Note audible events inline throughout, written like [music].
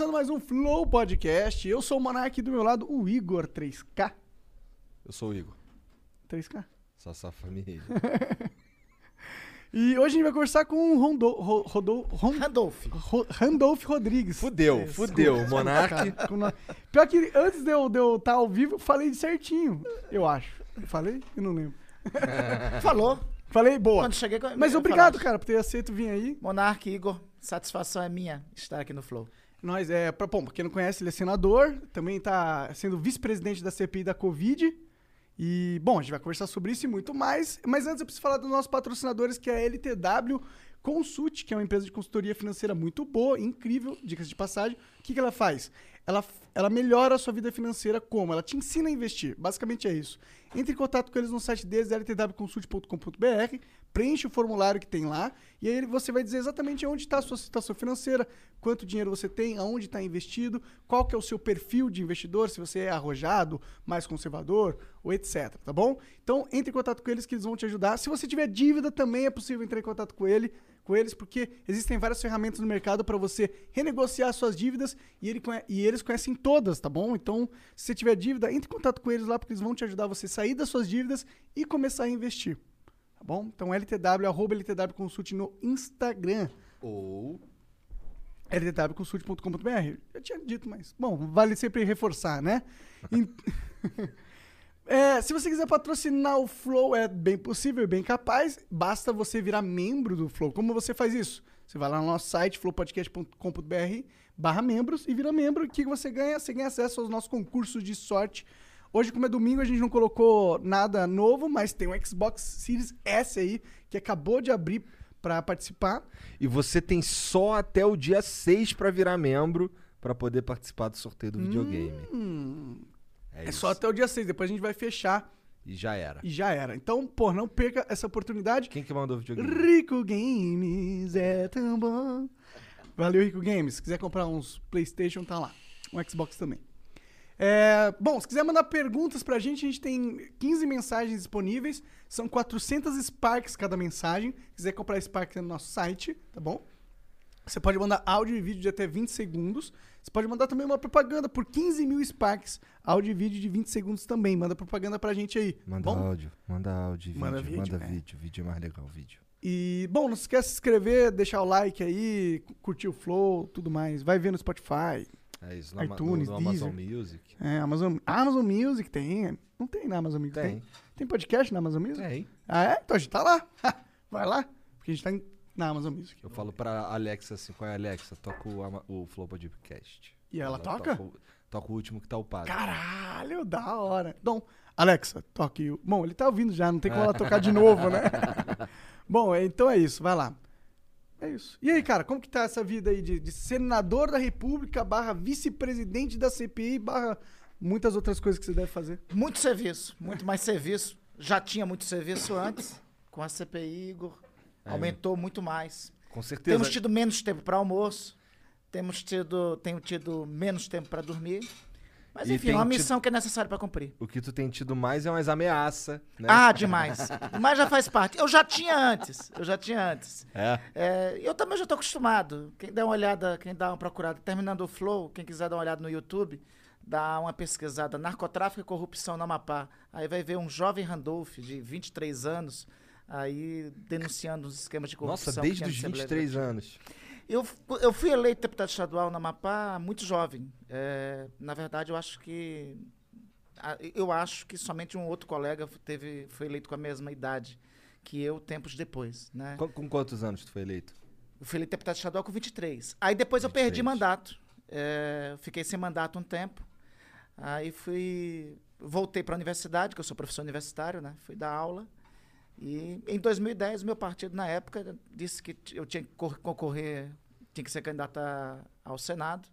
Começando mais um Flow Podcast. Eu sou o Monark do meu lado o Igor 3K. Eu sou o Igor. 3K. Sassá Família. [laughs] E hoje a gente vai conversar com o Rondo, Ro, Rodol- Ron- Randolph. Ro- Randolph Rodrigues. Fudeu, Isso. fudeu. Monark. [laughs] Pior que antes de eu estar eu tá ao vivo, falei certinho, eu acho. Falei? Eu não lembro. [laughs] Falou. Falei, boa. Quando cheguei... Mas obrigado, cara, por ter aceito vir aí. Monark, Igor, satisfação é minha estar aqui no Flow. Nós, é, pra, bom, pra quem não conhece, ele é senador, também tá sendo vice-presidente da CPI da Covid. E, bom, a gente vai conversar sobre isso e muito mais. Mas antes eu preciso falar dos nossos patrocinadores, que é a LTW Consult, que é uma empresa de consultoria financeira muito boa, incrível, dicas de passagem. O que, que ela faz? Ela, ela melhora a sua vida financeira como? Ela te ensina a investir. Basicamente é isso. Entre em contato com eles no site deles, ltwconsult.com.br, preenche o formulário que tem lá, e aí você vai dizer exatamente onde está a sua situação financeira, quanto dinheiro você tem, aonde está investido, qual que é o seu perfil de investidor, se você é arrojado, mais conservador, ou etc, tá bom? Então, entre em contato com eles que eles vão te ajudar. Se você tiver dívida, também é possível entrar em contato com ele, com eles, porque existem várias ferramentas no mercado para você renegociar suas dívidas e, ele e eles conhecem todas, tá bom? Então, se você tiver dívida, entre em contato com eles lá, porque eles vão te ajudar a você sair das suas dívidas e começar a investir. Tá bom? Então, LTW, arroba LTW Consult no Instagram. Ou. ltwconsult.com.br. Eu tinha dito, mas, bom, vale sempre reforçar, né? [laughs] [laughs] É, se você quiser patrocinar o Flow, é bem possível e bem capaz. Basta você virar membro do Flow. Como você faz isso? Você vai lá no nosso site, flowpodcast.com.br barra membros e vira membro. O que você ganha? Você ganha acesso aos nossos concursos de sorte. Hoje, como é domingo, a gente não colocou nada novo, mas tem um Xbox Series S aí, que acabou de abrir para participar. E você tem só até o dia 6 pra virar membro pra poder participar do sorteio do videogame. Hum, É, é só até o dia 6, depois a gente vai fechar E já era. e já era. Então, pô, não perca essa oportunidade. Quem que mandou o videogame? Rico Games é tão bom. Valeu, Rico Games. Se quiser comprar uns PlayStation, tá lá. Um Xbox também. É, bom, se quiser mandar perguntas pra gente, a gente tem 15 mensagens disponíveis. São 400 Sparks cada mensagem. Se quiser comprar Sparks é no nosso site, tá bom? Você pode mandar áudio e vídeo de até 20 segundos. Você pode mandar também uma propaganda por 15 mil Sparks. Áudio e vídeo de 20 segundos também. Manda propaganda pra gente aí. tá Manda bom? áudio, manda áudio, vídeo, Manda manda vídeo, vídeo, é. vídeo, vídeo é mais legal, vídeo. E, bom, não se esqueça de se inscrever, deixar o like aí, cu- curtir o Flow, tudo mais. Vai ver no Spotify, É isso, no, iTunes, no, no Amazon. Music. é, Amazon, Amazon Music tem. Não tem na Amazon Music? Tem. Tem podcast na Amazon Music? Tem. Ah, é? Então a gente tá lá. [laughs] Vai lá, porque a gente tá em- na Amazon Music. Eu falo pra Alexa assim, qual é Alexa? Toca o, o Flow Podcast. E ela toca? Toca, o- toca o último que tá upado. Caralho, da hora. Então, Alexa, toque o... Bom, ele tá ouvindo já, não tem como ela tocar de [laughs] novo, né? Bom, é- então é isso, vai lá. É isso. E aí, cara, como que tá essa vida aí de, de senador da república barra vice-presidente da CPI barra muitas outras coisas que você deve fazer? Muito serviço, muito mais serviço. Já tinha muito serviço antes. Com a CPI, Igor, aumentou muito mais. Com certeza. Temos tido menos tempo para almoço. Temos tido, tenho tido menos tempo para dormir. Mas E enfim, é uma tido- missão que é necessária para cumprir. O que tu tem tido mais é umas ameaças, né? Ah, demais. [laughs] Mas já faz parte. Eu já tinha antes. Eu já tinha antes. É. É, eu também já estou acostumado. Quem dá uma olhada, quem dá uma procurada, terminando o Flow, quem quiser dar uma olhada no YouTube, dá uma pesquisada narcotráfico e corrupção no Amapá. Aí vai ver um jovem Randolph de 23 anos aí denunciando os esquemas de corrupção. Nossa, desde os na Assembleia 23 anos. Eu, eu fui eleito deputado estadual na Amapá muito jovem. É, na verdade, eu acho que eu acho que somente um outro colega teve, foi eleito com a mesma idade que eu tempos depois, né? Com, com quantos anos tu foi eleito? Eu fui eleito deputado estadual com 23. Aí depois eu perdi 23. mandato. É, fiquei sem mandato um tempo. Aí fui. Voltei para a universidade, que eu sou professor universitário, né? Fui dar aula. E em 2010, meu partido, na época, disse que eu tinha que cor- concorrer, tinha que ser candidato a- ao Senado.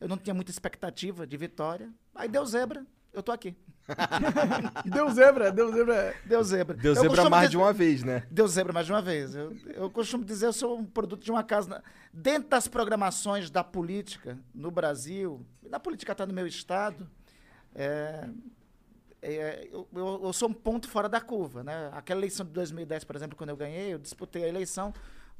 Eu não tinha muita expectativa de vitória. Aí deu zebra, eu tô aqui. [laughs] Deu zebra, deu zebra. Deu zebra. Deu Eu zebra mais dizer- de uma vez, né? Deu zebra mais de uma vez. Eu, eu costumo dizer, eu sou um produto de uma casa. na- Dentro das programações da política no Brasil, e na política até no meu estado, é, é, eu, eu- eu sou um ponto fora da curva. Né? Aquela eleição de 2010, por exemplo, quando eu ganhei, eu disputei a eleição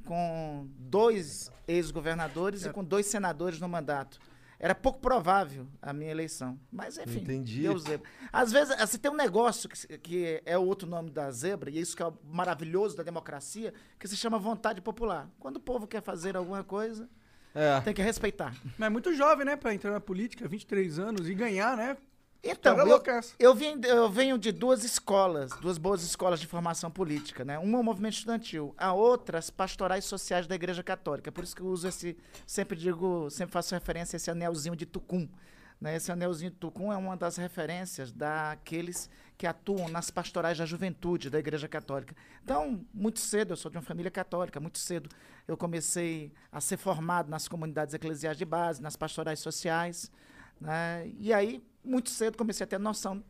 com dois ex-governadores e com dois senadores no mandato. Era pouco provável a minha eleição. Mas, enfim, Entendi. deu zebra. Às vezes, assim, tem um negócio que, que é o outro nome da zebra, e é isso que é o maravilhoso da democracia, que se chama vontade popular. Quando o povo quer fazer alguma coisa, É. tem que respeitar. Mas é muito jovem, né, pra entrar na política, 23 anos e ganhar, né? Então, Cara eu, eu, vim, eu venho de duas escolas, duas boas escolas de formação política, né? Uma é o movimento estudantil, a outra as pastorais sociais da Igreja Católica. Por isso que eu uso esse, sempre digo, sempre faço referência a esse anelzinho de Tucum. Né? Esse anelzinho de Tucum é uma das referências daqueles que atuam nas pastorais da juventude da Igreja Católica. Então, muito cedo, eu sou de uma família católica, muito cedo eu comecei a ser formado nas comunidades eclesiais de base, nas pastorais sociais. Né? E aí, muito cedo, comecei a ter noção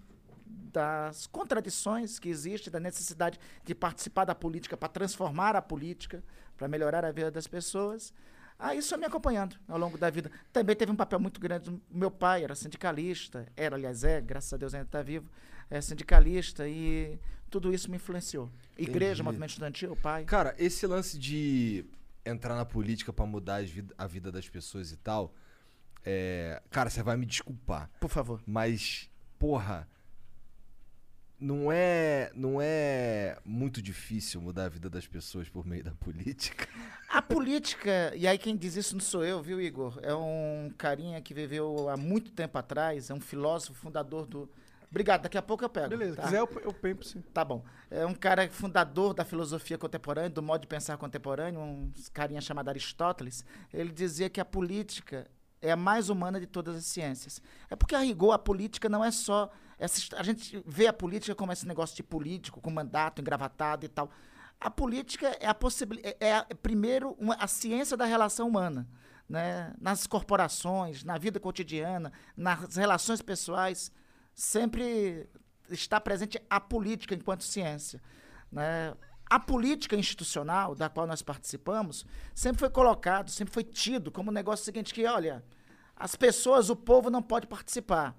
das contradições que existem, da necessidade de participar da política para transformar a política, para melhorar a vida das pessoas. Aí isso me acompanhando ao longo da vida. Também teve um papel muito grande. Meu pai era sindicalista, era, aliás, é, graças a Deus ainda está vivo, é sindicalista e tudo isso me influenciou. Igreja, Entendi. movimento estudantil, pai. Cara, esse lance de entrar na política pra mudar a vida das pessoas e tal, é... Cara, você vai me desculpar, Por favor. mas, porra, não é, não é muito difícil mudar a vida das pessoas por meio da política? A política, e aí quem diz isso não sou eu, viu, Igor? É um carinha que viveu há muito tempo atrás, é um filósofo, fundador do. Obrigado, daqui a pouco eu pego. Beleza, tá? quiser eu, eu pra você. Tá bom. É um cara fundador da filosofia contemporânea, do modo de pensar contemporâneo, um carinha chamado Aristóteles. Ele dizia que a política é a mais humana de todas as ciências. É porque, a rigor, a política não é só. essa a gente vê a política como esse negócio de político, com mandato engravatado e tal. A política é a possibilidade. É, a- é primeiro uma- a ciência da relação humana. Né? Nas corporações, na vida cotidiana, nas relações pessoais sempre está presente a política enquanto ciência. Né? A política institucional da qual nós participamos sempre foi colocado, sempre foi tido como um negócio seguinte que, olha, as pessoas, o povo não pode participar.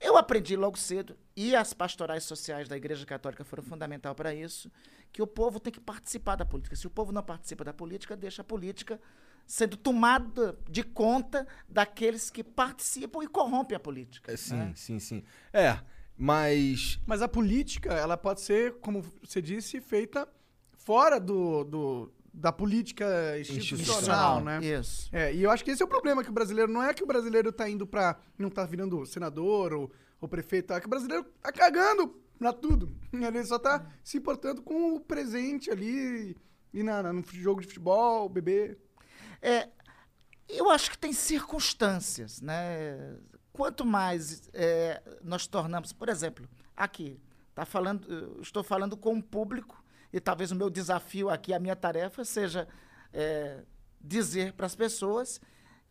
Eu aprendi logo cedo, e as pastorais sociais da Igreja Católica foram fundamental para isso, que o povo tem que participar da política. Se o povo não participa da política, deixa a política sendo tomada de conta daqueles que participam e corrompem a política. É, sim, né? sim, sim. É, mas Mas a política, ela pode ser, como você disse, feita fora do, do- da política institucional, né? Isso. É, e eu acho que esse é o problema, que o brasileiro não é que o brasileiro tá indo pra. não tá virando senador ou, ou prefeito, é que o brasileiro tá cagando pra tudo. [laughs] Ele só tá se importando com o presente ali e na, no jogo de futebol, bebê. É, eu acho que tem circunstâncias, né? Quanto mais é, nós tornamos, por exemplo, aqui, tá falando, estou falando com um público e talvez o meu desafio aqui, a minha tarefa seja é, dizer para as pessoas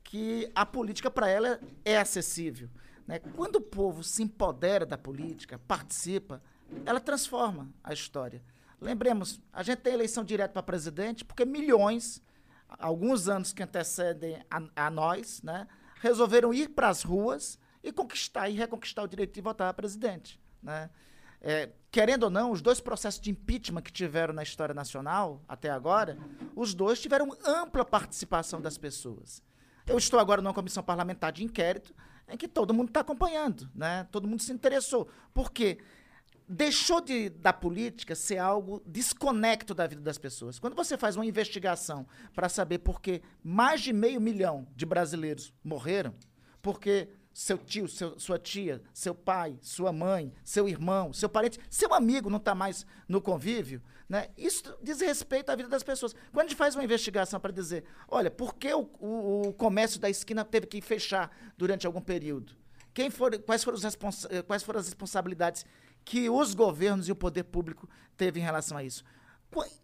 que a política para ela é acessível. Né? Quando o povo se empodera da política, participa, ela transforma a história. Lembremos, a gente tem eleição direta para presidente porque milhões, alguns anos que antecedem a, a nós, né, resolveram ir para as ruas e conquistar e reconquistar o direito de votar a presidente. Né? É, querendo ou não, os dois processos de impeachment que tiveram na história nacional até agora, os dois tiveram ampla participação das pessoas. Eu estou agora numa comissão parlamentar de inquérito em que todo mundo está acompanhando, né? todo mundo se interessou. Por quê? Deixou de, da política ser algo desconecto da vida das pessoas. Quando você faz uma investigação para saber por que mais de meio milhão de brasileiros morreram, porque seu tio, seu- sua tia, seu pai, sua mãe, seu irmão, seu parente, seu amigo não está mais no convívio, né? Isso diz respeito à vida das pessoas. Quando a gente faz uma investigação para dizer, olha, por que o, o- o comércio da esquina teve que fechar durante algum período? Quem foram, quais, foram quais foram as responsabilidades que os governos e o poder público teve em relação a isso?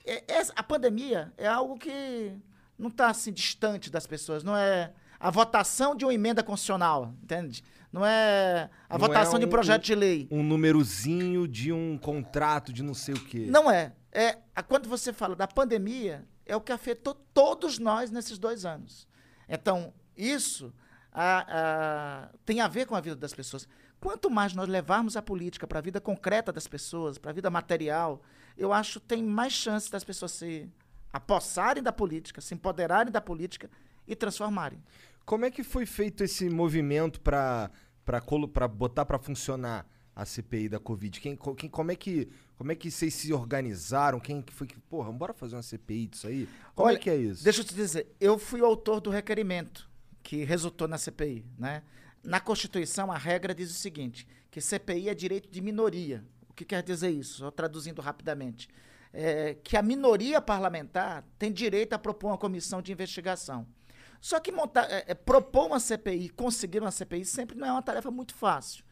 É- essa- a pandemia é algo que não está assim distante das pessoas, não é a votação de uma emenda constitucional, entende? Não é a Não votação é de um um- projeto de lei. Um númerozinho de um contrato de não sei o quê. Não é. É quando você fala da pandemia, é o que afetou todos nós nesses dois anos. Então, isso a- a- tem a ver com a vida das pessoas. Quanto mais nós levarmos a política para a vida concreta das pessoas, para a vida material, eu acho que tem mais chance das pessoas se apossarem da política, se empoderarem da política e transformarem. Como é que foi feito esse movimento colo- pra botar pra funcionar a CPI da Covid? Quem, quem- como, é que, como é que vocês se organizaram? Quem que foi que. Porra, bora fazer uma CPI disso aí? Como Olha, é que é isso? Deixa eu te dizer, eu fui o autor do requerimento que resultou na CPI, né? Na Constituição, a regra diz o seguinte, que CPI é direito de minoria. O que quer dizer isso? Só traduzindo rapidamente. É, que a minoria parlamentar tem direito a propor uma comissão de investigação. Só que montar, é, é, propor uma CPI, conseguir uma CPI, sempre não é uma tarefa muito fácil.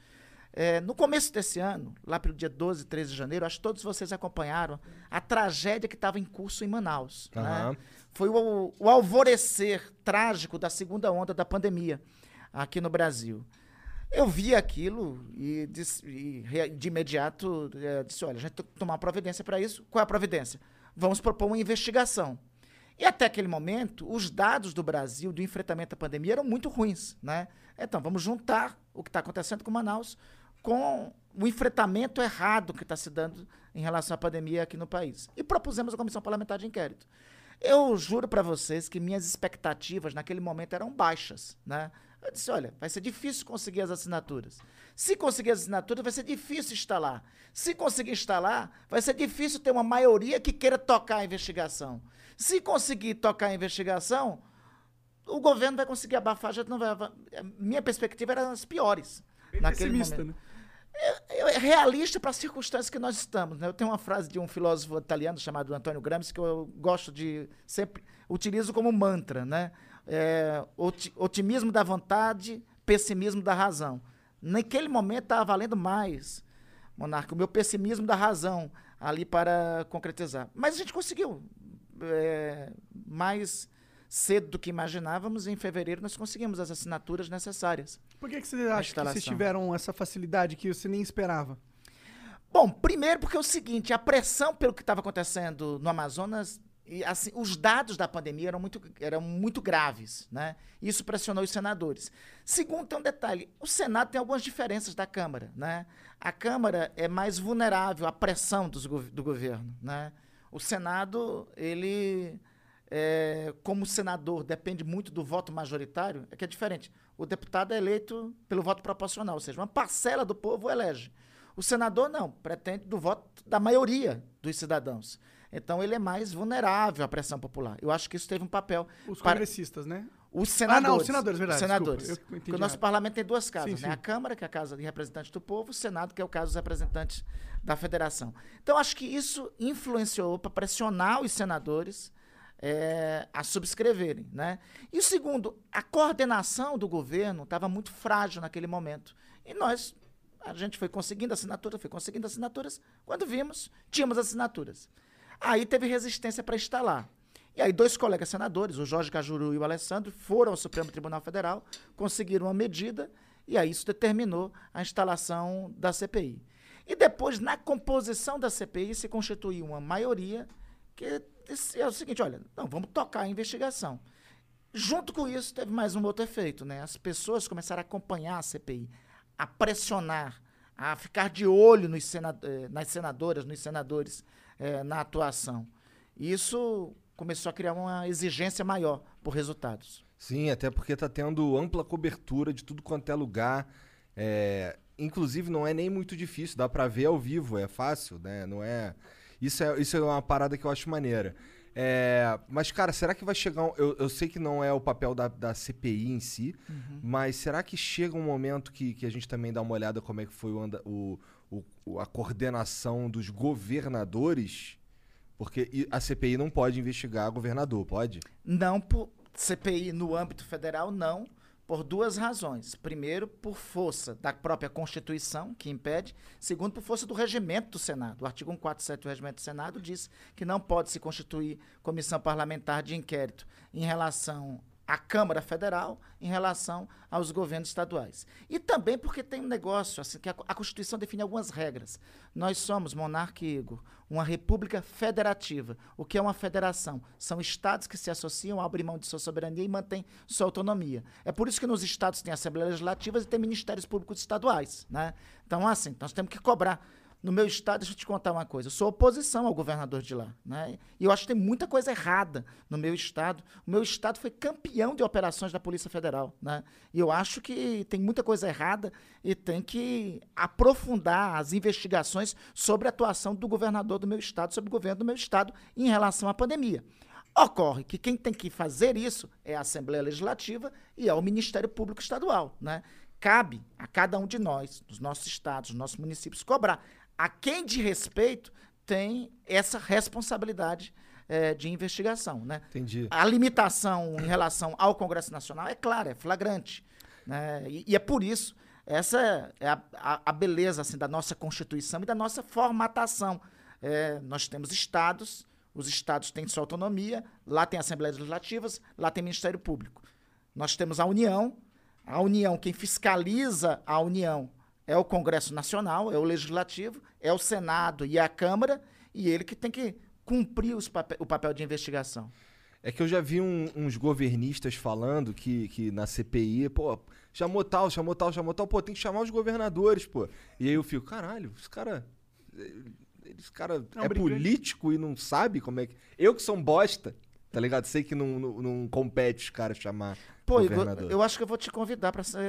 É, no começo desse ano, lá pelo dia 12, 13 de janeiro, acho que todos vocês acompanharam a tragédia que estava em curso em Manaus. né? Aham. Foi o, o alvorecer trágico da segunda onda da pandemia aqui no Brasil. Eu vi aquilo e, disse- e de imediato eh, disse: olha, a gente tem que tomar providência para isso. Qual é a providência? Vamos propor uma investigação. E até aquele momento, os dados do Brasil do enfrentamento à pandemia eram muito ruins. Né? Então, vamos juntar o que está acontecendo com Manaus com o enfrentamento errado que está se dando em relação à pandemia aqui no país. E propusemos a comissão parlamentar de inquérito. Eu juro para vocês que minhas expectativas naquele momento eram baixas, né? Eu disse, olha, vai ser difícil conseguir as assinaturas. Se conseguir as assinaturas, vai ser difícil instalar. Se conseguir instalar, vai ser difícil ter uma maioria que queira tocar a investigação. Se conseguir tocar a investigação, o governo vai conseguir abafar, já não vai. Minha perspectiva era as piores. Bem naquele pessimista, momento. né? É é realista para as circunstâncias que nós estamos. Né? Eu tenho uma frase de um filósofo italiano chamado Antonio Gramsci que eu gosto de sempre utilizo como mantra, né? É, oti- otimismo da vontade, pessimismo da razão. Naquele momento estava valendo mais, Monarca, o meu pessimismo da razão ali para concretizar. Mas a gente conseguiu. É, mais cedo do que imaginávamos, em fevereiro nós conseguimos as assinaturas necessárias. Por que, que você acha que vocês tiveram essa facilidade que você nem esperava? Bom, primeiro porque é o seguinte, a pressão pelo que estava acontecendo no Amazonas, e, assim, os dados da pandemia eram muito, eram muito graves, né? Isso pressionou os senadores. Segundo, tem um detalhe, o Senado tem algumas diferenças da Câmara, né? A Câmara é mais vulnerável à pressão dos do governo, né? O Senado, ele, é, como senador, depende muito do voto majoritário, é que é diferente. O deputado é eleito pelo voto proporcional, ou seja, uma parcela do povo elege. O senador não, pretende do voto da maioria dos cidadãos. Então ele é mais vulnerável à pressão popular. Eu acho que isso teve um papel. Os para- congressistas, né? os senadores. Ah, não, os senadores, verdade, Os senadores. desculpa, Porque o nosso parlamento tem duas casas, Sim, né? sim. A Câmara, que é a Casa de Representantes do Povo, o Senado, que é o caso dos representantes da Federação. Então, acho que isso influenciou para pressionar os senadores eh, a subscreverem, né? E o segundo, a coordenação do governo estava muito frágil naquele momento. E nós, a gente foi conseguindo assinaturas, foi conseguindo assinaturas. Quando vimos, tínhamos assinaturas. Aí teve resistência para instalar. E aí dois colegas senadores, o Jorge Cajuru e o Alessandro, foram ao Supremo Tribunal Federal, conseguiram uma medida, e aí isso determinou a instalação da CPI. E depois, na composição da CPI, se constituiu uma maioria que disse, é o seguinte, olha, não, vamos tocar a investigação. Junto com isso, teve mais um outro efeito, né? As pessoas começaram a acompanhar a CPI, a pressionar, a ficar de olho nos sena- eh, nas senadoras, nos senadores, eh, na atuação. Isso começou a criar uma exigência maior por resultados. Sim, até porque tá tendo ampla cobertura de tudo quanto é lugar. É, inclusive, não é nem muito difícil, dá pra ver ao vivo, é fácil, né? Não é. Isso é, isso é uma parada que eu acho maneira. É, mas, cara, será que vai chegar. Um, eu, eu sei que não é o papel da, da CPI em si, mas será que chega um momento que, que a gente também dá uma olhada como é que foi o, anda- o- o- a coordenação dos governadores? Porque a CPI não pode investigar governador, pode? Não por CPI no âmbito federal, não, por duas razões. Primeiro, por força da própria Constituição, que impede. Segundo, por força do regimento do Senado. O artigo 147 do regimento do Senado diz que não pode se constituir comissão parlamentar de inquérito em relação à Câmara Federal, em relação aos governos estaduais. E também porque tem um negócio, assim, que a, a Constituição define algumas regras. Nós somos, monarca Igor, uma república federativa. O que é uma federação? São estados que se associam, abrem mão de sua soberania e mantêm sua autonomia. É por isso que nos estados tem assembleias legislativas e tem ministérios públicos estaduais. Né? Então, assim, nós temos que cobrar. No meu estado, deixa eu te contar uma coisa. Eu sou oposição ao governador de lá. Né? E eu acho que tem muita coisa errada no meu estado. O meu estado foi campeão de operações da Polícia Federal. Né? E eu acho que tem muita coisa errada e tem que aprofundar as investigações sobre a atuação do governador do meu estado, sobre o governo do meu estado em relação à pandemia. Ocorre que quem tem que fazer isso é a Assembleia Legislativa e é o Ministério Público Estadual. Né? Cabe a cada um de nós, dos nossos estados, dos nossos municípios, cobrar. A quem de respeito tem essa responsabilidade eh, de investigação. Né? Entendi. A limitação em relação ao Congresso Nacional é clara, é flagrante. né? E, e é por isso, essa é a, a- a beleza assim, da nossa Constituição e da nossa formatação. É, nós temos estados, os estados têm sua autonomia, lá tem Assembleias Legislativas, lá tem Ministério Público. Nós temos a União, a União, quem fiscaliza a União é o Congresso Nacional, é o Legislativo, é o Senado e a Câmara, e ele que tem que cumprir pape- o papel de investigação. É que eu já vi um- uns governistas falando que, que na CPI, pô, chamou tal, chamou tal, chamou tal, pô, tem que chamar os governadores, pô. E aí eu fico, caralho, esse cara. Esse cara É um é político e não sabe como é que. Eu que sou um bosta, tá ligado? Sei que não, não, não compete os caras chamar Pô, Igor, eu acho que eu vou te convidar para ser.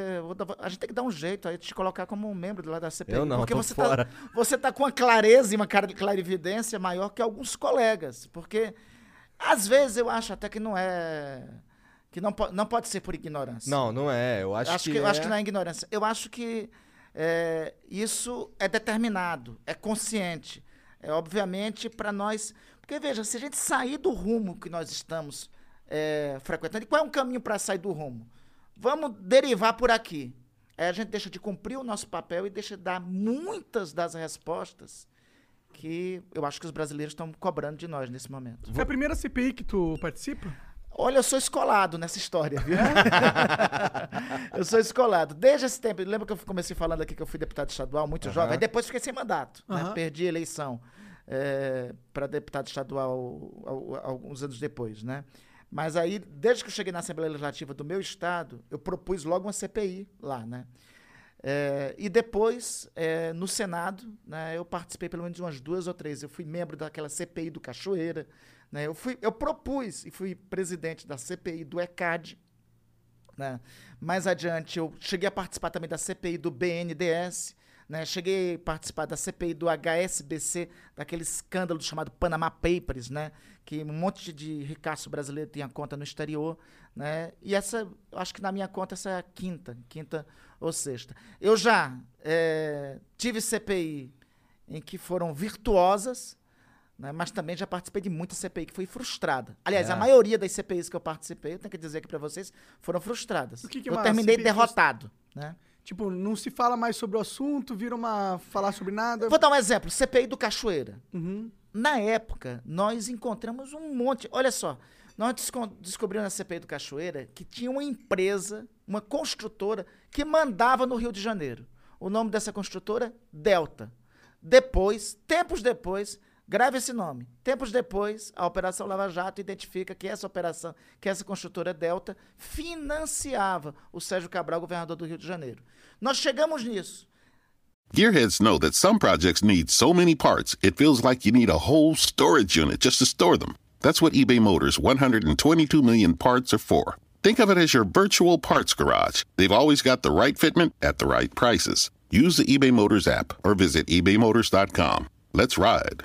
a gente tem que dar um jeito aí de te colocar como um membro lá da CPI. Eu não, porque você fora. Tá, você tá com uma clareza e uma cara- clarividência maior que alguns colegas. Porque, às vezes, eu acho até que não é. Que não, po- não pode ser por ignorância. Não, não é. Eu acho, Eu acho que. que, eu acho é- que não é ignorância. Eu acho que é, isso é determinado, é consciente. É obviamente para nós. Porque veja, se a gente sair do rumo que nós estamos é, frequentando, e qual é um caminho para sair do rumo? Vamos derivar por aqui. Aí a gente deixa de cumprir o nosso papel e deixa de dar muitas das respostas que eu acho que os brasileiros estão cobrando de nós nesse momento. É a primeira CPI que tu participa? Olha, eu sou escolado nessa história, viu? [laughs] eu sou escolado. Desde esse tempo, lembra que eu comecei falando aqui que eu fui deputado estadual muito jovem? Aí depois fiquei sem mandato, né? Aham. Perdi a eleição para deputado estadual al- al- alguns anos depois, né? Mas aí, desde que eu cheguei na Assembleia Legislativa do meu estado, eu propus logo uma CPI lá, né? É, e depois, é, no Senado, né, eu participei pelo menos de umas duas ou três. Eu fui membro daquela CPI do Cachoeira. Né, eu, fui, eu propus e fui presidente da CPI do ECAD. Né. Mais adiante, eu cheguei a participar também da CPI do BNDES. Né, cheguei a participar da CPI do HSBC, daquele escândalo chamado Panama Papers, né, que um monte de ricaço brasileiro tinha conta no exterior. Né, e essa, acho que na minha conta, essa é a quinta, quinta ou sexta. Eu já eh, tive CPI em que foram virtuosas, né, mas também já participei de muita CPI que foi frustrada. Aliás, É. a maioria das CPIs que eu participei, eu tenho que dizer aqui para vocês, foram frustradas. Que que é eu terminei CPI derrotado. Né? Tipo, não se fala mais sobre o assunto, vira uma. falar sobre nada. Vou dar um exemplo: CPI do Cachoeira. Uhum. Na época, nós encontramos um monte. Olha só, nós desco- descobrimos na CPI do Cachoeira que tinha uma empresa, uma construtora, que mandava no Rio de Janeiro. O nome dessa construtora? Delta. Depois, tempos depois, grave esse nome. Tempos depois, a Operação Lava Jato identifica que essa operação, que essa construtora Delta financiava o Sérgio Cabral, governador do Rio de Janeiro. Nós chegamos nisso. Gearheads know that some projects need so many parts, it feels like you need a whole storage unit just to store them. That's what eBay Motors' 122 million parts are for. Think of it as your virtual parts garage. They've always got the right fitment at the right prices. Use the eBay Motors app or visit ebaymotors.com. Let's ride.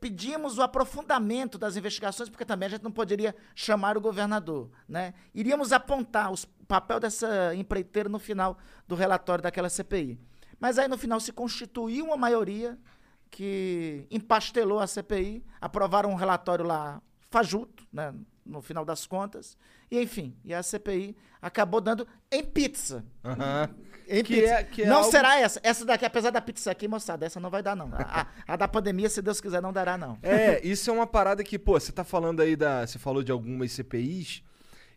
Pedimos o aprofundamento das investigações, porque também a gente não poderia chamar o governador. Né? Iríamos apontar os- o papel dessa empreiteira no final do relatório daquela CPI. Mas aí, no final, se constituiu uma maioria que empastelou a CPI, aprovaram um relatório lá fajuto, né, no final das contas, e enfim, e a CPI acabou dando em pizza. Aham. Em Que pizza. é- que é não algo- será essa. Essa daqui, apesar da pizza aqui, moçada, essa não vai dar, não. A, a- da pandemia, se Deus quiser, não dará, não. É, isso é uma parada que, pô, você tá falando aí da. Você falou de algumas CPIs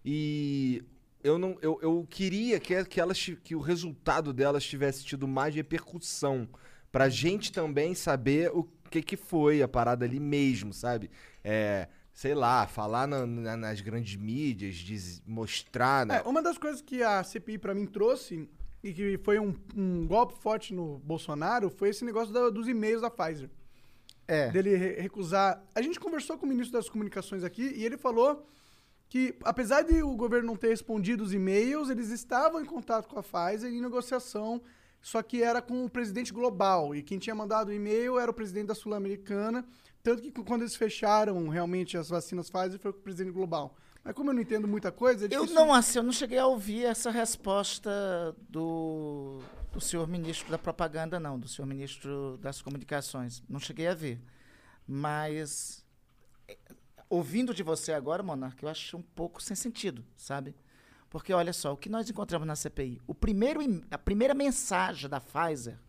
e eu não. Eu, eu queria que, que, elas, que o resultado delas tivesse tido mais repercussão. Pra gente também saber o que, que foi a parada ali mesmo, sabe? É. Sei lá, falar na- na- nas grandes mídias, diz- mostrar, né? É, uma das coisas que a CPI pra mim trouxe e que foi um, um golpe forte no Bolsonaro foi esse negócio da- dos e-mails da Pfizer. É. Dele re- recusar. A gente conversou com o ministro das Comunicações aqui e ele falou que, apesar de o governo não ter respondido os e-mails, eles estavam em contato com a Pfizer em negociação, só que era com o presidente global. E quem tinha mandado o e-mail era o presidente da Sul-Americana. Tanto que quando eles fecharam realmente as vacinas Pfizer foi com o presidente global. Mas como eu não entendo muita coisa, é Eu não, assim, eu não cheguei a ouvir essa resposta do, do senhor ministro da propaganda, não, do senhor ministro das comunicações. Não cheguei a ver. Mas, eh, ouvindo de você agora, Monarca, eu acho um pouco sem sentido, sabe? Porque, olha só, o que nós encontramos na CPI? O primeiro, a primeira mensagem da Pfizer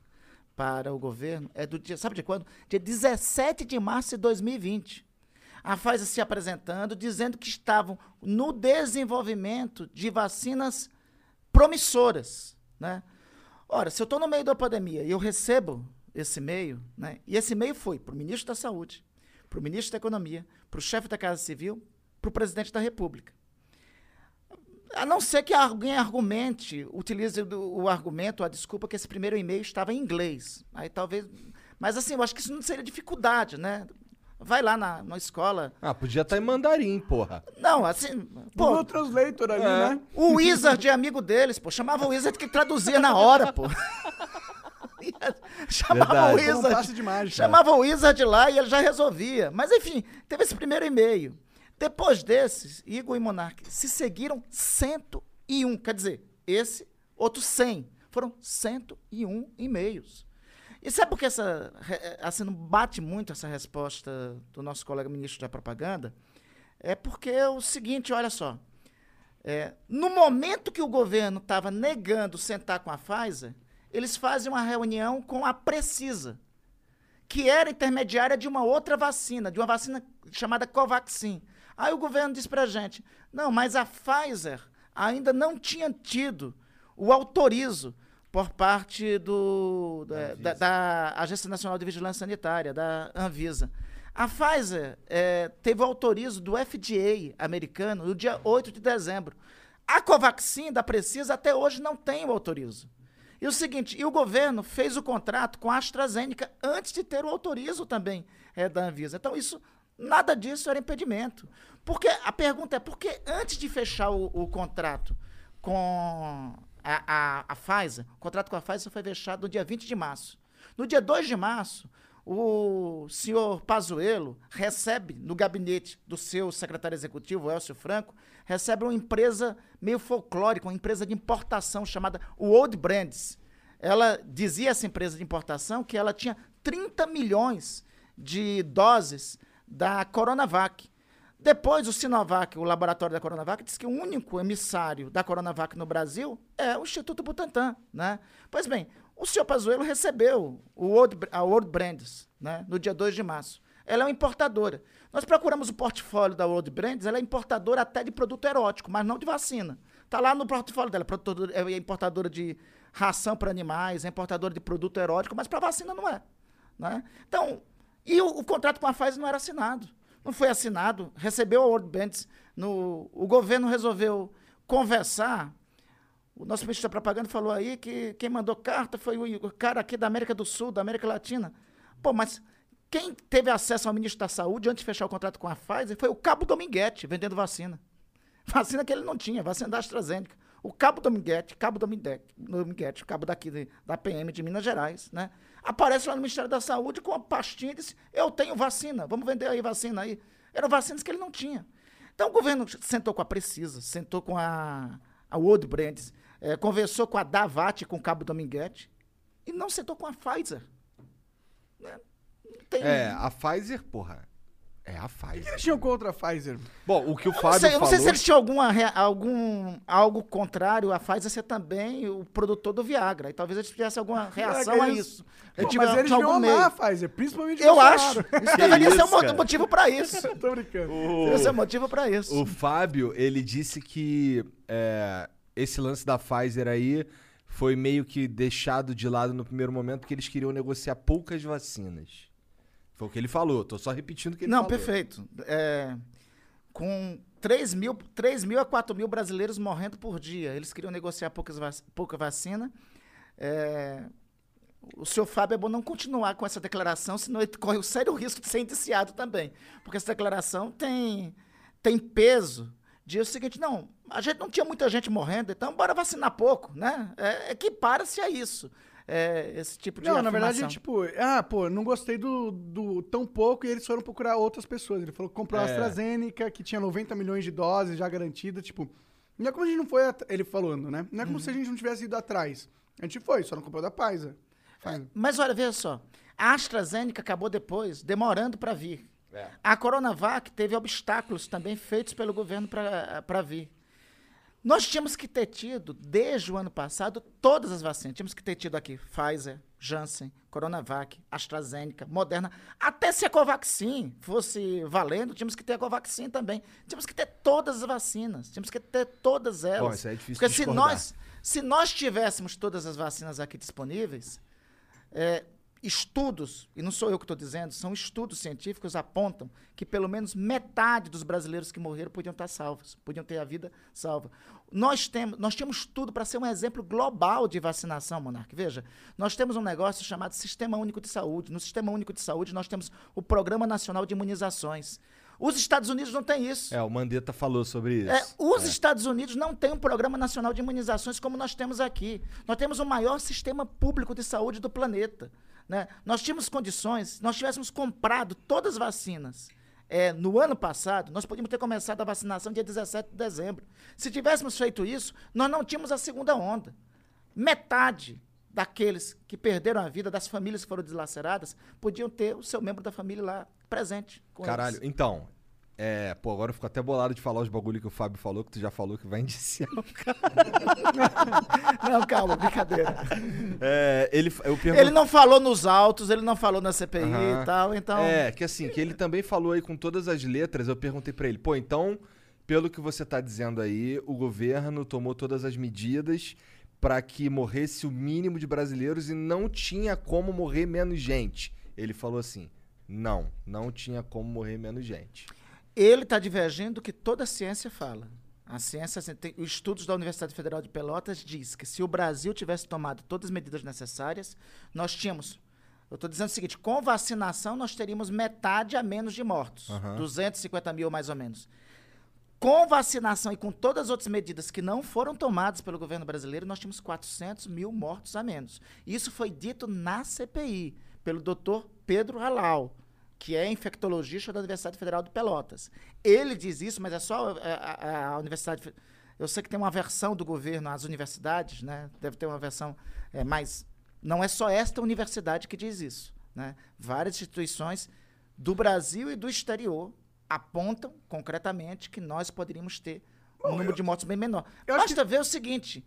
para o governo é do dia, sabe de quando? Dia 17 de março de 2020 a Pfizer se apresentando, dizendo que estavam no desenvolvimento de vacinas promissoras, né? Ora, se eu estou no meio da pandemia e eu recebo esse e-mail, né? E esse e-mail foi para o ministro da Saúde, para o ministro da Economia, para o chefe da Casa Civil, para o presidente da República. A não ser que alguém argumente, utilize o, o argumento, a desculpa que esse primeiro e-mail estava em inglês. Aí talvez. Mas assim, eu acho que isso não seria dificuldade, né? Vai lá na, na escola. Ah, podia estar em mandarim, porra. Não, assim. Pô, Google Translator ali, É. né? o Wizard é amigo deles, pô. Chamava o Wizard que traduzia na hora, pô. [laughs] Chamava Verdade. o um Wizard. passe de mágica. Chamava o Wizard lá e ele já resolvia. Mas enfim, teve esse primeiro e-mail. Depois desses, Igor e Monark se seguiram 101. Quer dizer, esse, outro 100. Foram 101 e-mails. E sabe por que essa, assim, não bate muito essa resposta do nosso colega ministro da propaganda? É porque é o seguinte, olha só. É, no momento que o governo estava negando sentar com a Pfizer, eles fazem uma reunião com a Precisa, que era intermediária de uma outra vacina, de uma vacina chamada Covaxin. Aí o governo disse pra gente: não, mas a Pfizer ainda não tinha tido o autorizo por parte do, da, da- da Agência Nacional de Vigilância Sanitária, da Anvisa. A Pfizer eh, teve o autorizo do FDA americano no dia 8 de dezembro. A Covaxin da Precisa até hoje não tem o autorizo. E o seguinte, e o governo fez o contrato com a AstraZeneca antes de ter o autorizo também eh, da Anvisa. Então, isso, nada disso era impedimento. Porque a pergunta é, por que antes de fechar o, o contrato com a, a, a Pfizer, o contrato com a Pfizer foi fechado no dia 20 de março. No dia 2 de março, o senhor Pazuello recebe no gabinete do seu secretário executivo, Elcio Franco, recebe uma empresa meio folclórica, uma empresa de importação chamada World Brands. Ela dizia essa empresa de importação que ela tinha 30 milhões de doses da Coronavac. Depois, o Sinovac, o laboratório da Coronavac, disse que o único emissário da Coronavac no Brasil é o Instituto Butantan, né? Pois bem, o senhor Pazuello recebeu World, a World Brands, né, no dia 2 de março. Ela é uma importadora. Nós procuramos o portfólio da World Brands, ela é importadora até de produto erótico, mas não de vacina. Está lá no portfólio dela, produtor- é importadora de ração para animais, é importadora de produto erótico, mas para vacina não é. Né? Então, E o, o contrato com a Pfizer não era assinado. Não foi assinado, recebeu a World Banks, no, o governo resolveu conversar. O nosso ministro da propaganda falou aí que quem mandou carta foi o, cara aqui da América do Sul, da América Latina. Pô, mas quem teve acesso ao ministro da Saúde antes de fechar o contrato com a Pfizer foi o Cabo Dominguete, vendendo vacina. Vacina que ele não tinha, vacina da AstraZeneca. O Cabo Dominguete, Cabo Dominguete cabo daqui de, da PM de Minas Gerais, né? Aparece lá no Ministério da Saúde com a pastinha e disse: Eu tenho vacina, vamos vender aí vacina aí. Eram vacinas que ele não tinha. Então o governo sentou com a Precisa, sentou com a, a World Brands, eh, conversou com a Davat, com o Cabo Dominguete, e não sentou com a Pfizer. Né? Tem- É, a Pfizer, porra. É a O que Pfizer. eles tinham contra a Pfizer? Bom, o que o Eu não, Fábio sei, eu não falou... sei se eles tinham alguma, algum algo contrário a Pfizer ser também o produtor do Viagra. E talvez eles tivessem alguma reação a eles- isso. Pô, mas eles tinham deviam algum amar a meio. Pfizer, principalmente [laughs] [laughs] o Eu acho. Isso deveria ser um isso, motivo pra isso. Tô brincando. Deveria ser motivo pra isso. O Fábio, ele disse que é, esse lance da Pfizer aí foi meio que deixado de lado no primeiro momento porque eles queriam negociar poucas vacinas. Foi o que ele falou, tô só repetindo o que ele Não, falou. perfeito. É, com 3 mil, 3 mil a 4 mil brasileiros morrendo por dia. Eles queriam negociar poucas vac- pouca vacina. É, o senhor Fábio é bom não continuar com essa declaração, senão ele corre o sério risco de ser indiciado também. Porque essa declaração tem, tem peso de o seguinte, não, a gente não tinha muita gente morrendo, então bora vacinar pouco, né? É, equipara-se a isso, é, esse tipo de Não, na verdade, afirmação. tipo, ah, pô, não gostei do, do tão pouco e eles foram procurar outras pessoas. Ele falou que comprou a É. AstraZeneca, que tinha 90 milhões de doses já garantidas, tipo, não é como a gente não foi, at- ele falando, né? Não é como se a gente não tivesse ido atrás. A gente foi, só não comprou da Pfizer. Pfizer. Mas olha, veja só. A AstraZeneca acabou depois, demorando para vir. É. A Coronavac teve obstáculos também feitos pelo governo para vir. Nós tínhamos que ter tido, desde o ano passado, todas as vacinas. Tínhamos que ter tido aqui Pfizer, Janssen, Coronavac, AstraZeneca, Moderna. Até se a Covaxin fosse valendo, tínhamos que ter a Covaxin também. Tínhamos que ter todas as vacinas. Tínhamos que ter todas elas. Bom, isso é difícil Porque se discordar. nós, se nós tivéssemos todas as vacinas aqui disponíveis, é, estudos, e não sou eu que estou dizendo, são estudos científicos apontam que pelo menos metade dos brasileiros que morreram podiam estar salvos, podiam ter a vida salva. Nós temos, nós temos tudo para ser um exemplo global de vacinação, Monarque. Veja, nós temos um negócio chamado Sistema Único de Saúde. No Sistema Único de Saúde nós temos o Programa Nacional de Imunizações. Os Estados Unidos não têm isso. É, o Mandetta falou sobre isso. É, os Estados Unidos não têm um programa nacional de imunizações como nós temos aqui. Nós temos o maior sistema público de saúde do planeta. Né? Nós tínhamos condições, se nós tivéssemos comprado todas as vacinas é, no ano passado, nós podíamos ter começado a vacinação dia 17 de dezembro. Se tivéssemos feito isso, nós não tínhamos a segunda onda. Metade daqueles que perderam a vida, das famílias que foram deslaceradas, podiam ter o seu membro da família lá presente. Caralho, eles. então. É, pô, agora eu fico até bolado de falar os bagulho que o Fábio falou, que tu já falou que vai indiciar o cara. [laughs] Não, calma, brincadeira. É, ele, eu pergunto... Ele não falou nos autos, ele não falou na CPI e tal, então. É, que assim, que ele também falou aí com todas as letras, eu perguntei pra ele, pô, então, pelo que você tá dizendo aí, o governo tomou todas as medidas pra que morresse o mínimo de brasileiros e não tinha como morrer menos gente. Ele falou assim: "Não, não tinha como morrer menos gente". Ele está divergindo do que toda a ciência fala. A ciência, assim, tem, os estudos da Universidade Federal de Pelotas diz que se o Brasil tivesse tomado todas as medidas necessárias, nós tínhamos. Eu estou dizendo o seguinte: com vacinação, nós teríamos metade a menos de mortos. 250 mil, mais ou menos. Com vacinação e com todas as outras medidas que não foram tomadas pelo governo brasileiro, nós tínhamos 400 mil mortos a menos. Isso foi dito na CPI, pelo doutor Pedro Halal, que é infectologista da Universidade Federal de Pelotas. Ele diz isso, mas é só é, a, a- a Universidade. Eu sei que tem uma versão do governo às universidades, né? Deve ter uma versão, é, mas não é só esta universidade que diz isso. Né? Várias instituições do Brasil e do exterior apontam concretamente que nós poderíamos ter um número de mortos bem menor. eu Basta ver o seguinte: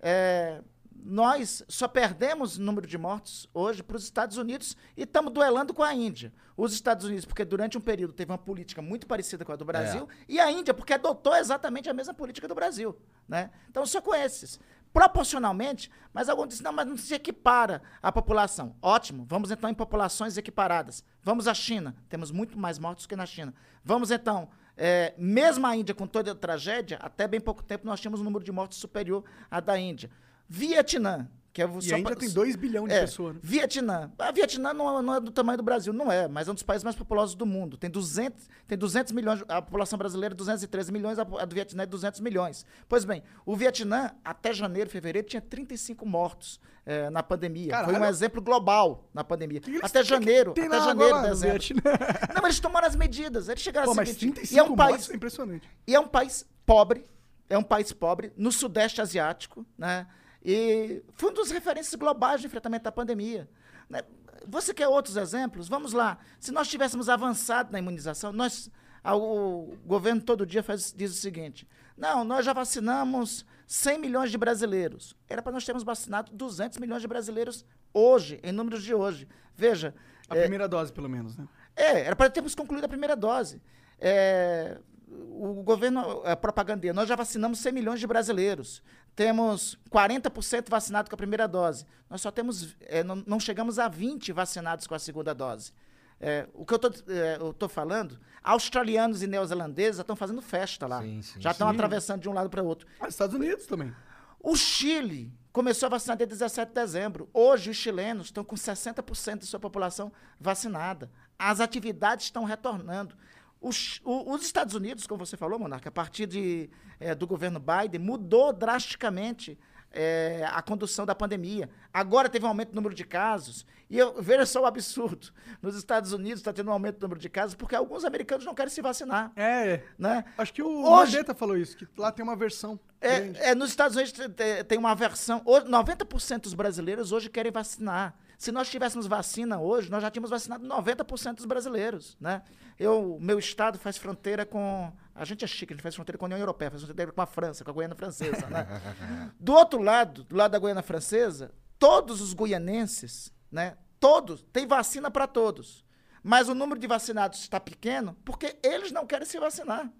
é, nós só perdemos o número de mortos hoje para os Estados Unidos e estamos duelando com a Índia. Os Estados Unidos, porque durante um período teve uma política muito parecida com a do Brasil, e a Índia, porque adotou exatamente a mesma política do Brasil. Né? Então, só com esses. proporcionalmente, mas alguns dizem, não, mas não se equipara a população. Ótimo, vamos então em populações equiparadas. Vamos à China, temos muito mais mortos que na China. Vamos então, é, mesmo a Índia com toda a tragédia, até bem pouco tempo nós tínhamos um número de mortes superior à da Índia. Vietnã, que é E só ainda pra- tem 2 bilhões de é, pessoas. né? Vietnã. A Vietnã não, é- não é do tamanho do Brasil, não é, mas é um dos países mais populosos do mundo. Tem 200, tem 200 milhões, a população brasileira é 213 milhões, a, do Vietnã é 200 milhões. Pois bem, o Vietnã, até janeiro, fevereiro, tinha 35 mortos eh, na pandemia. Foi um Caralho. exemplo global na pandemia. Que até janeiro, que até janeiro, dezembro. [laughs] Não, mas eles tomaram as medidas. Eles chegaram Pô, ao mas seguinte, 35 e é um país, mortes é impressionante. e é um país pobre, é um país pobre, no Sudeste Asiático, né? E foi um dos referências globais de enfrentamento da pandemia. né? Você quer outros exemplos? Vamos lá. Se nós tivéssemos avançado na imunização, nós, a- o governo todo dia faz, diz o seguinte: não, nós já vacinamos 100 milhões de brasileiros. Era para nós termos vacinado 200 milhões de brasileiros hoje, em números de hoje. Veja, A é, primeira dose, pelo menos, né? é, era para termos concluído a primeira dose. É, o governo é, propagandeia, nós já vacinamos 100 milhões de brasileiros. Temos 40% vacinados com a primeira dose. Nós só temos, é, não, não chegamos a 20 vacinados com a segunda dose. É, o que eu estou falando, australianos e neozelandeses já estão fazendo festa lá. Sim, sim, já estão atravessando de um lado para o outro. Ah, Estados Unidos também. O Chile começou a vacinar desde 17 de dezembro. Hoje, os chilenos estão com 60% de sua população vacinada. As atividades estão retornando. Os, os Estados Unidos, como você falou, Monarca, a partir de, eh, do governo Biden, mudou drasticamente eh, a condução da pandemia. Agora teve um aumento no número de casos. E eu, veja só o absurdo. Nos Estados Unidos está tendo um aumento no número de casos porque alguns americanos não querem se vacinar. É, Né? acho que o Hoje- Mandetta falou isso, que lá tem uma versão. É, é, nos Estados Unidos te- te- tem uma versão. Hoje, 90% dos brasileiros hoje querem vacinar. Se nós tivéssemos vacina hoje, nós já tínhamos vacinado 90% dos brasileiros, né? Eu, meu estado faz fronteira com... A gente é chique, a gente faz fronteira com a União Europeia, faz fronteira com a França, com a Guiana Francesa, né? [laughs] Do outro lado, do lado da Guiana Francesa, todos os guianenses, né? Todos, tem vacina para todos. Mas o número de vacinados está pequeno porque eles não querem se vacinar.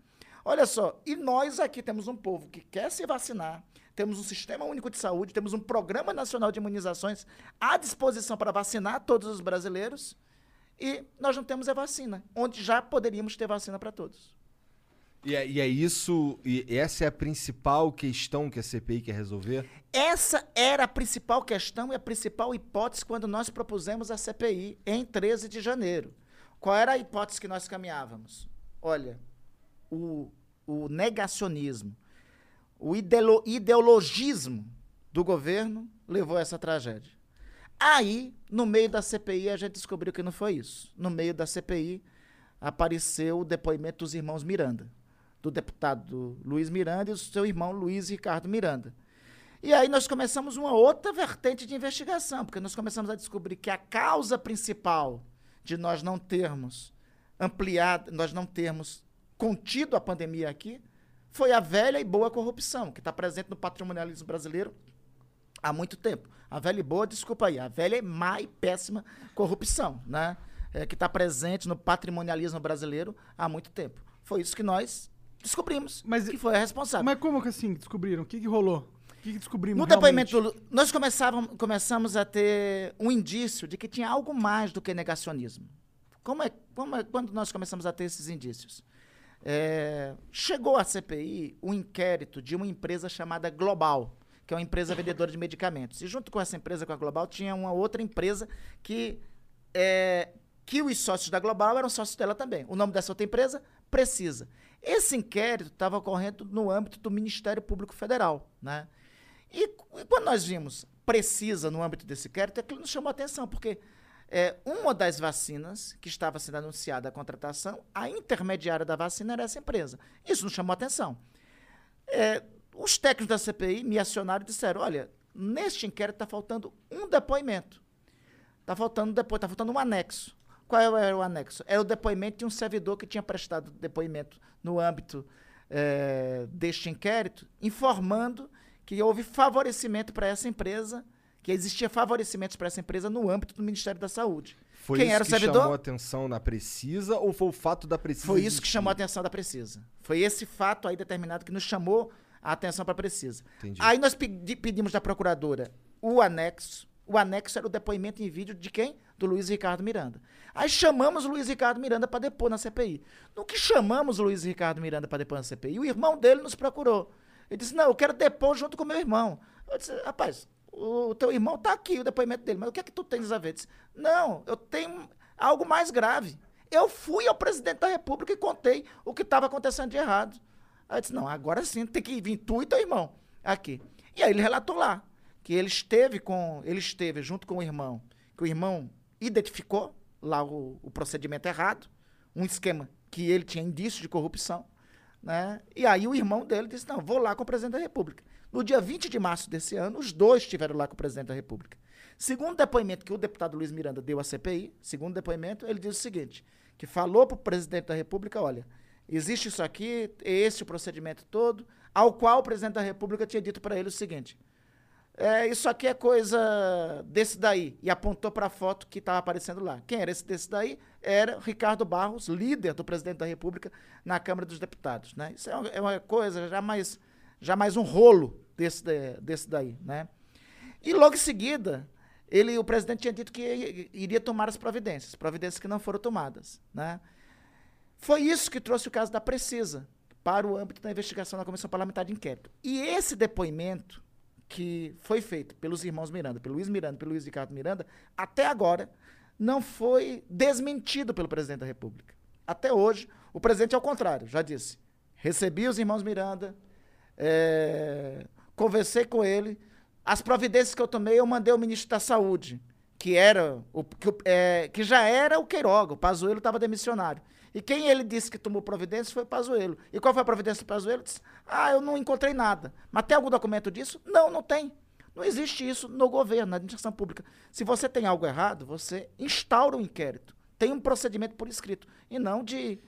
Olha só, e nós aqui temos um povo que quer se vacinar, temos um sistema único de saúde, temos um programa nacional de imunizações à disposição para vacinar todos os brasileiros, e nós não temos a vacina, onde já poderíamos ter vacina para todos. E é, e é isso, e essa é a principal questão que a CPI quer resolver? Essa era a principal questão e a principal hipótese quando nós propusemos a CPI em 13 de janeiro. Qual era a hipótese que nós caminhávamos? Olha, o, o negacionismo, o ideolo- ideologismo do governo levou a essa tragédia. Aí, no meio da CPI, a gente descobriu que não foi isso. No meio da CPI, apareceu o depoimento dos irmãos Miranda, do deputado Luiz Miranda e do seu irmão Luiz Ricardo Miranda. E aí nós começamos uma outra vertente de investigação, porque nós começamos a descobrir que a causa principal de nós não termos ampliado, nós não termos contido a pandemia aqui, foi a velha e boa corrupção, que está presente no patrimonialismo brasileiro há muito tempo. A velha e boa, desculpa aí, a velha e má e péssima corrupção, né? É, que está presente no patrimonialismo brasileiro há muito tempo. Foi isso que nós descobrimos, Mas- que foi a responsável. Mas como que assim descobriram? O que, que rolou? O que, que descobrimos? No realmente? depoimento, do Lu- nós começávamos, começamos a ter um indício de que tinha algo mais do que negacionismo. Como é, como é- quando nós começamos a ter esses indícios? É, chegou à CPI um inquérito de uma empresa chamada Global, que é uma empresa vendedora de medicamentos. E junto com essa empresa, com a Global, tinha uma outra empresa que, é, que os sócios da Global eram sócios dela também. O nome dessa outra empresa? Precisa. Esse inquérito estava ocorrendo no âmbito do Ministério Público Federal, né? E, e quando nós vimos precisa no âmbito desse inquérito, aquilo nos chamou a atenção, porque é, uma das vacinas que estava sendo anunciada a contratação, a intermediária da vacina era essa empresa. Isso nos chamou atenção. É, os técnicos da CPI me acionaram e disseram: olha, neste inquérito está faltando um depoimento. Está faltando depois, está faltando um anexo. Qual era o anexo? Era o depoimento de um servidor que tinha prestado depoimento no âmbito eh, deste inquérito, informando que houve favorecimento para essa empresa, que existia favorecimentos para essa empresa no âmbito do Ministério da Saúde. Foi Quem isso era o que servidor? chamou a atenção na Precisa ou foi o fato da Precisa Foi isso que chamou a atenção da Precisa. Foi esse fato aí determinado que nos chamou a atenção para Precisa. Entendi. Aí nós pedi- pedimos da procuradora o anexo. O anexo era o depoimento em vídeo de quem? Do Luiz Ricardo Miranda. Aí chamamos o Luiz Ricardo Miranda para depor na CPI. No que chamamos o Luiz Ricardo Miranda para depor na CPI, o irmão dele nos procurou. Ele disse: Não, eu quero depor junto com meu irmão. Eu disse: Rapaz, o teu irmão tá aqui, o depoimento dele, mas o que é que tu tens a ver? Disse, Não, eu tenho algo mais grave. Eu fui ao presidente da República e contei o que estava acontecendo de errado. Aí eu disse, não, agora sim tem que vir tu e teu irmão aqui. E aí ele relatou lá que ele esteve com, ele esteve junto com o irmão, que o irmão identificou lá o, o procedimento errado, um esquema que ele tinha indício de corrupção, né? E aí o irmão dele disse, não, vou lá com o presidente da República. No dia 20 de março desse ano, os dois estiveram lá com o presidente da República. Segundo depoimento que o deputado Luiz Miranda deu à CPI, segundo depoimento, ele diz o seguinte, que falou para o presidente da República, olha, existe isso aqui, é esse o procedimento todo, ao qual o presidente da República tinha dito para ele o seguinte, é, isso aqui é coisa desse daí. E apontou para a foto que estava aparecendo lá. Quem era esse desse daí? Era Ricardo Barros, líder do presidente da República na Câmara dos Deputados. Né? Isso é uma, é uma coisa, já mais, já mais um rolo desse, desse daí. Né? E logo em seguida, ele, o presidente tinha dito que iria tomar as providências, providências que não foram tomadas. Né? Foi isso que trouxe o caso da Precisa para o âmbito da investigação da Comissão Parlamentar de Inquérito. E esse depoimento que foi feito pelos irmãos Miranda, pelo Luiz Miranda, pelo Luiz Ricardo Miranda, até agora não foi desmentido pelo presidente da República. Até hoje, o presidente, ao contrário, já disse: recebi os irmãos Miranda, é, conversei com ele, as providências que eu tomei eu mandei ao ministro da Saúde, que era o, que, o- é, que já era o Queiroga, o Pazuello estava demissionário. E quem ele disse que tomou providência foi o Pazuello. E qual foi a providência do Pazuello? Disse, ah, eu não encontrei nada. Mas tem algum documento disso? Não, não tem. Não existe isso no governo, na administração pública. Se você tem algo errado, você instaura um inquérito. Tem um procedimento por escrito. E não de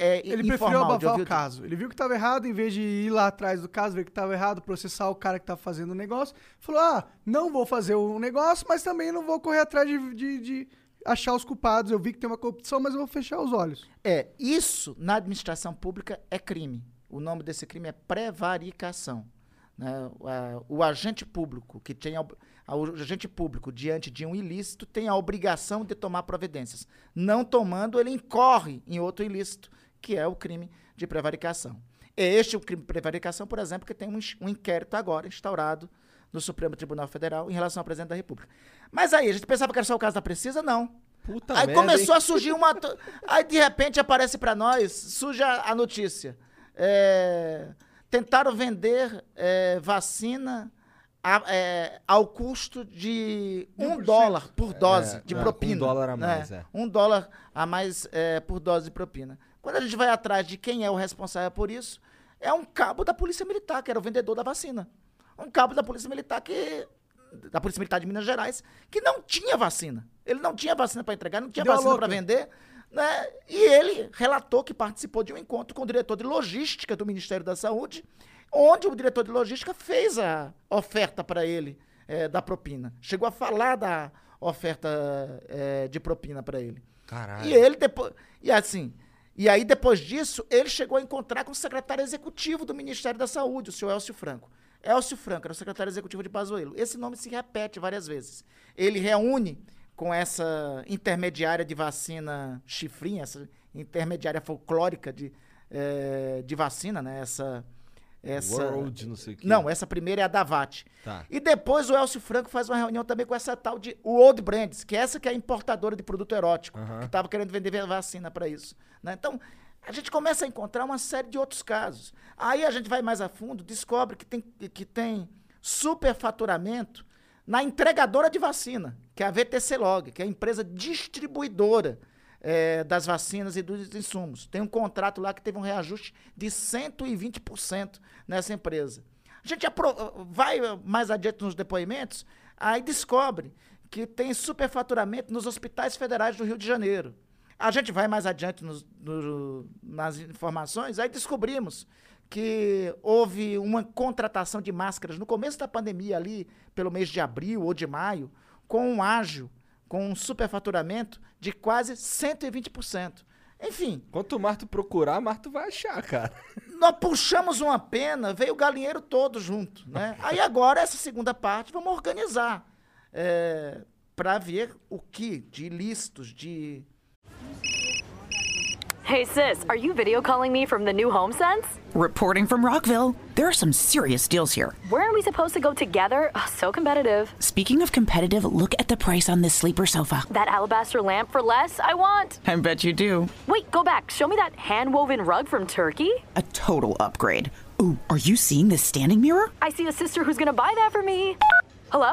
é, Ele preferiu informal, de abafar o caso. Ele viu que estava errado, em vez de ir lá atrás do caso, ver que estava errado, processar o cara que estava fazendo o negócio. Falou: ah, não vou fazer o negócio, mas também não vou correr atrás de, de- de achar os culpados. Eu vi que tem uma corrupção, mas eu vou fechar os olhos. É, isso na administração pública é crime. O nome desse crime é prevaricação. né? O, a- o agente público que tem a- o agente público diante de um ilícito tem a obrigação de tomar providências. Não tomando, ele incorre em outro ilícito, que é o crime de prevaricação. É este o crime de prevaricação, por exemplo, que tem um, um inquérito agora instaurado no Supremo Tribunal Federal em relação ao presidente da República. Mas aí, a gente pensava que era só o caso da Precisa? Não. Puta Aí merda, começou hein? a surgir uma. Aí de repente aparece pra nós, surge a, a notícia. É, tentaram vender é, vacina a- é, ao custo de um dólar por dose de propina. um dólar a mais, é. Um dólar a mais por dose de propina. Quando a gente vai atrás de quem é o responsável por isso, é um cabo da Polícia Militar, que era o vendedor da vacina. Um cabo da Polícia Militar que. Da Polícia Militar de Minas Gerais, que não tinha vacina. Ele não tinha vacina para entregar, não tinha Deu vacina para vender. Né? E ele relatou que participou de um encontro com o diretor de logística do Ministério da Saúde, onde o diretor de logística fez a oferta para ele eh, da propina. Chegou a falar da oferta eh, de propina para ele. Caralho. E ele depois. E assim. E aí, depois disso, ele chegou a encontrar com o secretário executivo do Ministério da Saúde, o senhor Elcio Franco. Elcio Franco era o secretário executivo de Pazuello. Esse nome se repete várias vezes. Ele reúne com essa intermediária de vacina chifrinha, essa intermediária folclórica de, eh, de vacina, né? Essa. Essa World, não sei o que. não, essa primeira é a Davat. Tá. E depois o Elcio Franco faz uma reunião também com essa tal de World Brands, que é essa que é a importadora de produto erótico, que estava querendo vender vacina para isso. né? Então, a gente começa a encontrar uma série de outros casos. Aí a gente vai mais a fundo, descobre que tem, que tem superfaturamento na entregadora de vacina, que é a VTC Log, que é a empresa distribuidora eh, das vacinas e dos insumos. Tem um contrato lá que teve um reajuste de 120% nessa empresa. A gente vai mais adiante nos depoimentos, aí descobre que tem superfaturamento nos hospitais federais do Rio de Janeiro. A gente vai mais adiante nos- no- nas informações, aí descobrimos que houve uma contratação de máscaras no começo da pandemia ali, pelo mês de abril ou de maio, com um ágio, com um superfaturamento de quase 120%. Enfim, Quanto mais tu procurar, mais tu vai achar, cara. nós puxamos uma pena, veio o galinheiro todo junto, né? Aí agora, essa segunda parte, vamos organizar é, para ver o que de ilícitos, de... Hey sis, are you video calling me from the new home sense? Reporting from Rockville. There are some serious deals here. Weren't we supposed to go together? Ugh, so competitive. Speaking of competitive, look at the price on this sleeper sofa. That alabaster lamp for less, I want. I bet you do. Wait, go back. Show me that hand woven rug from Turkey. A total upgrade. Ooh, are you seeing this standing mirror? I see a sister who's gonna buy that for me. Hello?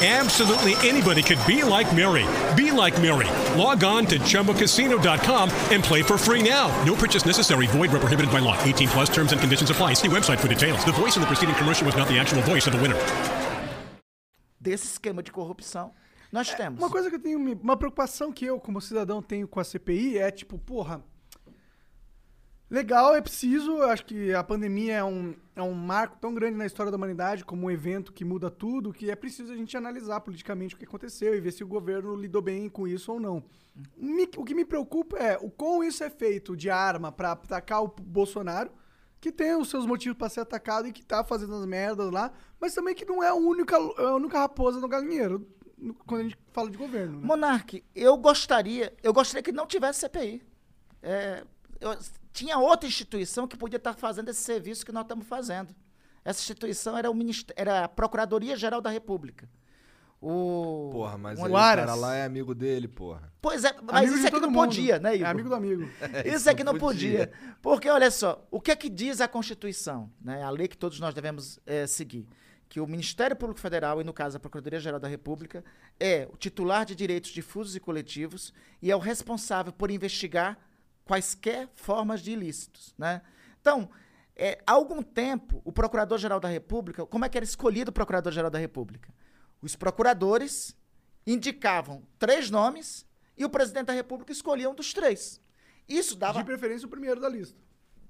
Absolutely anybody could be like Mary. Be like Mary. Log on to ChumbaCasino.com and play for free now. No purchase necessary. Void where prohibited by law. 18 plus terms and conditions apply. See website for details. The voice in the preceding commercial was not the actual voice of the winner. desse esquema de corrupção. Nós temos. Uma coisa que eu tenho, uma preocupação que eu, como cidadão, tenho com a CPI é tipo, porra. Legal, é preciso. Eu acho que a pandemia é um, é um marco tão grande na história da humanidade, como um evento que muda tudo, que é preciso a gente analisar politicamente o que aconteceu e ver se o governo lidou bem com isso ou não. Me- o que me preocupa é o como isso é feito de arma pra atacar o Bolsonaro, que tem os seus motivos pra ser atacado e que tá fazendo as merdas lá, mas também que não é a única, a única raposa no galinheiro no- quando a gente fala de governo. Né? Monarque, eu gostaria, eu gostaria que não tivesse CPI. É, eu- tinha outra instituição que podia estar fazendo esse serviço que nós estamos fazendo. Essa instituição era, o era a Procuradoria-Geral da República. O, Porra, mas um- o cara lá é amigo dele, porra. Pois é, mas Amigo isso aqui todo não mundo. podia, né, É Igor? amigo do amigo. [laughs] Isso aqui não não podia. podia. Porque, olha só, o que é que diz a Constituição? Né? A lei que todos nós devemos eh, seguir. Que o Ministério Público Federal, e no caso a Procuradoria-Geral da República, é o titular de direitos difusos e coletivos e é o responsável por investigar quaisquer formas de ilícitos. Né? Então, eh, há algum tempo, o Procurador-Geral da República, como é que era escolhido o Procurador-Geral da República? Os procuradores indicavam três nomes e o presidente da República escolhia um dos três. Isso dava De preferência o primeiro da lista.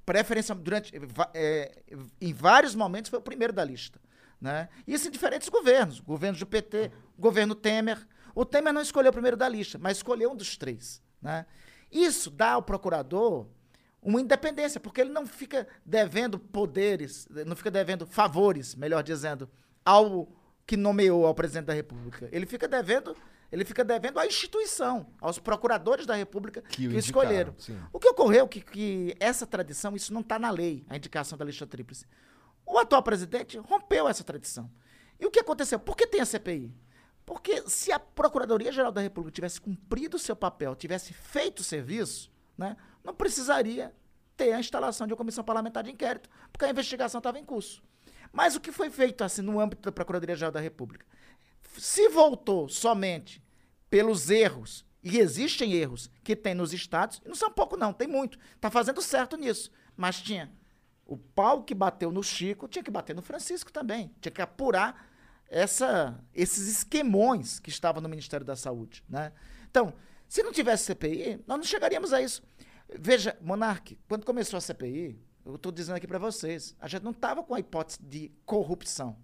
preferência durante é, em vários momentos foi o primeiro da lista, né? Isso em diferentes governos, governos do PT, governo Temer. O Temer não escolheu o primeiro da lista, mas escolheu um dos três, né? Isso dá ao procurador uma independência, porque ele não fica devendo poderes, não fica devendo favores, melhor dizendo, ao que nomeou ao presidente da República. Ele fica devendo, ele fica devendo à instituição, aos procuradores da República que, o o escolheram. sim. O que ocorreu que, que essa tradição, isso não está na lei, a indicação da lista tríplice. O atual presidente rompeu essa tradição. E o que aconteceu? Por que tem a CPI? Porque se a Procuradoria-Geral da República tivesse cumprido o seu papel, tivesse feito o serviço, né, não precisaria ter a instalação de uma comissão parlamentar de inquérito, porque a investigação estava em curso. Mas o que foi feito assim no âmbito da Procuradoria-Geral da República? Se voltou somente pelos erros, e existem erros que tem nos estados, não são pouco não, tem muito, está fazendo certo nisso, mas tinha o pau que bateu no Chico, tinha que bater no Francisco também, tinha que apurar essa, esses esquemões que estavam no Ministério da Saúde, né? Então, se não tivesse CPI, nós não chegaríamos a isso. Veja, Monarque, quando começou a CPI, eu estou dizendo aqui para vocês, a gente não estava com a hipótese de corrupção.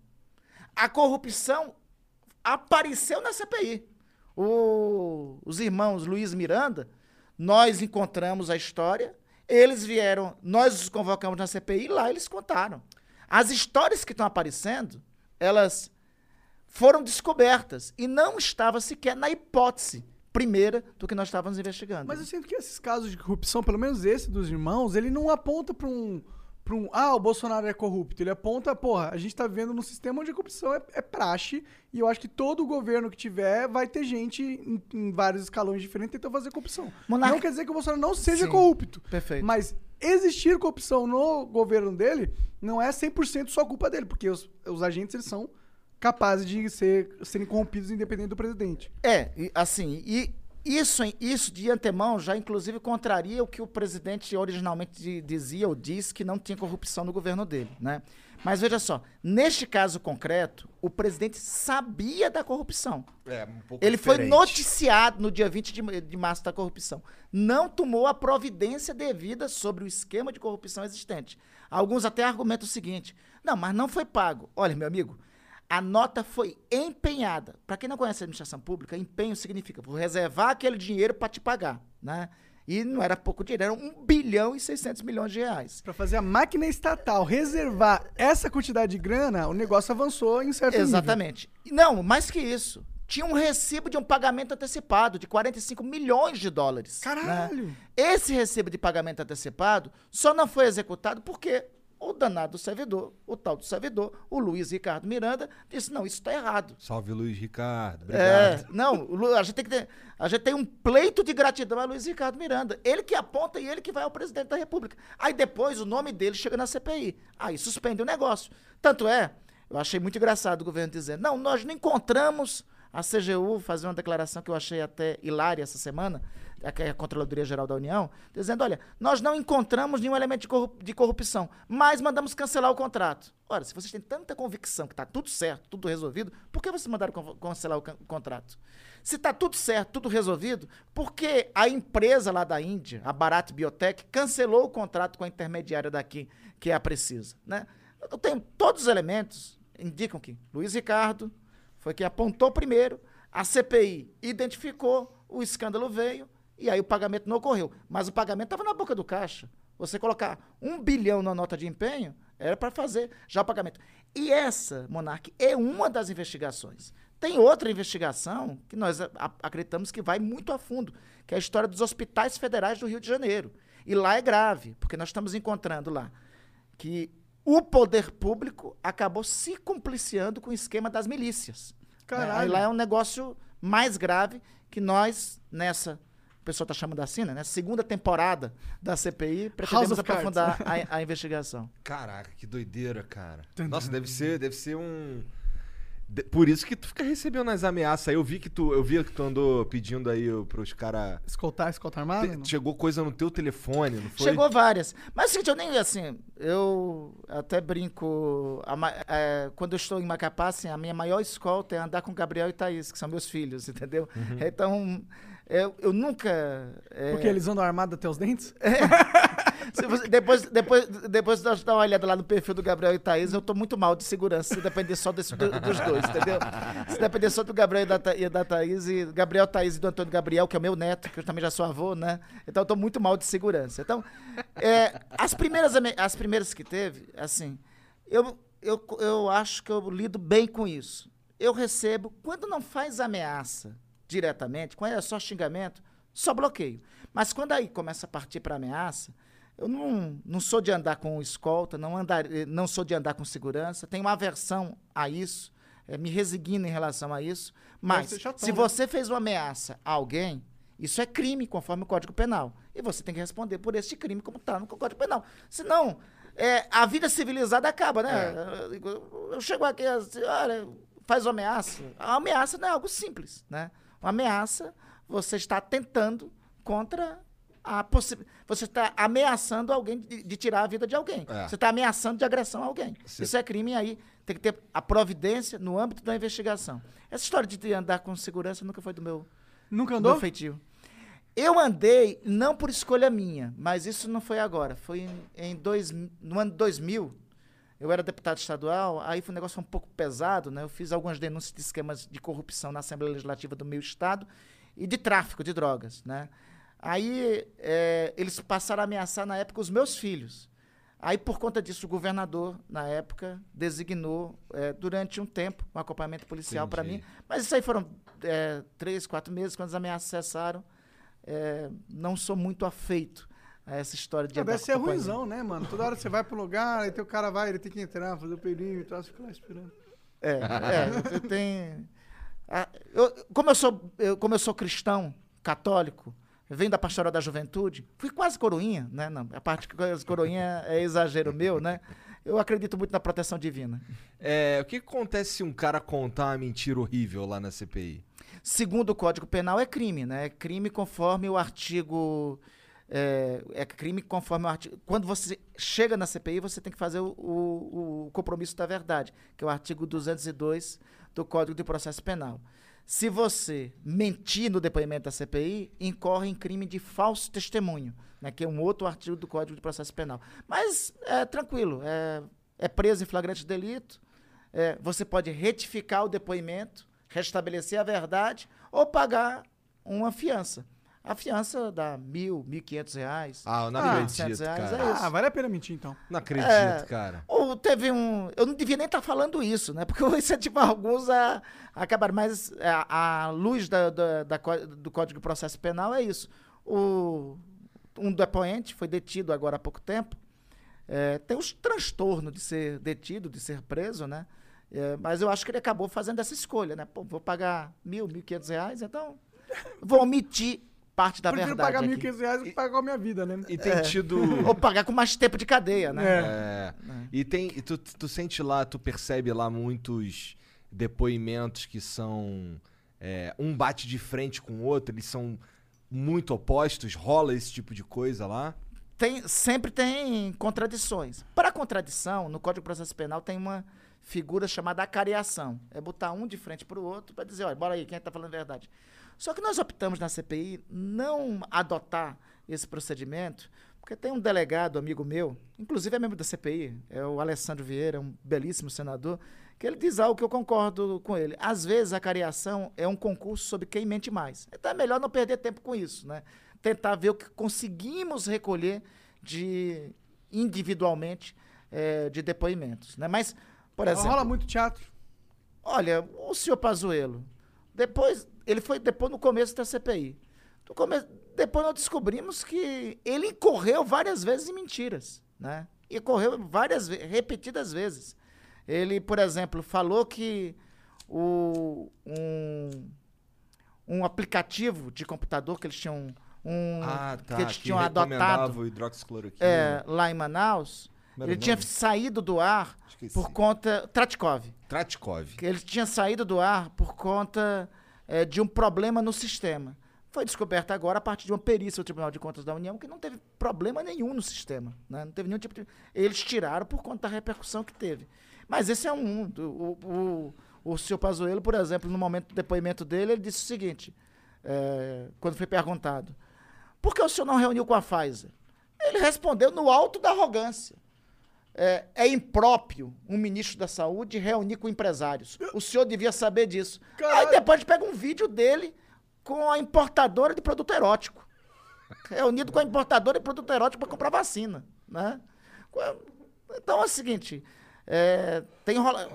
A corrupção apareceu na CPI. O- os irmãos Luiz Miranda, nós encontramos a história, eles vieram, nós os convocamos na CPI lá eles contaram. As histórias que estão aparecendo, elas foram descobertas e não estava sequer na hipótese primeira do que nós estávamos investigando. Mas eu sinto que esses casos de corrupção, pelo menos esse dos irmãos, ele não aponta pra um. Pra um ah, o Bolsonaro é corrupto. Ele aponta, porra, a gente tá vivendo num sistema onde a corrupção é, é praxe. E eu acho que todo governo que tiver vai ter gente em, em vários escalões diferentes tentando fazer corrupção. Monarca- Não quer dizer que o Bolsonaro não seja Sim, corrupto. perfeito. Mas existir corrupção no governo dele não é 100% só culpa dele, porque os, os agentes eles são capazes de ser, serem corrompidos independente do presidente. É, e, assim, e isso, isso de antemão já inclusive contraria o que o presidente originalmente di- dizia ou diz que não tinha corrupção no governo dele, né? Mas veja só, neste caso concreto, o presidente sabia da corrupção. É, um pouco Ele foi diferente. noticiado no dia 20 de, de março da corrupção. Não tomou a providência devida sobre o esquema de corrupção existente. Alguns até argumentam o seguinte: não, mas não foi pago. Olha, meu amigo, a nota foi empenhada. Para quem não conhece a administração pública, empenho significa vou reservar aquele dinheiro para te pagar, né? E não era pouco dinheiro, era 1 bilhão e 600 milhões de reais. Pra fazer a máquina estatal reservar essa quantidade de grana, o negócio avançou em certo nível. Exatamente. Não, mais que isso. Tinha um recibo de um pagamento antecipado de 45 milhões de dólares. né? Caralho! Esse recibo de pagamento antecipado só não foi executado porque o danado do servidor, o tal do servidor, o Luiz Ricardo Miranda, disse: não, isso está errado. Salve, Luiz Ricardo. É, Obrigado. não, o Lu- a gente tem que ter, a gente tem um pleito de gratidão a Luiz Ricardo Miranda. Ele que aponta e ele que vai ao presidente da República. Aí depois o nome dele chega na CPI. Aí suspende o negócio. Tanto é, eu achei muito engraçado o governo dizendo: "Não, nós não encontramos a CGU fazer uma declaração que eu achei até hilária essa semana, é a Controladoria Geral da União, dizendo: olha, nós não encontramos nenhum elemento de, corru- de corrupção, mas mandamos cancelar o contrato. Ora, se vocês têm tanta convicção que está tudo certo, tudo resolvido, por que vocês mandaram cancelar o, contrato? Se está tudo certo, tudo resolvido, por que a empresa lá da Índia, a Bharat Biotech, cancelou o contrato com a intermediária daqui, que é a Precisa? Né? Eu tenho todos os elementos, indicam que Luiz Ricardo foi quem apontou primeiro, a CPI identificou, o escândalo veio, e aí o pagamento não ocorreu. Mas o pagamento estava na boca do caixa. Você colocar um bilhão na nota de empenho, era para fazer já o pagamento. E essa, Monark, é uma das investigações. Tem outra investigação que nós acreditamos que vai muito a fundo, que é a história dos hospitais federais do Rio de Janeiro. E lá é grave, porque nós estamos encontrando lá que o poder público acabou se compliciando com o esquema das milícias. Caralho. Né? Aí lá é um negócio mais grave que nós, nessa, o pessoal está chamando assim, né? Segunda temporada da CPI, pretendemos aprofundar a, a investigação. Caraca, que doideira, cara. Nossa, deve ser, deve ser um. Por isso que tu fica recebendo as ameaças. aí. Eu vi que tu, eu vi que tu andou pedindo aí pros caras. Escoltar, escolta armada? não? Chegou coisa no teu telefone, não foi? Chegou várias. Mas é o seguinte, eu nem, assim, eu até brinco, a é, quando eu estou em Macapá, assim, a minha maior escolta é andar com Gabriel e Thaís, que são meus filhos, [laughs] entendeu? Então, eu, eu nunca... é, Porque eles andam armados até os dentes? Se [laughs] você- depois, depois, depois de nós dar uma olhada lá no perfil do Gabriel e Thaís, eu tô muito mal de segurança se depender só desse- do- dos dois, entendeu? Se depender só do Gabriel e da, e da Thaís, e Gabriel, Thaís e do Antônio Gabriel, que é meu neto, que eu também já sou avô, né? Então eu tô muito mal de segurança. Então, é, as, primeiras, as primeiras que teve, assim, eu, eu, eu acho que eu lido bem com isso. Eu recebo, quando não faz ameaça diretamente, quando é só xingamento, só bloqueio. Mas quando aí começa a partir para ameaça, eu não, não sou de andar com escolta, não, andar, não sou de andar com segurança, tenho uma aversão a isso, eh, me resigno em relação a isso. Mas, se né? você fez uma ameaça a alguém, isso é crime, conforme o Código Penal. E você tem que responder por esse crime, como está no Código Penal. Senão, eh, a vida civilizada acaba, né? Eu, eu chego aqui, assim, olha, faz uma ameaça. A ameaça não é algo simples, né? Uma ameaça, você está tentando contra a. Você está ameaçando alguém de, de tirar a vida de alguém. É. Você está ameaçando de agressão a alguém. Cê- Isso é crime aí. Tem que ter a providência no âmbito da investigação. Essa história de andar com segurança nunca foi do meu, Nunca do andou? meu feitio. Eu andei, não por escolha minha, mas isso não foi agora. Foi em, em dois, no ano 2000. Eu era deputado estadual, aí foi um negócio um pouco pesado, né? Eu fiz algumas denúncias de esquemas de corrupção na Assembleia Legislativa do meu estado e de tráfico de drogas, né? Aí eh, eles passaram a ameaçar na época os meus filhos. Aí, por conta disso, o governador, na época, designou, eh, durante um tempo, um acompanhamento policial para mim. Mas isso aí foram eh, três, quatro meses, quando as ameaças cessaram. Eh, não sou muito afeito a essa história de Ah, deve ser ruimzão, né, mano? Toda hora você vai pro lugar, aí tem o cara vai, ele tem que entrar, fazer o perímetro, você fica lá esperando. É, é. Ah, eu- como, eu sou, eu- como eu sou cristão, católico, venho da pastoral da juventude, fui quase coroinha, né? Não, a parte que coroinha é exagero meu, né? Eu acredito muito na proteção divina. É, o que acontece se um cara contar uma mentira horrível lá na CPI? Segundo o Código Penal, é crime, né? É crime conforme o artigo é, é crime conforme o artigo. Quando você chega na CPI, você tem que fazer o, o- o compromisso da verdade, que é o artigo 202 do Código de Processo Penal. Se você mentir no depoimento da CPI, incorre em crime de falso testemunho, né, que é um outro artigo do Código de Processo Penal. Mas é tranquilo, é, é preso em flagrante delito, é, você pode retificar o depoimento, restabelecer a verdade ou pagar uma fiança. A fiança dá mil, mil e quinhentos reais. Ah, eu não Ah, acredito, 700 reais, cara. é isso. Ah, vale a pena mentir então. Não acredito, É. cara. Ou teve um. Eu não devia nem estar falando isso, né? Porque eu incentivo alguns a, a acabar. Mas é, a, a luz da, da- da do Código de Processo Penal é isso. O, um depoente foi detido agora há pouco tempo. É, tem os transtornos de ser detido, de ser preso, né? É, mas eu acho que ele acabou fazendo essa escolha, né? Pô, vou pagar mil, mil e quinhentos reais, então vou omitir parte da Prefiro verdade. pagar aqui. 1.500 reais do que pagar a minha vida, né? E tem É. tido. [laughs] Ou pagar com mais tempo de cadeia, né? É. E tem. e tu, tu sente lá, tu percebe lá muitos depoimentos que são. é, um bate de frente com o outro, eles são muito opostos, rola esse tipo de coisa lá. tem, sempre tem contradições. Para contradição, no Código de Processo Penal tem uma figura chamada acariação. É botar um de frente para o outro para dizer, olha, bora aí, quem está falando a verdade. Só que nós optamos na CPI não adotar esse procedimento, porque tem um delegado, amigo meu, inclusive é membro da CPI, é o Alessandro Vieira, um belíssimo senador, que ele diz algo que eu concordo com ele. Às vezes a cariação é um concurso sobre quem mente mais. Então é melhor não perder tempo com isso, né? Tentar ver o que conseguimos recolher de individualmente eh, de depoimentos, né? Mas, por exemplo, Rola muito teatro. Olha, o senhor Pazuello, depois, ele foi depois no começo da CPI. Começo, depois nós descobrimos que ele incorreu várias vezes em mentiras, né? E correu várias repetidas vezes. Ele, por exemplo, falou que o, um, um aplicativo de computador que eles tinham um Ah, tá. que eles que tinham recomendava adotado é, lá em Manaus, Ele tinha saído do ar Esqueci. por conta Tratkov Tratkov. ele tinha saído do ar por conta eh, de um problema no sistema. Foi descoberto agora a partir de uma perícia do Tribunal de Contas da União que não teve problema nenhum no sistema. né? Não teve nenhum tipo de. Eles tiraram por conta da repercussão que teve. Mas esse é um. do- O, o, o senhor Pazuello, por exemplo, no momento do depoimento dele, ele disse o seguinte: eh, quando foi perguntado, por que o senhor não reuniu com a Pfizer? Ele respondeu no alto da arrogância. É, é impróprio um ministro da saúde reunir com empresários. O senhor devia saber disso. Aí depois pega um vídeo dele com a importadora de produto erótico. [laughs] Reunido com a importadora de produto erótico para comprar vacina. Né? Então é o seguinte. é, tem rola,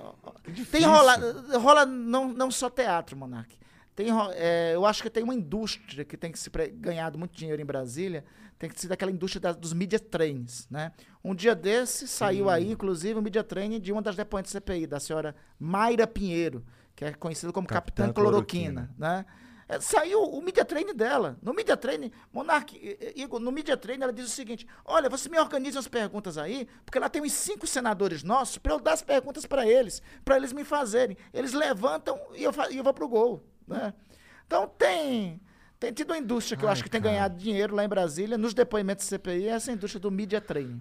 tem rola, rola não, não só teatro, Monark. Tem, é, eu acho que tem uma indústria que tem que se ganhado muito dinheiro em Brasília, tem que ser daquela indústria da- dos media trains, né? Um dia desse saiu aí, inclusive, o media training de uma das depoentes CPI, da senhora Mayra Pinheiro, que é conhecida como Capitã Capitã Cloroquina, né? É, saiu o media training dela. No media training, Monark, Igor, no media training ela diz o seguinte: olha, você me organiza as perguntas aí, porque lá tem uns cinco senadores nossos para eu dar as perguntas para eles, para eles me fazerem. Eles levantam e eu, e eu vou pro gol, né? Então tem tem tido uma indústria que eu acho que tem ganhado dinheiro lá em Brasília, nos depoimentos do CPI, essa indústria do media training.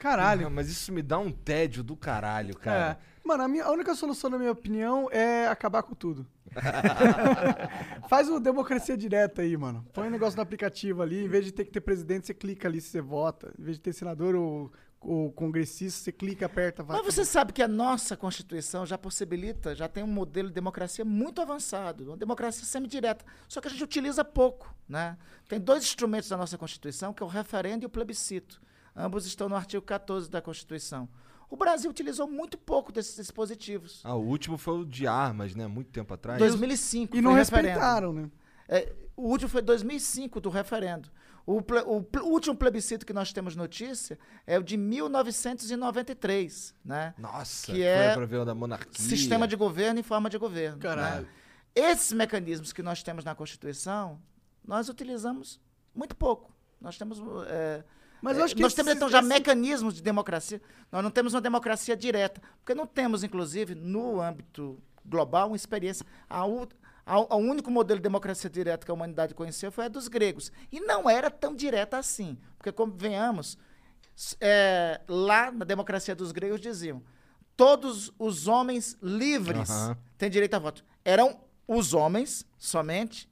Caralho. Ah, mas isso me dá um tédio do caralho, cara. É. Mano, a, minha, a única solução, na minha opinião, é acabar com tudo. [laughs] Faz o democracia direta aí, mano. Põe o negócio no aplicativo ali, em vez de ter que ter presidente, você clica ali se você vota. Em vez de ter senador ou, ou congressista, você clica, aperta, vai. Mas você sabe que a nossa Constituição já possibilita, já tem um modelo de democracia muito avançado, uma democracia semidireta. Só que a gente utiliza pouco. Né? Tem dois instrumentos da nossa Constituição, que é o referendo e o plebiscito. Ambos estão no artigo 14 da Constituição. O Brasil utilizou muito pouco desses dispositivos. Ah, o último foi o de armas, né? Muito tempo atrás. 2005 E não referendo. respeitaram, né? É, o último foi 2005 do referendo. O, o último plebiscito que nós temos notícia é o de 1993, né? Nossa, que é pra ver o da monarquia. Sistema de governo em forma de governo. Caralho. né? Esses mecanismos que nós temos na Constituição, nós utilizamos muito pouco. Nós temos. é, Mas eu acho que nós temos então já esse- mecanismos de democracia. Nós não temos uma democracia direta, porque não temos, inclusive, no âmbito global, uma experiência. A, O único modelo de democracia direta que a humanidade conheceu foi a dos gregos. E não era tão direta assim. Porque, como venhamos, é, lá na democracia dos gregos diziam: todos os homens livres Aham. têm direito a voto. Eram os homens somente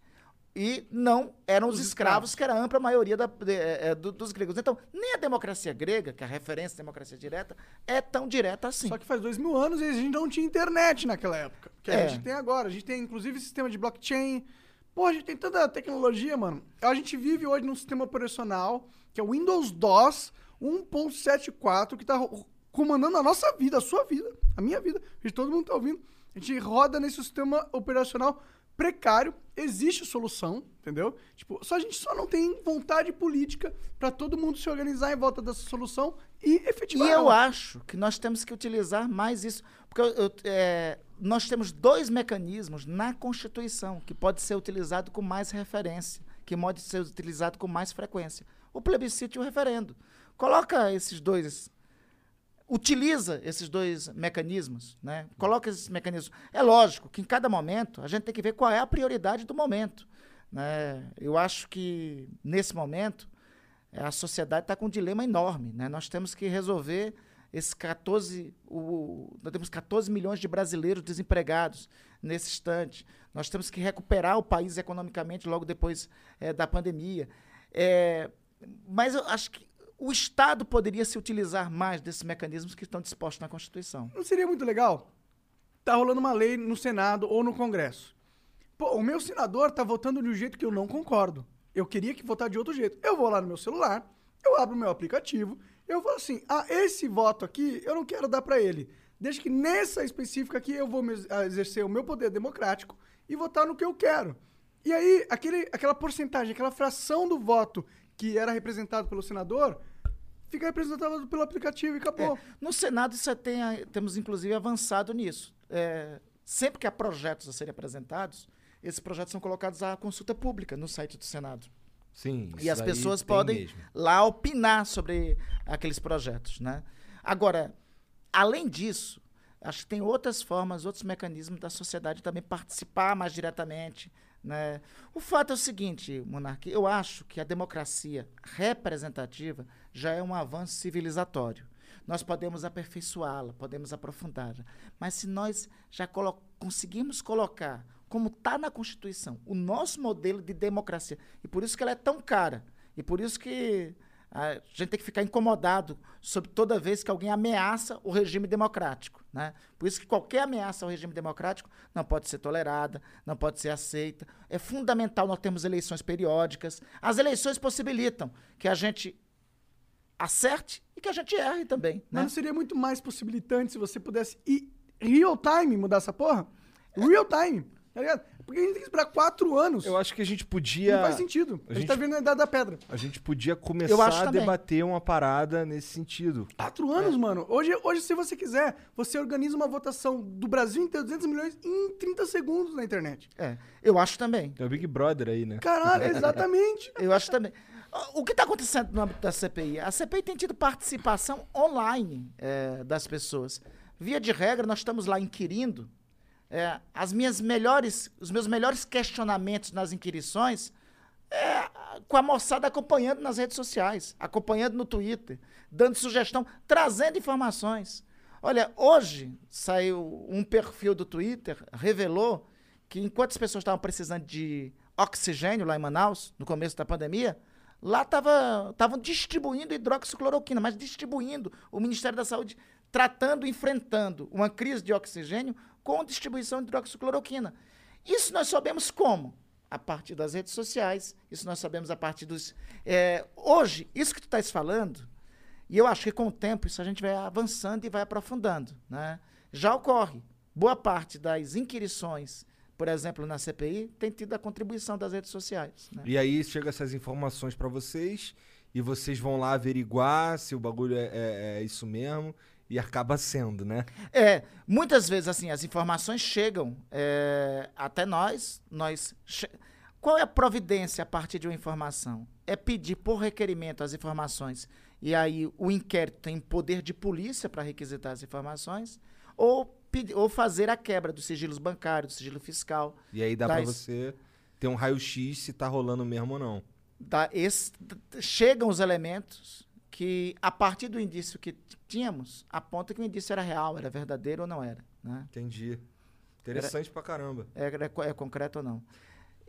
e não eram os, Os escravos, escravos. que era a ampla maioria da- de- é, do- dos gregos. Então, nem a democracia grega, que é a referência à democracia direta, é tão direta assim. Só que faz dois mil anos e a gente não tinha internet naquela época. Que É. a gente tem agora. A gente tem, inclusive, sistema de blockchain. Pô, a gente tem tanta tecnologia, mano. A gente vive hoje num sistema operacional que é o Windows DOS 1.74, que tá ro- comandando a nossa vida, a sua vida, a minha vida. E todo mundo tá ouvindo. A gente roda nesse sistema operacional precário. Existe solução, entendeu? Tipo, só a gente só não tem vontade política pra todo mundo se organizar em volta dessa solução e efetivar. E eu acho que nós temos que utilizar mais isso. Porque eu- eu- é, nós temos dois mecanismos na Constituição que pode ser utilizado com mais referência, que pode ser utilizado com mais frequência. O plebiscito e o referendo. Coloca esses dois. Utiliza esses dois mecanismos, né? Coloca esses mecanismos. É lógico que em cada momento a gente tem que ver qual é a prioridade do momento. Né? Eu acho que nesse momento eh, a sociedade está com um dilema enorme. Né? Nós temos que resolver esses 14, o, nós temos 14 milhões de brasileiros desempregados nesse instante. Nós temos que recuperar o país economicamente logo depois eh, da pandemia. Eh, mas eu acho que o Estado poderia se utilizar mais desses mecanismos que estão dispostos na Constituição. Não seria muito legal? Tá rolando uma lei no Senado ou no Congresso. Pô, o meu senador tá votando de um jeito que eu não concordo. Eu queria que votar de outro jeito. Eu vou lá no meu celular, eu abro o meu aplicativo, eu falo assim: ah, esse voto aqui eu não quero dar pra ele. Desde que nessa específica aqui eu vou ah, exercer o meu poder democrático e votar no que eu quero. E aí, aquele, aquela porcentagem, aquela fração do voto que era representado pelo senador, fica representado pelo aplicativo e acabou. É, no Senado isso tem, a- temos inclusive avançado nisso. É, sempre que há projetos a serem apresentados, esses projetos são colocados à consulta pública no site do Senado. Sim. E isso as pessoas podem mesmo. lá opinar sobre aqueles projetos, né? Agora, além disso, acho que tem outras formas, outros mecanismos da sociedade também participar mais diretamente, né? O fato é o seguinte, Monarque, eu acho que a democracia representativa já é um avanço civilizatório. Nós podemos aperfeiçoá-la, podemos aprofundá-la, mas se nós já colo conseguirmos colocar, como está na Constituição, o nosso modelo de democracia, e por isso que ela é tão cara, e por isso que a gente tem que ficar incomodado sobre toda vez que alguém ameaça o regime democrático. Né? Por isso que qualquer ameaça ao regime democrático não pode ser tolerada, não pode ser aceita. É fundamental nós termos eleições periódicas. As eleições possibilitam que a gente acerte e que a gente erre também. Mas Né? não seria muito mais possibilitante se você pudesse ir real time mudar essa porra? Real time, tá ligado? Porque a gente tem que esperar quatro anos. Eu acho que a gente podia. Não faz sentido. A, a gente gente- tá vendo a idade da pedra. A gente podia Eu começar acho a debater uma parada nesse sentido. Quatro anos, mano. Hoje, hoje, se você quiser, você organiza uma votação do Brasil inteiro, 200 milhões, em 30 segundos na internet. É, eu acho também. É o Big Brother aí, né? Caralho, [laughs] exatamente. Eu acho também. O que está acontecendo no âmbito da CPI? A CPI tem tido participação online é, das pessoas. Via de regra, nós estamos lá inquirindo. É, as minhas melhores, os meus melhores questionamentos nas inquirições é, com a moçada acompanhando nas redes sociais, acompanhando no Twitter, dando sugestão, trazendo informações. Olha, hoje saiu um perfil do Twitter, revelou que enquanto as pessoas estavam precisando de oxigênio lá em Manaus, no começo da pandemia, lá estavam distribuindo hidroxicloroquina, mas distribuindo o Ministério da Saúde tratando, enfrentando uma crise de oxigênio com distribuição de hidroxicloroquina. Isso nós sabemos como? A partir das redes sociais, isso nós sabemos a partir dos. é, hoje, isso que tu estás falando, e eu acho que com o tempo isso a gente vai avançando e vai aprofundando. Né? Já ocorre. Boa parte das inquirições, por exemplo, na CPI, tem tido a contribuição das redes sociais. Né? E aí chega essas informações pra vocês e vocês vão lá averiguar se o bagulho é, é- é isso mesmo e acaba sendo, né? É, muitas vezes assim as informações chegam é, até nós. Nós qual é a providência a partir de uma informação? É pedir por requerimento as informações e aí o inquérito tem poder de polícia para requisitar as informações ou ou fazer a quebra dos sigilos bancários, do sigilo fiscal. E aí dá das- você ter um raio-x se tá rolando mesmo ou não. da- esse- chegam os elementos que, a partir do indício que tínhamos, aponta que o indício era real, era verdadeiro ou não era. Né? Entendi. Interessante pra caramba. É, é co- é concreto ou não.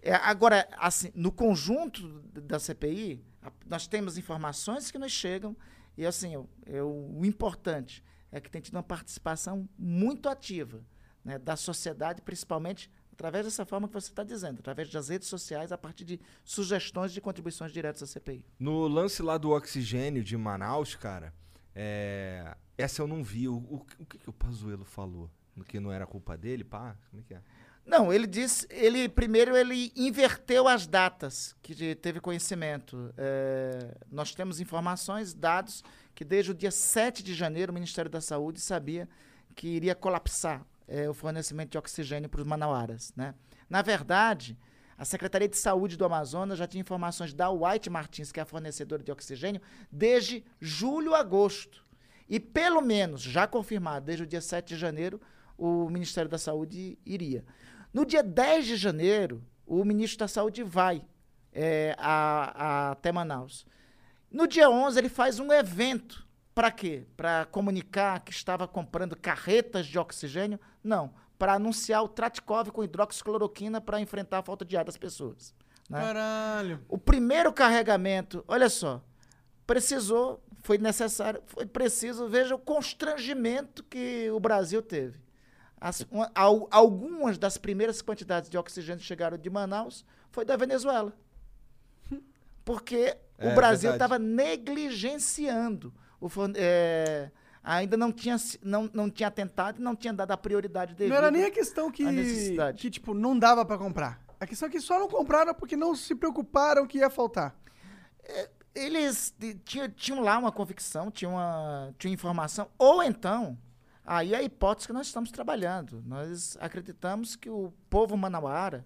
É, agora, assim, no conjunto da CPI, a- nós temos informações que nos chegam e, assim, eu- eu- o importante é que tem tido uma participação muito ativa né, da sociedade, principalmente através dessa forma que você está dizendo, através das redes sociais, a partir de sugestões de contribuições diretas à CPI. No lance lá do oxigênio de Manaus, cara, é, essa eu não vi. O, o, o que, que o Pazuello falou? Que não era culpa dele, pá? Como é que é? Não, ele disse, ele primeiro ele inverteu as datas que teve conhecimento. É, nós temos informações, dados que desde o dia 7 de janeiro o Ministério da Saúde sabia que iria colapsar é, o fornecimento de oxigênio para os manauaras. Né? Na verdade, a Secretaria de Saúde do Amazonas já tinha informações da White Martins, que é a fornecedora de oxigênio, desde julho a agosto. E pelo menos, já confirmado, desde o dia 7 de janeiro, o Ministério da Saúde iria. No dia 10 de janeiro, o ministro da Saúde vai é, a- a- até Manaus. No dia 11, ele faz um evento. Para quê? Para comunicar que estava comprando carretas de oxigênio? Não. Para anunciar o Tratkov com hidroxicloroquina para enfrentar a falta de ar das pessoas. né? Caralho. O primeiro carregamento, olha só, precisou, foi necessário, foi preciso, veja o constrangimento que o Brasil teve. As- uma- al- algumas das primeiras quantidades de oxigênio que chegaram de Manaus foi da Venezuela. Porque É, o Brasil estava negligenciando. O, é, ainda não tinha, não, não tinha tentado e não tinha dado a prioridade devida. Não era nem a questão que, a que, tipo, não dava pra comprar. A questão é que só não compraram porque não se preocuparam que ia faltar. eles de- tinham, tinham lá uma convicção, tinham uma, tinham informação, ou então, aí é a hipótese que nós estamos trabalhando. Nós acreditamos que o povo manauara,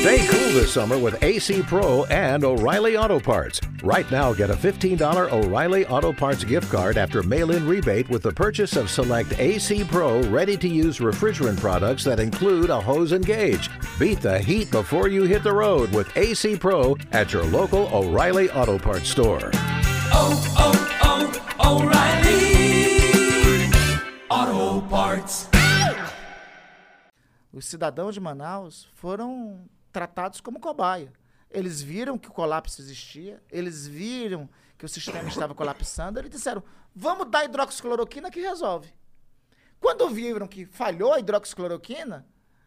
Stay cool this summer with AC Pro and O'Reilly Auto Parts. Right now, get a $15 O'Reilly Auto Parts gift card after mail in rebate with the purchase of select AC Pro ready to use refrigerant products that include a hose and gauge. Beat the heat before you hit the road with AC Pro at your local O'Reilly Auto Parts store. Os cidadãos de Manaus foram tratados como cobaia. Eles viram que o colapso existia, eles viram que o sistema estava colapsando, eles disseram: vamos dar hidroxicloroquina que resolve. Quando viram que falhou a hidroxicloroquina,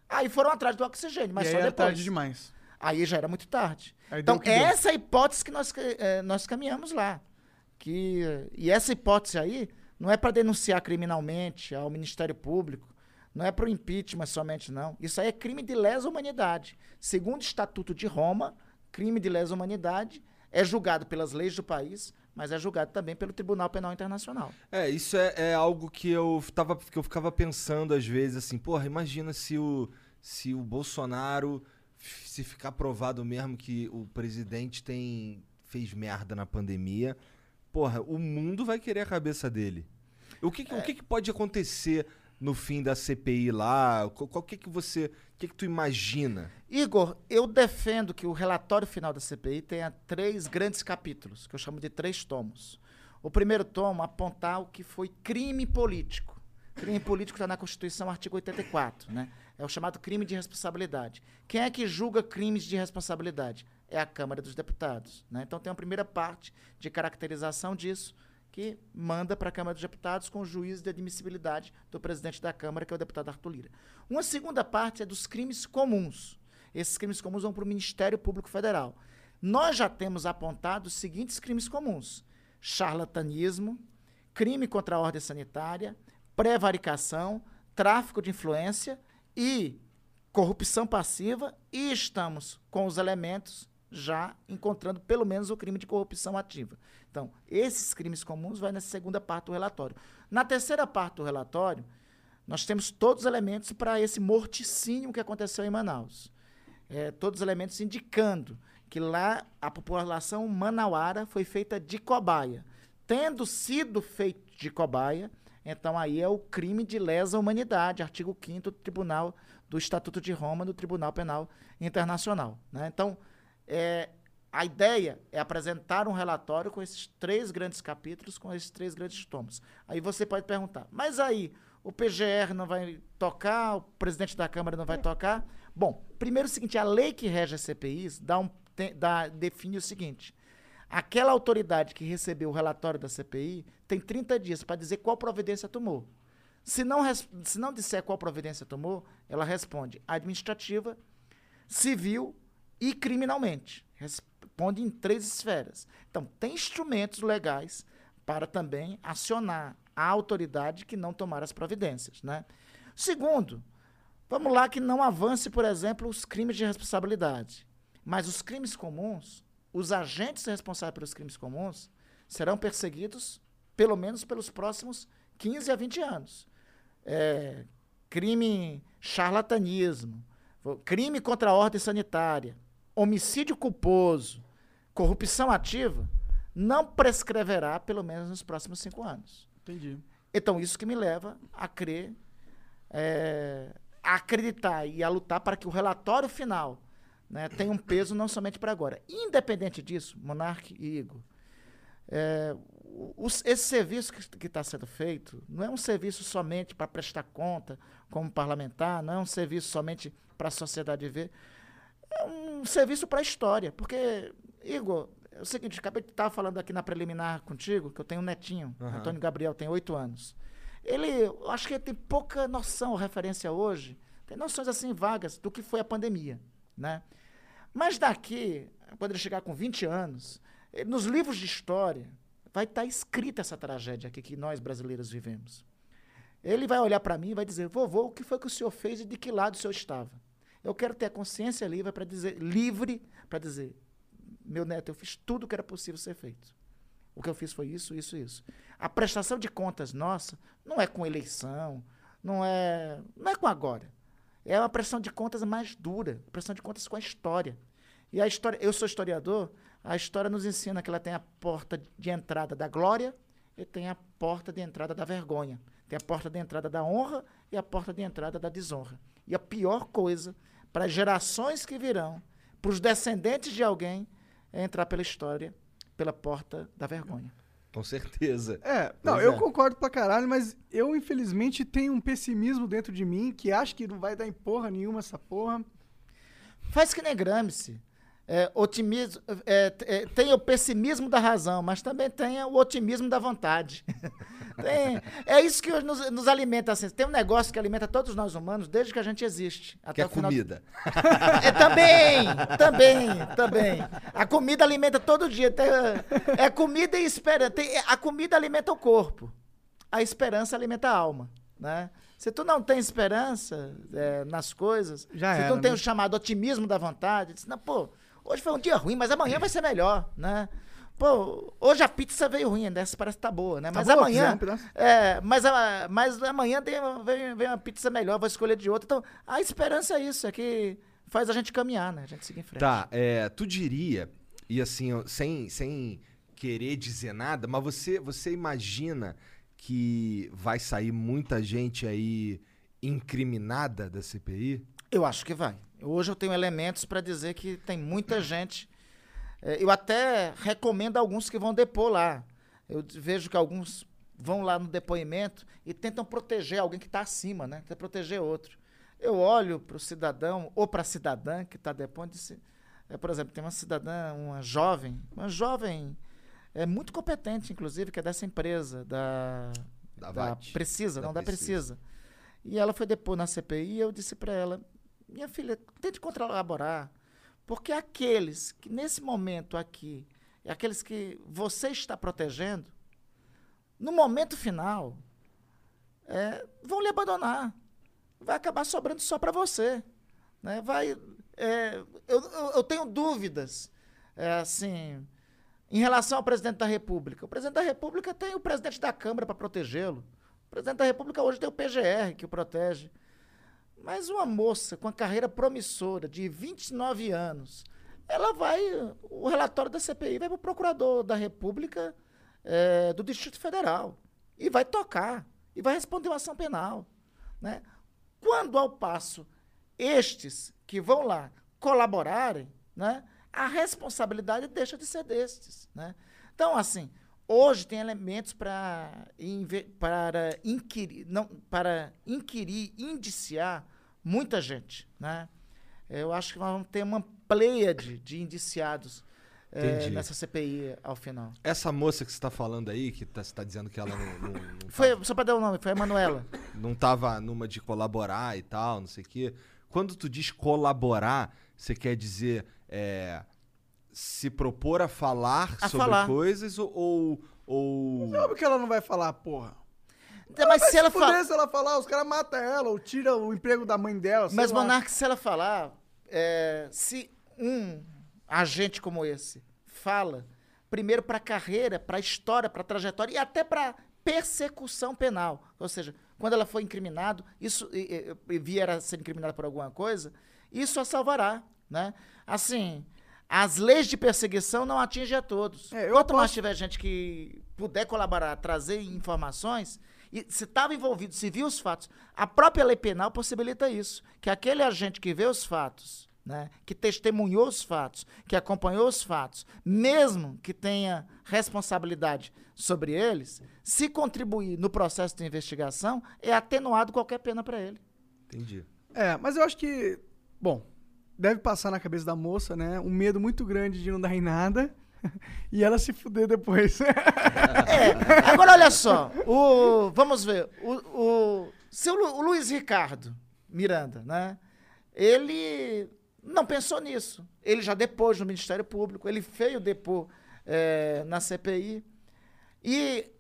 aí foram atrás do oxigênio, mas e só aí era depois. tarde demais. Aí já era muito tarde. Aí então, essa é a hipótese que nós, eh, nós caminhamos lá. Que, eh, e essa hipótese aí não é para denunciar criminalmente ao Ministério Público, não é para o impeachment somente, não. Isso aí é crime de lesa humanidade. Segundo o Estatuto de Roma, crime de lesa humanidade é julgado pelas leis do país, mas é julgado também pelo Tribunal Penal Internacional. É, isso é, é algo que eu, tava, que eu ficava pensando às vezes, assim, porra, imagina se o, se o Bolsonaro, se ficar provado mesmo que o presidente tem fez merda na pandemia, porra, o mundo vai querer a cabeça dele. O que, que- o que, que pode acontecer no fim da CPI lá? Qual, qual que que você, o que que tu imagina? Igor, eu defendo que o relatório final da CPI tenha três grandes capítulos, que eu chamo de três tomos. O primeiro tomo apontar o que foi crime político. Crime político está na Constituição, artigo 84, né? É o chamado crime de responsabilidade. Quem é que julga crimes de responsabilidade? É a Câmara dos Deputados, né? Então tem uma primeira parte de caracterização disso, que manda para a Câmara dos Deputados com o juízo de admissibilidade do presidente da Câmara, que é o deputado Arthur Lira. Uma segunda parte é dos crimes comuns. Esses crimes comuns vão para o Ministério Público Federal. Nós já temos apontado os seguintes crimes comuns: charlatanismo, crime contra a ordem sanitária, prevaricação, tráfico de influência e corrupção passiva e estamos com os elementos já encontrando pelo menos o crime de corrupção ativa. Então, esses crimes comuns vai nessa segunda parte do relatório. Na terceira parte do relatório, nós temos todos os elementos para esse morticínio que aconteceu em Manaus. É, todos os elementos indicando que lá a população manauara foi feita de cobaia. Tendo sido feito de cobaia, então aí é o crime de lesa humanidade, artigo 5 do Tribunal do Estatuto de Roma do Tribunal Penal Internacional. Né? Então, é, a ideia é apresentar um relatório com esses três grandes capítulos, com esses três grandes tomos. Aí você pode perguntar, mas aí o PGR não vai tocar, o presidente da Câmara não vai tocar? Bom, primeiro é o seguinte, a lei que rege as CPIs dá um, tem, dá, define o seguinte, aquela autoridade que recebeu o relatório da CPI tem 30 dias para dizer qual providência tomou. Se não, se não disser qual providência tomou, ela responde administrativa, civil e criminalmente. Responde em três esferas. Então, tem instrumentos legais para também acionar a autoridade que não tomar as providências. Né? Segundo, vamos lá que não avance, por exemplo, os crimes de responsabilidade. Mas os crimes comuns, os agentes responsáveis pelos crimes comuns, serão perseguidos pelo menos pelos próximos 15 a 20 anos é, crime charlatanismo, crime contra a ordem sanitária, homicídio culposo, corrupção ativa, não prescreverá pelo menos nos próximos cinco anos. Entendi. Então, isso que me leva a crer, é, a acreditar e a lutar para que o relatório final né, tenha um peso não somente para agora. Independente disso, Monarque e Igor, é, esse serviço que está sendo feito não é um serviço somente para prestar conta como parlamentar, não é um serviço somente para a sociedade ver, é um serviço para a história. Porque, Igor, é o seguinte, acabei de estar falando aqui na preliminar contigo, que eu tenho um netinho, uhum. Antônio Gabriel, tem oito anos. Ele, eu acho que ele tem pouca noção, referência hoje, tem noções assim vagas do que foi a pandemia, né? Mas daqui, quando ele chegar com 20 anos, nos livros de história, vai estar tá escrita essa tragédia aqui que nós brasileiros vivemos. Ele vai olhar para mim e vai dizer: "Vovô, o que foi que o senhor fez e de que lado o senhor estava?" Eu quero ter a consciência livre para dizer livre para dizer: "Meu neto, eu fiz tudo o que era possível ser feito. O que eu fiz foi isso, isso, isso." A prestação de contas nossa não é com eleição, não é, não é com agora. É uma prestação de contas mais dura, prestação de contas com a história. E a história, eu sou historiador, a história nos ensina que ela tem a porta de entrada da glória e tem a porta de entrada da vergonha. Tem a porta de entrada da honra e a porta de entrada da desonra. E a pior coisa para as gerações que virão, para os descendentes de alguém, é entrar pela história pela porta da vergonha. Com certeza. É, não, eu é. concordo pra caralho, mas eu infelizmente tenho um pessimismo dentro de mim que acho que não vai dar em porra nenhuma essa porra. Faz que nem Gramsci é, otimismo, é, é, tem o pessimismo da razão, mas também tem o otimismo da vontade. [laughs] tem, é isso que nos, nos, alimenta. Assim. Tem um negócio que alimenta todos nós humanos desde que a gente existe. Até que é a comida. [laughs] É, também, também, também. A comida alimenta todo dia. Tem, é comida e esperança. Tem, a comida alimenta o corpo. A esperança alimenta a alma. Né? Se tu não tem esperança é, nas coisas, Já se tu não tem né? o chamado otimismo da vontade, diz, não, pô, Hoje foi um dia ruim, mas amanhã vai ser melhor, né? Pô, hoje a pizza veio ruim, essa parece que tá boa, né? Tá mas boa, amanhã. É, mas, mas amanhã tem, vem, vem uma pizza melhor, vou escolher de outra. Então, a esperança é isso, é que faz a gente caminhar, né? A gente seguir em frente. Tá, é, tu diria, e assim, sem, sem querer dizer nada, mas você, você imagina que vai sair muita gente aí incriminada da CPI? Eu acho que vai. Hoje eu tenho elementos para dizer que tem muita gente. É, eu até recomendo alguns que vão depor lá. Eu vejo que alguns vão lá no depoimento e tentam proteger alguém que está acima, né? Quer proteger outro. Eu olho para o cidadão ou para a cidadã que está depondo e disse, é, por exemplo, tem uma cidadã, uma jovem, uma jovem é muito competente, inclusive, que é dessa empresa, da, da, da Precisa, da não, Precisa. da Precisa. E ela foi depor na CPI e eu disse para ela, minha filha, tente colaborar. Porque aqueles que nesse momento aqui, aqueles que você está protegendo, no momento final, é, vão lhe abandonar. Vai acabar sobrando só para você. Né? Vai, é, eu, eu, eu tenho dúvidas, é, assim, em relação ao presidente da República. O presidente da República tem o presidente da Câmara para protegê-lo. O presidente da República hoje tem o PGR que o protege. Mas uma moça com a carreira promissora de 29 anos, ela vai. O relatório da CPI vai para o procurador da República é, do Distrito Federal. E vai tocar. E vai responder uma ação penal. Né? Quando, ao passo, estes que vão lá colaborarem, né, a responsabilidade deixa de ser destes. Né? Então, assim, hoje tem elementos para inquirir, não, para inquirir, indiciar muita gente. Né? Eu acho que nós vamos ter uma pleiade de indiciados é, nessa CPI ao final. Essa moça que você está falando aí, que tá, você está dizendo que ela não. não, não [coughs] foi, tava, só para dar o um nome, foi a Manuela. [coughs] Não estava numa de colaborar e tal, não sei o quê. Quando tu diz colaborar, você quer dizer é, se propor a falar a sobre falar. coisas ou. ou... Não, que ela não vai falar, porra. Mas se, se ela falar. Se ela falar, os caras matam ela ou tiram o emprego da mãe dela. Mas, Monark, se ela falar, é, se um agente como esse fala, primeiro para a carreira, para a história, para a trajetória e até para persecução penal. Ou seja, quando ela for incriminado, isso e, e, vier a ser incriminada por alguma coisa, isso a salvará, né? Assim, as leis de perseguição não atingem a todos. É, Quanto posso... mais tiver gente que puder colaborar, trazer informações, e se estava envolvido, se viu os fatos, a própria lei penal possibilita isso, que aquele agente que vê os fatos né, que testemunhou os fatos, que acompanhou os fatos, mesmo que tenha responsabilidade sobre eles, se contribuir no processo de investigação, é atenuado qualquer pena para ele. Entendi. É, mas eu acho que, bom, deve passar na cabeça da moça, né, um medo muito grande de não dar em nada. [laughs] e ela se fuder depois. [laughs] é, agora olha só, o, vamos ver, o, o seu Lu, o Luiz Ricardo Miranda, né? Ele não pensou nisso. Ele já depôs no Ministério Público, ele veio depor é, na CPI. E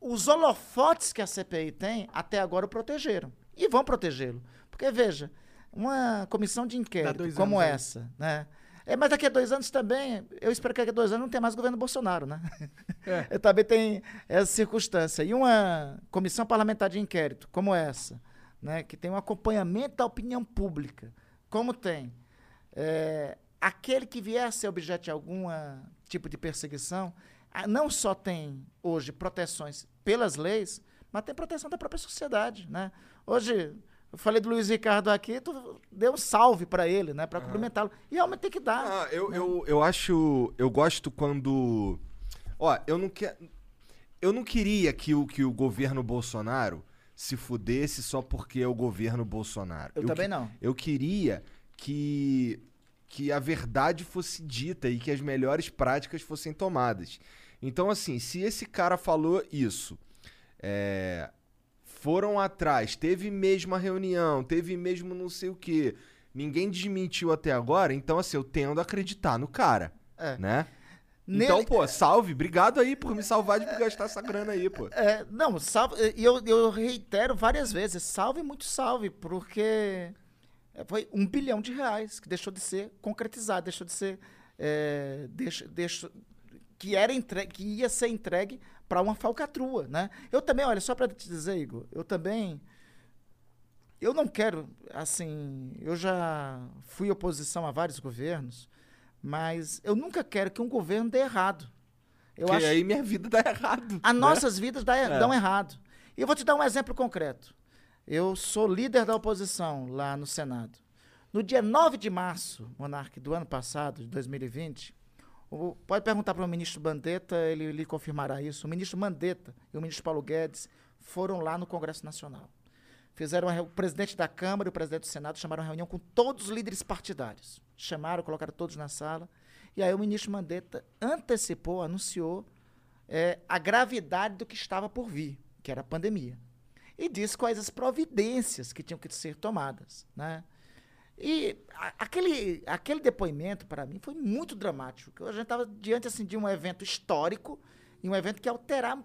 os holofotes que a CPI tem, até agora o protegeram. E vão protegê-lo. Porque, veja, uma comissão de inquérito como essa, né? É, mas daqui a dois anos também, eu espero que daqui a dois anos não tenha mais governo Bolsonaro, né? É. [laughs] também tem essa circunstância. E uma comissão parlamentar de inquérito como essa, né, que tem um acompanhamento da opinião pública, como tem é, aquele que vier a ser objeto de algum tipo de perseguição, não só tem hoje proteções pelas leis, mas tem proteção da própria sociedade, né? Hoje, eu falei do Luiz Ricardo aqui, tu deu um salve para ele, né? Para cumprimentá-lo. E realmente tem que dar. Ah, eu, né? eu, eu acho... Eu gosto quando... Ó, eu não quero... Eu não queria que o, que o governo Bolsonaro se fudesse só porque é o governo Bolsonaro. Eu, eu também não. Eu queria que, que a verdade fosse dita e que as melhores práticas fossem tomadas. Então, assim, se esse cara falou isso, é, foram atrás, teve mesmo a reunião, teve mesmo não sei o quê, ninguém desmentiu até agora, então, assim, eu tendo a acreditar no cara, é. né? Então, pô, salve. Obrigado aí por me salvar de gastar essa grana aí, pô. É, não, salve. E eu, eu reitero várias vezes: salve, muito salve, porque foi um bilhão de reais que deixou de ser concretizado, deixou de ser. É, deixa, deixa, que, era entregue, que ia ser entregue para uma falcatrua, né? Eu também, olha, só para te dizer, Igor, eu também. Eu não quero, assim. Eu já fui oposição a vários governos. Mas eu nunca quero que um governo dê errado. Eu Porque acho... aí minha vida dá errado. As né? nossas vidas dá, é. dão errado. E eu vou te dar um exemplo concreto. Eu sou líder da oposição lá no Senado. No dia 9 de março, Monarque, do ano passado, de 2020, pode perguntar para o ministro Mandetta, ele lhe confirmará isso. O ministro Mandetta e o ministro Paulo Guedes foram lá no Congresso Nacional. Fizeram o presidente da Câmara e o presidente do Senado chamaram uma reunião com todos os líderes partidários chamaram, colocaram todos na sala. E aí o ministro Mandetta antecipou, anunciou é, a gravidade do que estava por vir, que era a pandemia. E disse quais as providências que tinham que ser tomadas. Né? E aquele, aquele depoimento, para mim, foi muito dramático. A gente estava diante assim, de um evento histórico e um evento que alterar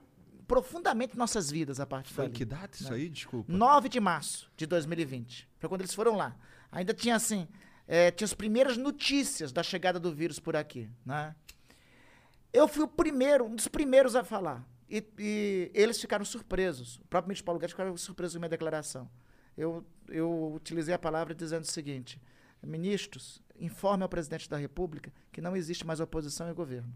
profundamente nossas vidas a partir Foi dali. que data isso né? aí? Desculpa. 9 de março de 2020. Foi quando eles foram lá. Ainda tinha assim, eh, tinha as primeiras notícias da chegada do vírus por aqui, né? Eu fui o primeiro, um dos primeiros a falar. E, e eles ficaram surpresos. O próprio ministro Paulo Guedes ficou surpreso com a minha declaração. Eu, eu utilizei a palavra dizendo o seguinte: ministros, informe ao presidente da República que não existe mais oposição e governo.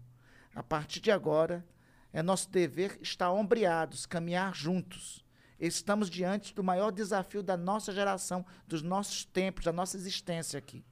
A partir de agora, é nosso dever estar ombreados, caminhar juntos. Estamos diante do maior desafio da nossa geração, dos nossos tempos, da nossa existência aqui.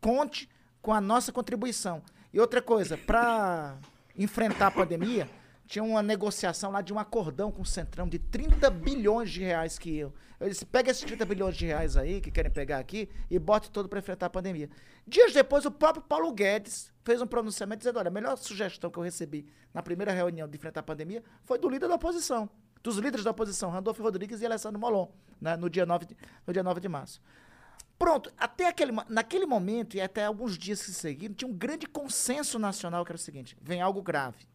Conte com a nossa contribuição. E outra coisa, para enfrentar a pandemia, tinha uma negociação lá de um acordão com o Centrão de 30 bilhões de reais que eu. Eu disse: pega esses 30 bilhões de reais aí, que querem pegar aqui, e bote todo para enfrentar a pandemia. Dias depois, o próprio Paulo Guedes fez um pronunciamento dizendo: olha, a melhor sugestão que eu recebi na primeira reunião de enfrentar a pandemia foi do líder da oposição, dos líderes da oposição, Randolfo Rodrigues e Alessandro Molon, né, no, dia 9 de, no dia 9 de março. Pronto, até aquele, naquele momento e até alguns dias que se seguiram, tinha um grande consenso nacional que era o seguinte: vem algo grave.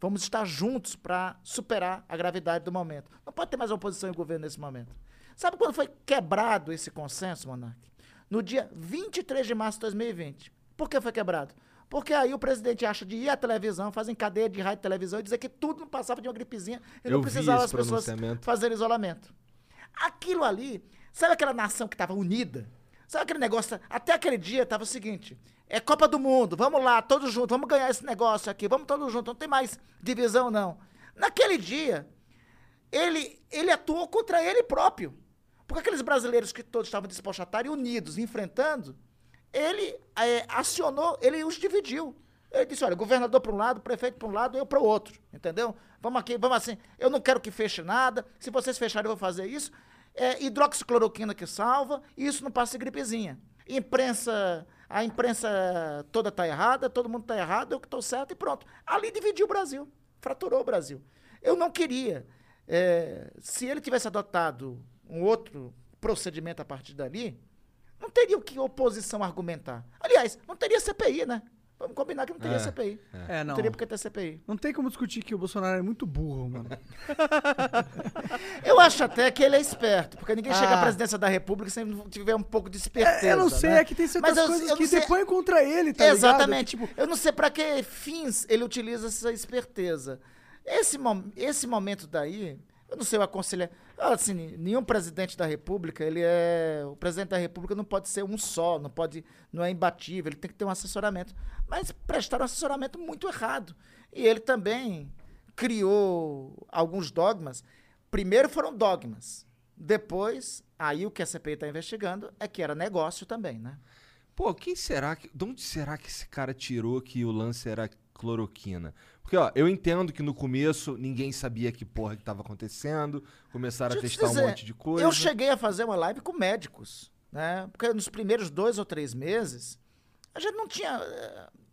Vamos estar juntos para superar a gravidade do momento. Não pode ter mais oposição e governo nesse momento. Sabe quando foi quebrado esse consenso, Monark? No dia 23 de março de 2020. Por que foi quebrado? Porque aí o presidente acha de ir à televisão, fazem cadeia de rádio e televisão e dizer que tudo não passava de uma gripezinha e Eu não precisava as pessoas fazerem isolamento. Aquilo ali, sabe aquela nação que estava unida? Sabe aquele negócio? Até aquele dia estava o seguinte: é Copa do Mundo, vamos lá, todos juntos, vamos ganhar esse negócio aqui, vamos todos juntos, não tem mais divisão, não. Naquele dia, ele, ele atuou contra ele próprio. Porque aqueles brasileiros que todos estavam estarem unidos, enfrentando, ele eh, acionou, ele os dividiu. Ele disse: olha, governador para um lado, prefeito para um lado, eu para o outro. Entendeu? Vamos aqui, vamos assim. Eu não quero que feche nada. Se vocês fecharem, eu vou fazer isso. É hidroxicloroquina que salva, e isso não passa gripezinha. Imprensa, a imprensa toda está errada, todo mundo está errado, eu que estou certo e pronto. Ali dividiu o Brasil, fraturou o Brasil. Eu não queria. eh, se ele tivesse adotado um outro procedimento a partir dali, não teria o que oposição argumentar. Aliás, não teria CPI, né? Vamos combinar que não teria É, CPI. é. É, não. teria porque ter CPI. Não tem como discutir que o Bolsonaro é muito burro, mano. [laughs] Eu acho até que ele é esperto, porque ninguém chega à Ah. presidência da República sem tiver um pouco de esperteza. É, eu não sei, né? é que tem certas eu- coisas eu não que sei- depõem contra ele, tá ligado? Exatamente. eu não sei pra que fins ele utiliza essa esperteza. Esse, mom- esse momento daí, eu não sei, eu aconselho. Assim, nenhum presidente da República, ele é. O presidente da República não pode ser um só, não pode. não é imbatível, ele tem que ter um assessoramento. Mas prestaram um assessoramento muito errado. E ele também criou alguns dogmas. Primeiro foram dogmas. Depois, aí o que a CPI está investigando é que era negócio também, né? Pô, quem será que. De onde será que esse cara tirou que o lance era cloroquina? Porque, ó, eu entendo que no começo ninguém sabia que porra que tava acontecendo, começaram Deixa a eu te testar um dizer, monte de coisa. Eu cheguei a fazer uma live com médicos, né? Porque nos primeiros dois ou três meses, a gente não tinha.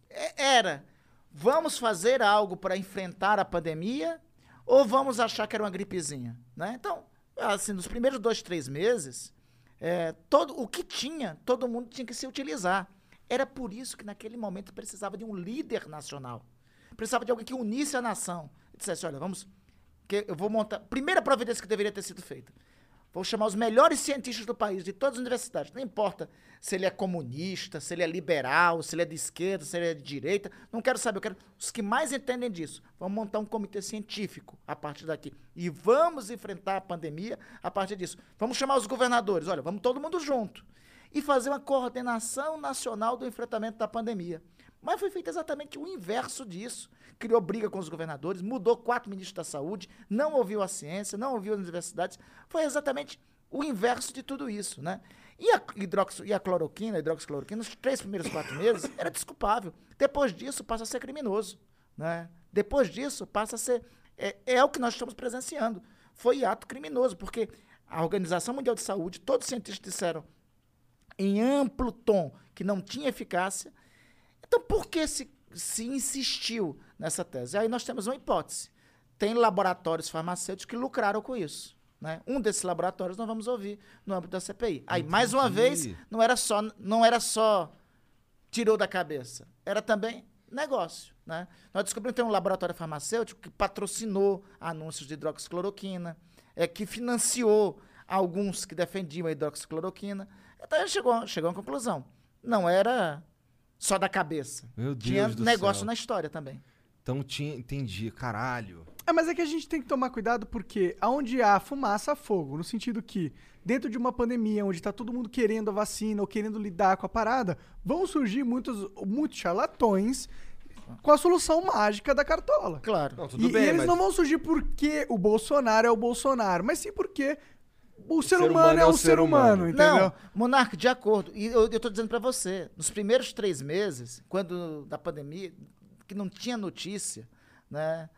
eh, Era, vamos fazer algo para enfrentar a pandemia ou vamos achar que era uma gripezinha, né? Então, assim, nos primeiros dois, três meses, eh, todo, o que tinha, todo mundo tinha que se utilizar. Era por isso que naquele momento precisava de um líder nacional. Precisava de alguém que unisse a nação. E dissesse, olha, vamos que eu vou montar. Primeira providência que deveria ter sido feita. Vou chamar os melhores cientistas do país, de todas as universidades. Não importa se ele é comunista, se ele é liberal, se ele é de esquerda, se ele é de direita. Não quero saber, eu quero os que mais entendem disso. Vamos montar um comitê científico a partir daqui. E vamos enfrentar a pandemia a partir disso. Vamos chamar os governadores. Olha, vamos todo mundo junto. E fazer uma coordenação nacional do enfrentamento da pandemia. Mas foi feito exatamente o inverso disso. Criou briga com os governadores, mudou quatro ministros da saúde, não ouviu a ciência, não ouviu as universidades. Foi exatamente o inverso de tudo isso, né? E a, hidroxi, e a cloroquina, a hidroxicloroquina, nos três primeiros quatro meses, era desculpável. Depois disso, passa a ser criminoso, né? Depois disso, passa a ser... É, é o que nós estamos presenciando. Foi ato criminoso, porque a Organização Mundial de Saúde, todos os cientistas disseram em amplo tom que não tinha eficácia. Então, por que se, se insistiu nessa tese? Aí nós temos uma hipótese. Tem laboratórios farmacêuticos que lucraram com isso. Né? Um desses laboratórios nós vamos ouvir no âmbito da CPI. Aí, mais uma vez, não era só, não era só tirou da cabeça. Era também negócio. Né? Nós descobrimos que tem um laboratório farmacêutico que patrocinou anúncios de hidroxicloroquina, é, que financiou alguns que defendiam a hidroxicloroquina. Então chegou, chegou a uma conclusão. Não era só da cabeça. Meu Deus Tinha do negócio céu. na história também. Então tinha, entendi, caralho. É, mas é que a gente tem que tomar cuidado porque aonde há fumaça, há fogo. No sentido que, dentro de uma pandemia onde tá todo mundo querendo a vacina ou querendo lidar com a parada, vão surgir muitos, muitos charlatões com a solução mágica da cartola. Claro. Não, tudo e, bem, e eles mas- não vão surgir porque o Bolsonaro é o Bolsonaro, mas sim porque o, ser, humano é o ser humano, entendeu? Não, Monarca, de acordo. E eu, tô dizendo pra você, nos primeiros três meses, quando da pandemia, que não tinha notícia, né?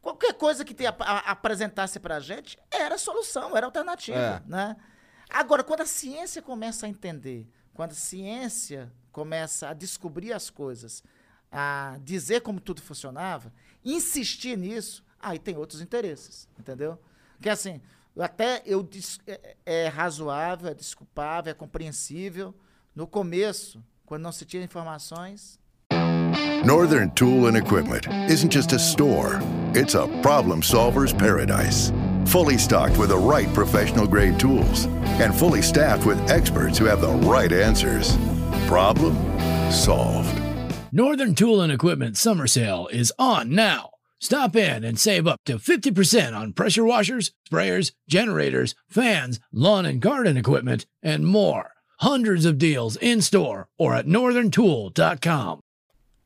Qualquer coisa que te ap- a- apresentasse pra gente era solução, era alternativa, É. né? Agora, quando a ciência começa a entender, quando a ciência começa a descobrir as coisas, a dizer como tudo funcionava, insistir nisso, aí tem outros interesses, entendeu? Que assim, até eu dis- é, é razoável, é desculpável, é compreensível. No começo, quando não se tinha informações, Northern Tool and Equipment isn't just a store, it's a problem solver's paradise. Fully stocked with the right professional grade tools and fully staffed with experts who have the right answers. Problem solved. Northern Tool and Equipment summer sale is on now. Stop in and save up to 50% on pressure washers, sprayers, generators, fans, lawn and garden equipment, and more. Hundreds of deals in store or at northerntool.com.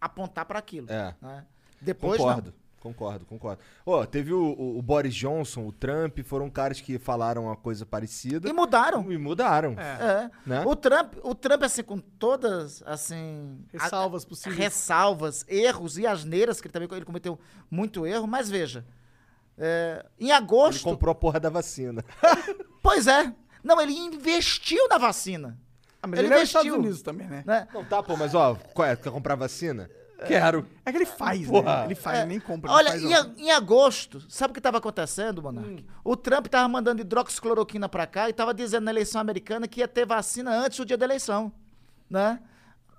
apontar para aquilo. É. né? Depois concordo, não. Concordo, concordo. Ó, teve o, o- Boris Johnson, o Trump, foram caras que falaram uma coisa parecida. E mudaram. E mudaram. É. Né? O Trump, o Trump assim com todas assim Ressalvas a- possíveis. ressalvas, erros e asneiras que ele também ele cometeu muito erro, mas veja, é, em Ele agosto, comprou a porra da vacina. [laughs] pois é, não ele investiu na vacina. Ah, mas ele, é dos investiu, Estados Unidos também, né? né? Não, tá, pô, mas ó, qual é? Quer comprar vacina? Quero. É que ele faz, Porra. né? Ele faz, É, ele nem compra. Olha, em, a- em agosto, sabe o que estava acontecendo, Monark? O Trump estava mandando hidroxicloroquina para cá e estava dizendo na eleição americana que ia ter vacina antes do dia da eleição, né?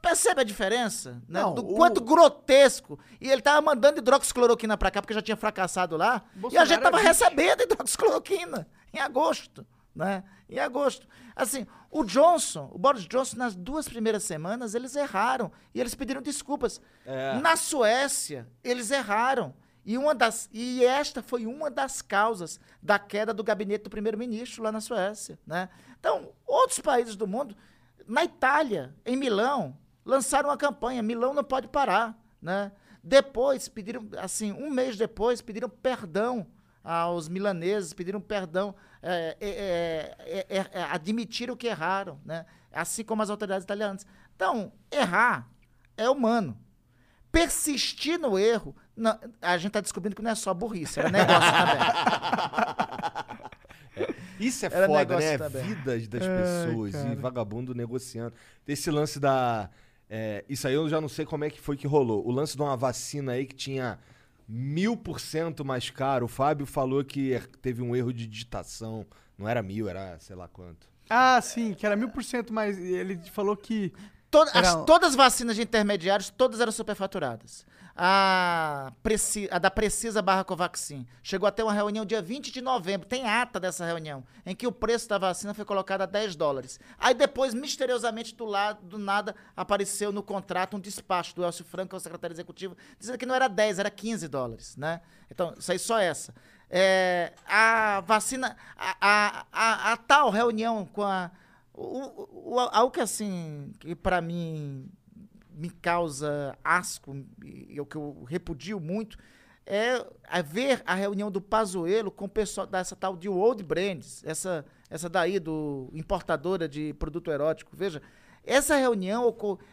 Percebe a diferença? Né? Não, do o- quanto grotesco. E ele tava mandando hidroxicloroquina para cá porque já tinha fracassado lá. e a Bolsonaro gente tava é recebendo hidroxicloroquina em agosto, né? Em agosto. Assim, o Johnson, o Boris Johnson, nas duas primeiras semanas, eles erraram. E eles pediram desculpas. Na Suécia, eles erraram. E, uma das, e esta foi uma das causas da queda do gabinete do primeiro-ministro lá na Suécia. Né? Então, outros países do mundo, na Itália, em Milão, lançaram uma campanha: Milão não pode parar. Né? Depois, pediram, assim, um mês depois, pediram perdão aos milaneses, pediram perdão, é, é, é, é, é, admitiram que erraram, né? assim como as autoridades italianas. Então, errar é humano. Persistir no erro, não- a gente está descobrindo que não é só burrice, era negócio também. [laughs] Isso é Era foda, né? também. Vidas das Ai, pessoas e cara. vagabundo negociando. Esse lance da. é, isso aí eu já não sei como é que foi que rolou. O lance de uma vacina aí que tinha mil por cento mais caro. O Fábio falou que er- teve um erro de digitação. Não era mil, era sei lá quanto. Ah, sim, que era mil por cento mais. Ele falou que. Toda- Era as- todas as vacinas de intermediários, todas eram superfaturadas. A, Preci- a da Precisa barra Covaxin chegou até uma reunião dia 20 de novembro, tem ata dessa reunião, em que o preço da vacina foi colocado a 10 dólares. Aí depois, misteriosamente, do lado, do nada, apareceu no contrato um despacho do Elcio Franco, que é o secretário executivo, dizendo que não era 10, era 15 dólares, né? Então, isso aí só essa. É, a vacina, a, a, a- a tal reunião com a... O, o, algo que, assim, que pra mim me causa asco e e o que eu repudio muito é ver a reunião do Pazuello com o pessoal dessa tal de Old Brands, essa, essa daí do importadora de produto erótico. Veja, essa reunião,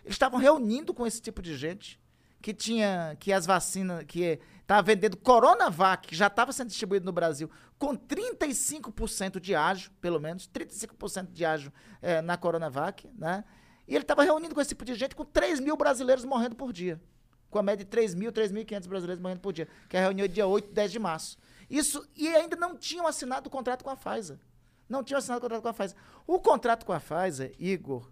eles estavam reunindo com esse tipo de gente que tinha que as vacinas, que estava vendendo Coronavac, que já estava sendo distribuído no Brasil, com 35% de ágio, pelo menos, 35% de ágio eh, na Coronavac, né? E ele estava reunindo com esse tipo de gente com 3 mil brasileiros morrendo por dia. Com a média de 3 mil, 3.500 brasileiros morrendo por dia. Que é a reunião dia 8, 10 de março. Isso, e ainda não tinham assinado o contrato com a Pfizer. Não tinham assinado o contrato com a Pfizer. O contrato com a Pfizer, Igor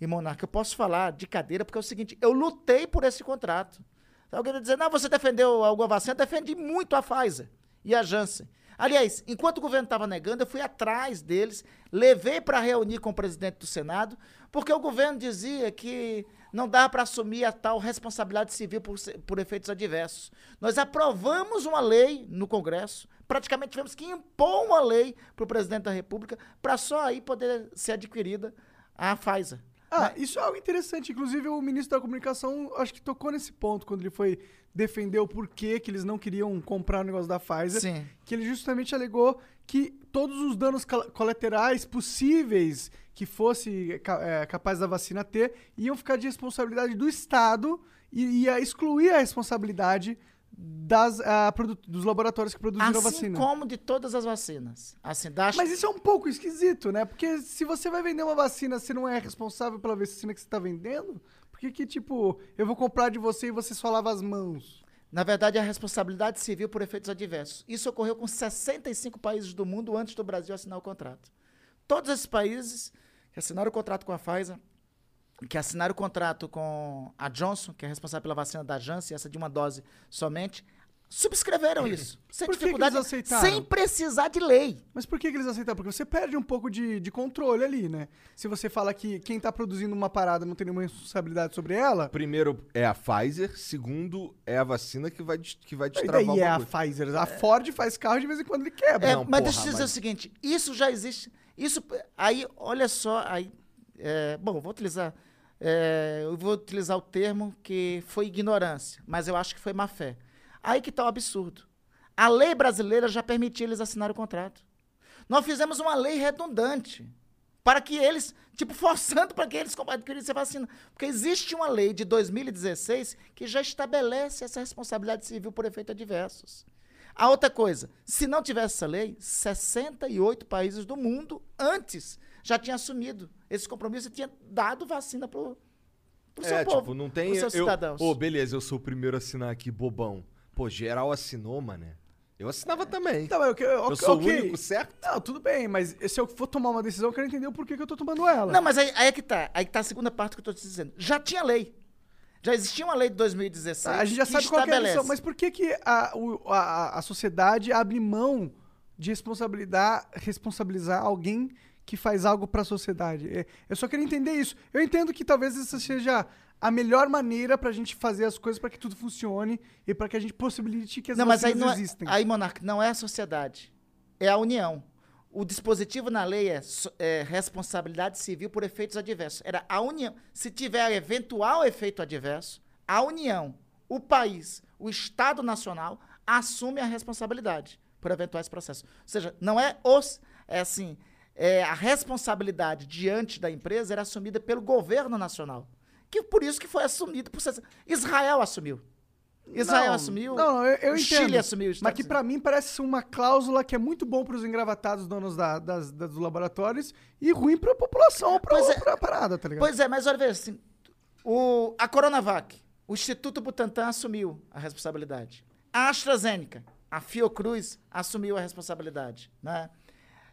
e Monarca, eu posso falar de cadeira, porque é o seguinte, eu lutei por esse contrato. Alguém vai dizer, não, você defendeu alguma vacina, eu defendi muito a Pfizer e a Janssen. Aliás, enquanto o governo estava negando, eu fui atrás deles, levei para reunir com o presidente do Senado, porque o governo dizia que não dava para assumir a tal responsabilidade civil por, por efeitos adversos. Nós aprovamos uma lei no Congresso, praticamente tivemos que impor uma lei para o presidente da República, para só aí poder ser adquirida a Pfizer. Ah, isso é algo interessante. Inclusive, o ministro da Comunicação acho que tocou nesse ponto quando ele foi defender o porquê que eles não queriam comprar o negócio da Pfizer. Sim. Que ele justamente alegou que todos os danos col- colaterais possíveis que fosse é, capaz da vacina ter iam ficar de responsabilidade do Estado e ia excluir a responsabilidade das, dos laboratórios que produziram a Assim vacina. como de todas as vacinas. Assim, Mas isso é um pouco esquisito, né? Porque se você vai vender uma vacina, você não é responsável pela vacina que você tá vendendo? Por que que, tipo, eu vou comprar de você e você só lava as mãos? Na verdade, é a responsabilidade civil por efeitos adversos. Isso ocorreu com 65 países do mundo antes do Brasil assinar o contrato. Todos esses países que assinaram o contrato com a Pfizer, que assinaram o contrato com a Johnson, que é responsável pela vacina da Janssen, essa de uma dose somente, subscreveram isso. Sem Por que que dificuldade, eles aceitaram? sem precisar de lei. Mas por que, que eles aceitaram? Porque você perde um pouco de, de controle ali, né? Se você fala que quem tá produzindo uma parada não tem nenhuma responsabilidade sobre ela. Primeiro é a Pfizer, segundo é a vacina que vai, que vai E destravar daí o é a. Pfizer. A Ford faz carro de vez em quando ele quebra. É, Não, mas porra, deixa eu dizer mas- o seguinte: isso já existe. Isso, aí, olha só, aí, é, bom, vou utilizar, é, eu vou utilizar o termo que foi ignorância, mas eu acho que foi má fé. Aí que está o absurdo. A lei brasileira já permitia eles assinarem o contrato. Nós fizemos uma lei redundante para que eles, tipo, [laughs] forçando para que eles adquirissem a vacina. Porque existe uma lei de 2016 que já estabelece essa responsabilidade civil por efeitos adversos. A outra coisa, se não tivesse essa lei, 68 países do mundo antes já tinham assumido esse compromisso e tinham dado vacina para o seu É, povo, tipo, não tem. pros seus eu, cidadãos. Ô, beleza, eu sou o primeiro a assinar aqui, bobão. Pô, geral assinou, mané. Eu assinava também. Tá, mas eu, eu, Eu sou ok. o único certo? Não, tudo bem, mas se eu for tomar uma decisão, eu quero entender o porquê que eu tô tomando ela. Não, mas aí, aí é que tá. Aí que tá a segunda parte que eu tô te dizendo. Já tinha lei. Já existia uma lei de 2016 Tá, a gente já que sabe qual que é a lição, mas por que, que a, o- a, a sociedade abre mão de responsabilizar, responsabilizar alguém que faz algo para a sociedade? É, eu só queria entender isso. Eu entendo que talvez essa seja a melhor maneira pra gente fazer as coisas para que tudo funcione e para que a gente possibilite que as Não, mas aí, não é, aí, Monarca, não é a sociedade. É a União. O dispositivo na lei é, é responsabilidade civil por efeitos adversos. Era a União. Se tiver eventual efeito adverso, a União, o país, o Estado Nacional assume a responsabilidade por eventuais processos. Ou seja, não é os. É assim. é, a responsabilidade diante da empresa era assumida pelo governo nacional. Que por isso que foi assumido por. Israel assumiu. Israel Não, assumiu. Não, não, eu, eu o entendo. Chile assumiu. os Mas que pra mim parece uma cláusula que é muito bom pros engravatados donos da- das, das- dos laboratórios e ruim pra população, pra, Pois é. pra parada, tá ligado? Pois é, mas olha, veja assim, o, a Coronavac, o Instituto Butantan assumiu a responsabilidade. A AstraZeneca, a Fiocruz assumiu a responsabilidade, né?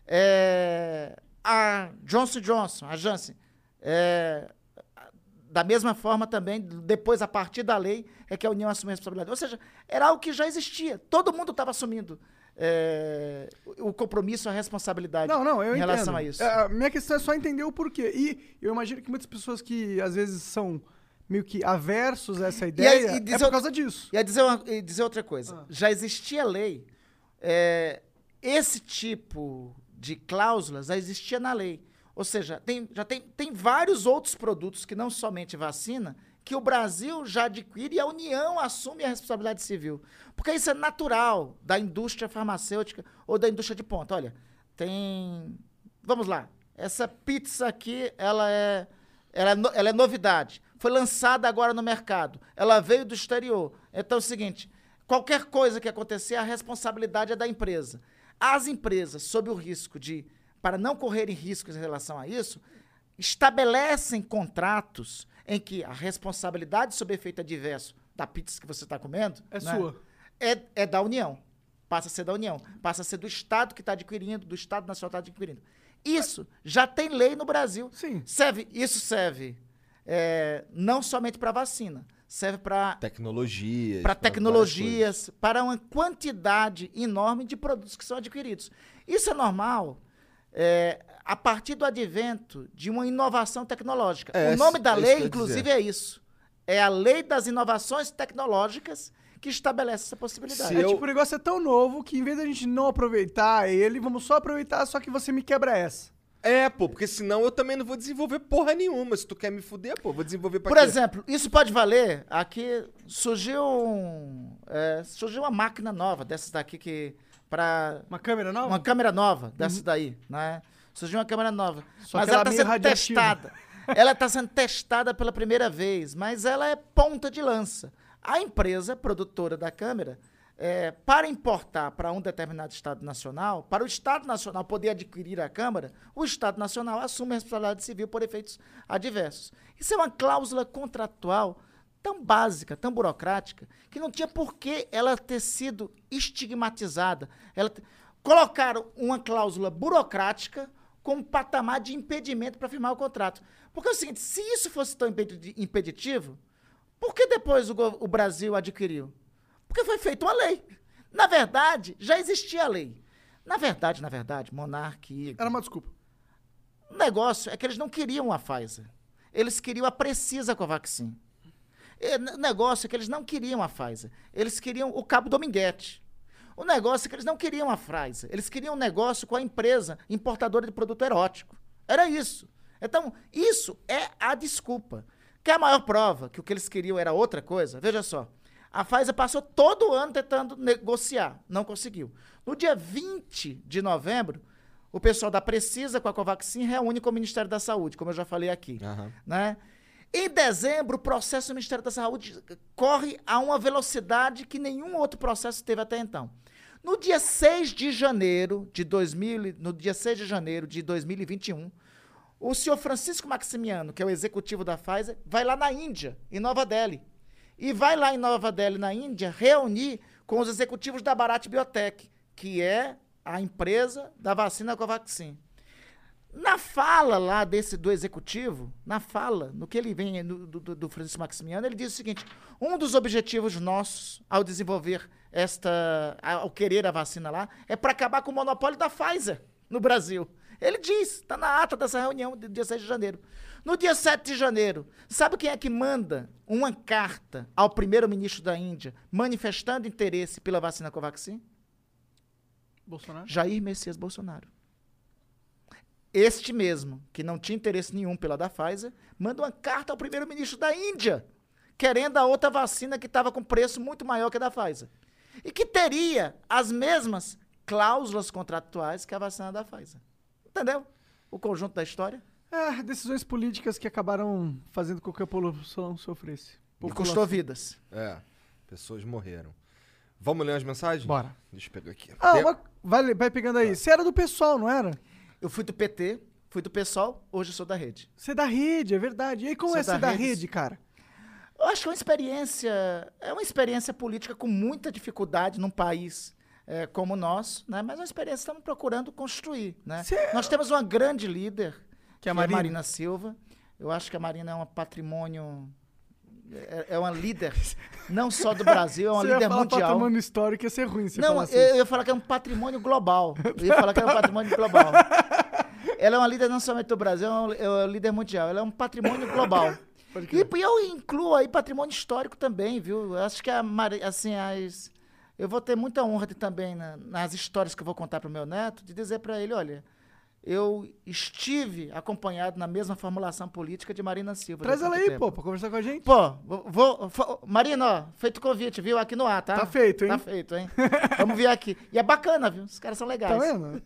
É, a Johnson Johnson, a Janssen, é, da mesma forma também, depois, a partir da lei, é que a União assumiu a responsabilidade. Ou seja, era algo que já existia. Todo mundo estava assumindo é, o compromisso, a responsabilidade Não, não, eu em entendo. relação a isso. É, A minha questão é só entender o porquê. E eu imagino que muitas pessoas que às vezes são meio que aversos a essa E ideia aí- e é dizer por outra- causa disso. E dizer, uma- e dizer outra coisa. Ah. Já existia lei. é, esse tipo de cláusulas já existia na lei. Ou seja, tem, já tem, tem vários outros produtos que não somente vacina, que o Brasil já adquire e a União assume a responsabilidade civil. Porque isso é natural da indústria farmacêutica ou da indústria de ponta. Olha, tem. Vamos lá. Essa pizza aqui, ela é, ela é, ela é novidade. Foi lançada agora no mercado. Ela veio do exterior. Então é o seguinte: qualquer coisa que acontecer, a responsabilidade é da empresa. As empresas, sob o risco de, para não correrem riscos em relação a isso, estabelecem contratos em que a responsabilidade sob efeito adverso da pizza que você está comendo É né, sua. É, é da União. Passa a ser da União. Passa a ser do Estado que está adquirindo, do Estado Nacional que está adquirindo. Isso já tem lei no Brasil. Sim. Serve, isso serve é, não somente para vacina, serve para Tecnologias. para tecnologias, para uma quantidade enorme de produtos que são adquiridos. Isso é normal é, a partir do advento de uma inovação tecnológica. É, o nome da é eu lei, inclusive, é isso. É a lei das inovações tecnológicas que estabelece essa possibilidade. É tipo, o negócio é tão novo que em vez da gente não aproveitar ele, vamos só aproveitar, só que você me quebra essa. É, pô, porque senão eu também não vou desenvolver porra nenhuma. Se tu quer me fuder, pô, vou desenvolver pra Por quê? exemplo, isso pode valer. Aqui surgiu um, é, surgiu uma máquina nova dessas daqui que para Uma câmera nova? uma câmera nova dessas daí, né? Surgiu uma câmera nova, Só mas ela está sendo radioativa. testada. ela está sendo testada pela primeira vez, mas ela é ponta de lança. A empresa produtora da câmera, é, para importar para um determinado Estado nacional, para o Estado nacional poder adquirir a câmara, o Estado nacional assume a responsabilidade civil por efeitos adversos. Isso é uma cláusula contratual tão básica, tão burocrática, que não tinha por que ela ter sido estigmatizada. Ela te- Colocaram uma cláusula burocrática como patamar de impedimento para firmar o contrato. Porque é o seguinte, se isso fosse tão impedi- impeditivo, por que depois o, o Brasil adquiriu? Porque foi feita uma lei. Na verdade, já existia a lei. Na verdade, na verdade, Monarque. Era uma desculpa. O negócio é que eles não queriam a Pfizer. Eles queriam a Precisa Covaxin. E, O negócio é que eles não queriam a Pfizer. Eles queriam o Cabo Dominguete. O negócio é que eles não queriam a Pfizer. Eles queriam um negócio com a empresa importadora de produto erótico. Era isso. Então, isso é a desculpa. Que a maior prova que o que eles queriam era outra coisa, veja só. A Pfizer passou todo o ano tentando negociar, não conseguiu. No dia 20 de novembro, o pessoal da Precisa com a Covaxin reúne com o Ministério da Saúde, como eu já falei aqui. Né? Em dezembro, o processo do Ministério da Saúde corre a uma velocidade que nenhum outro processo teve até então. No dia 6 de janeiro de 2000, e- no dia 6 de janeiro de 2021, o senhor Francisco Maximiano, que é o executivo da Pfizer, vai lá na Índia, em Nova Delhi. E vai lá em Nova Delhi, na Índia, reunir com os executivos da Bharat Biotech, que é a empresa da vacina Covaxin. Na fala lá desse do executivo, na fala, no que ele vem no- do, do- Francisco Maximiano, ele diz o seguinte: um dos objetivos nossos ao desenvolver esta, ao querer a vacina lá, é para acabar com o monopólio da Pfizer no Brasil. Ele diz, está na ata dessa reunião do dia 6 de janeiro. No dia 7 de janeiro, sabe quem é que manda uma carta ao primeiro-ministro da Índia manifestando interesse pela vacina Covaxin? Bolsonaro? Jair Messias Bolsonaro. Este mesmo, que não tinha interesse nenhum pela da Pfizer, manda uma carta ao primeiro-ministro da Índia, querendo a outra vacina que estava com preço muito maior que a da Pfizer. E que teria as mesmas cláusulas contratuais que a vacina da Pfizer. Entendeu? O conjunto da história. É, decisões políticas que acabaram fazendo com que a população sofresse. E custou vidas. É, pessoas morreram. Vamos ler as mensagens? Bora. Deixa eu pegar aqui. Ah, Tem- uma- vai, vai pegando aí. Você era do pessoal, não era? Eu fui do PT, fui do PSOL, hoje eu sou da rede. Você é da rede, é verdade. E aí, como Sou é ser da da rede. cara? Eu acho que é uma experiência, é uma experiência política com muita dificuldade num país é, como o nosso, né? Mas é uma experiência que estamos procurando construir, né? Nós temos uma grande líder, que é a Marina. Marina Silva. Eu acho que a Marina é um patrimônio, é, é uma líder não só do Brasil, é uma líder falar mundial. patrimônio histórico, ia ser ruim se Não, falasse eu, ia falar que é um patrimônio global. [laughs] Eu ia falar que é um patrimônio global. Ela é uma líder não somente do Brasil, é uma, é líder mundial. Ela é um patrimônio global. E, eu incluo aí patrimônio histórico também, viu? Eu acho que a, assim, as, eu vou ter muita honra de também, na- nas histórias que eu vou contar para o meu neto, de dizer para ele, olha, eu estive acompanhado na mesma formulação política de Marina Silva. Traz ela aí, o pô, tempo. pra conversar com a gente. Pô, vou, vou- Marina, ó, feito o convite, viu? Aqui no ar, tá? Tá feito, hein? Tá feito, hein? Vamos ver aqui. E é bacana, viu? Os caras são legais. Tá vendo?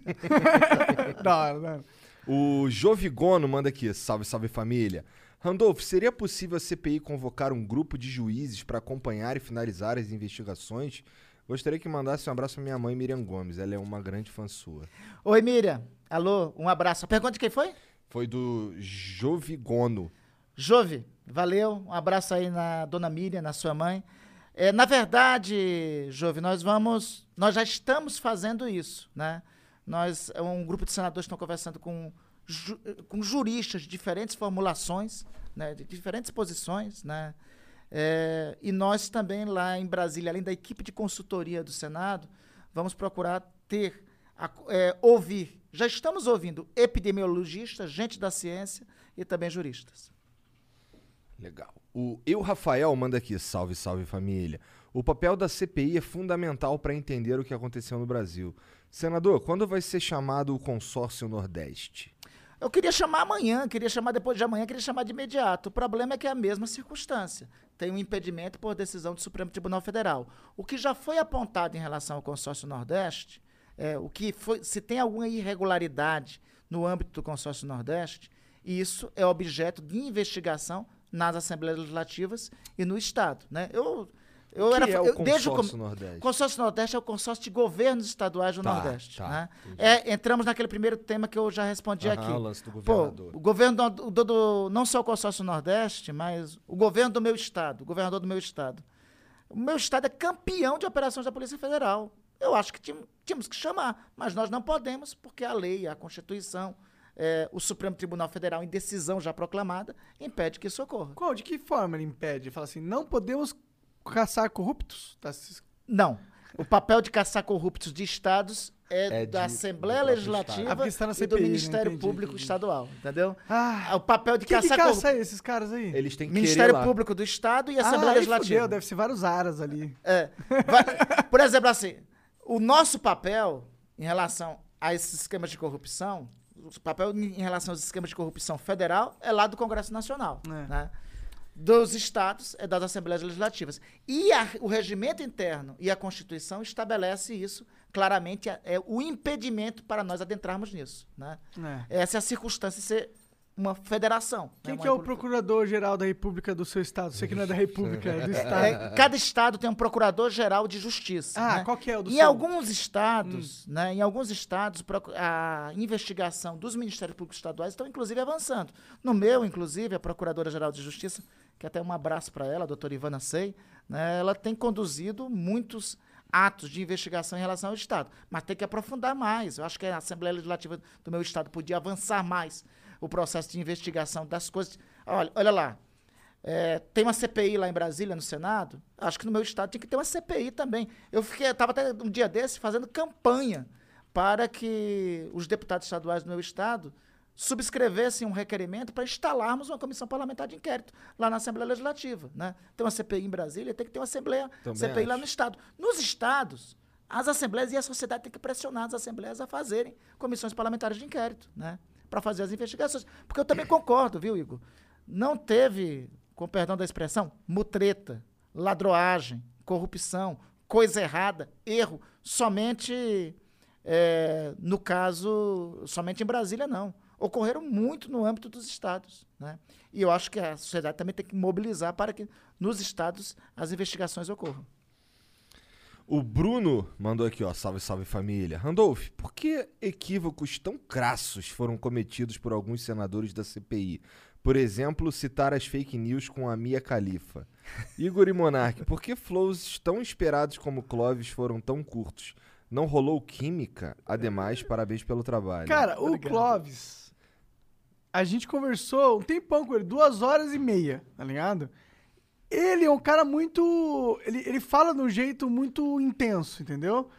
[laughs] da hora, da hora. O Jovigono manda aqui, salve, salve família. Randolph, seria possível a CPI convocar um grupo de juízes para acompanhar e finalizar as investigações? Gostaria que mandasse um abraço pra minha mãe Miriam Gomes, ela é uma grande fã sua. Oi, Miriam. Alô, um abraço. A pergunta de quem foi? Foi do Jovigono. Jove, valeu. Um abraço aí na dona Miriam, na sua mãe. É, na verdade, Jove, nós vamos. Nós já estamos fazendo isso, né? Nós, é um grupo de senadores estão conversando com, ju- com juristas de diferentes formulações, né, de diferentes posições, né? É, e nós também lá em Brasília, além da equipe de consultoria do Senado, vamos procurar ter, a- é, ouvir. Já estamos ouvindo epidemiologistas, gente da ciência e também juristas. Legal. O Eu Rafael manda aqui, salve, salve família. O papel da CPI é fundamental para entender o que aconteceu no Brasil. Senador, quando vai ser chamado o consórcio Nordeste? Eu queria chamar amanhã, queria chamar depois de amanhã, queria chamar de imediato. O problema é que é a mesma circunstância. Tem um impedimento por decisão do Supremo Tribunal Federal. O que já foi apontado em relação ao consórcio Nordeste, é, o que foi, se tem alguma irregularidade no âmbito do consórcio Nordeste, isso é objeto de investigação nas Assembleias Legislativas e no Estado. Né? Eu, eu O que era, é o eu- consórcio Nordeste? O consórcio Nordeste é o consórcio de governos estaduais do Tá, Nordeste. tá, né? É, entramos naquele primeiro tema que eu já respondi Aham, aqui. o lance do Pô, governador. o governo do, do- do- não só o consórcio Nordeste, mas o governo do meu estado, o governador do meu estado. O meu estado é campeão de operações da Polícia Federal. Eu acho que tínhamos que chamar, mas nós não podemos, porque a lei, a Constituição, eh, o Supremo Tribunal Federal, em decisão já proclamada, impede que isso ocorra. Qual? De que forma ele impede? Fala assim, não podemos caçar corruptos? Tá se- Não. O papel de caçar corruptos de estados é, É da de- Assembleia do Legislativa. Ah, e do CPI, né? Ministério Entendi, Público entendi. Estadual, entendeu? Ah, o papel de Quem que caçar caça corruptos. esses caras aí? Eles têm Ministério Público do Estado e Assembleia ah, Legislativa. Fudeu, deve ser vários aras ali. É. Vai- [laughs] por exemplo, assim, o nosso papel em relação a esses esquemas de corrupção, o papel em relação aos esquemas de corrupção federal é lá do Congresso Nacional. né? Dos estados é das Assembleias Legislativas. E a- o regimento interno e a Constituição estabelece isso claramente, é, é o impedimento para nós adentrarmos nisso. Né? Essa é a circunstância uma federação. Quem né? que é o procurador-geral da República do seu estado? Você que não é da República, é do estado. É, cada estado tem um procurador-geral de justiça. Ah, né? qual que é o do Em seu? Hum. alguns estados, né, em alguns estados, a investigação dos Ministérios Públicos Estaduais estão, inclusive, avançando. No meu, inclusive, a Procuradora-Geral de Justiça, que até um abraço para ela, a doutora Ivana Sei, né, ela tem conduzido muitos atos de investigação em relação ao Estado. Mas tem que aprofundar mais. Eu acho que a Assembleia Legislativa do meu Estado podia avançar mais o processo de investigação das coisas. Olha, olha lá, é, tem uma CPI lá em Brasília, no Senado. Acho que no meu estado tinha que ter uma CPI também. Eu fiquei, estava até um dia desse fazendo campanha para que os deputados estaduais do meu estado subscrevessem um requerimento para instalarmos uma comissão parlamentar de inquérito lá na Assembleia Legislativa. Né? Tem uma CPI em Brasília, tem que ter uma Assembleia Também CPI lá acho. no estado. Nos estados, as assembleias e a sociedade têm que pressionar as assembleias a fazerem comissões parlamentares de inquérito, né? Para fazer as investigações. Porque eu também concordo, viu, Igor? Não teve, com perdão da expressão, mutreta, ladroagem, corrupção, coisa errada, erro, somente é, no caso, somente em Brasília, não. Ocorreram muito no âmbito dos estados. Né? E eu acho que a sociedade também tem que mobilizar para que nos estados as investigações ocorram. O Bruno mandou aqui, ó, salve, salve família. Randolph, por que equívocos tão crassos foram cometidos por alguns senadores da CPI? Por exemplo, citar as fake news com a Mia Khalifa. [laughs] Igor e Monark, por que flows tão esperados como Clóvis foram tão curtos? Não rolou química? Ademais, parabéns pelo trabalho. Cara, o Clóvis, a gente conversou um tempão com ele, duas horas e meia, tá ligado? Ele é um cara muito. Ele, ele fala de um jeito muito intenso, entendeu?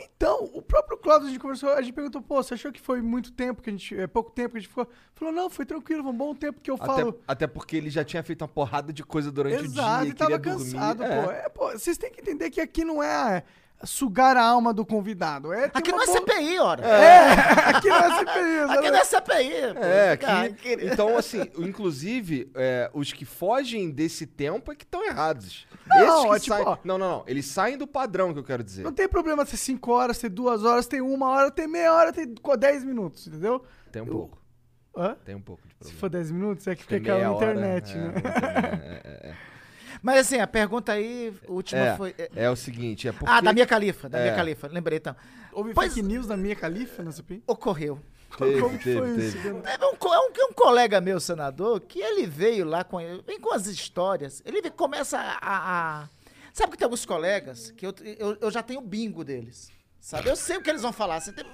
Então, o próprio Clóvis, a gente conversou, a gente perguntou, pô, você achou que foi muito tempo que a gente. É pouco tempo que a gente ficou? Falou, não, foi tranquilo, foi um bom tempo que eu Até, falo. até porque ele já tinha feito uma porrada de coisa durante Exato, o dia, tava queria cansado, pô. É, pô. Vocês têm que entender que aqui não é sugar a alma do convidado. É, Aqui uma não é boa- CPI, ora. É, [laughs] aqui não é CPI. Aqui não é CPI. pô. É, Cara, aqui, querido. então assim, inclusive, é, os que fogem desse tempo é que estão errados. Não, Esses que é tipo, saem- ó. não, não, não, eles saem do padrão que eu quero dizer. Não tem problema ter 5 horas, ter 2 horas, ter uma hora, ter meia hora, ter 10 minutos, entendeu? Tem um Eu- pouco. Hã? Tem um pouco de Se problema. for 10 minutos, é que Tem fica aquela meia na hora, internet, é, né? é, é, é. Mas assim, a pergunta aí, a última É, foi. é- é o seguinte, é porque... Ah, da minha califa, da É. minha califa, lembrei então. Houve Pois- fake news da minha califa na CPI? Ocorreu. Teve, Como que teve, foi teve. isso? Teve um, é um, é um colega meu, senador, que ele veio lá com. Vem com as histórias. Ele começa a. a- a- Sabe que tem alguns colegas que eu, eu, eu já tenho bingo deles. Sabe? Eu sei o que eles vão falar. Você tem-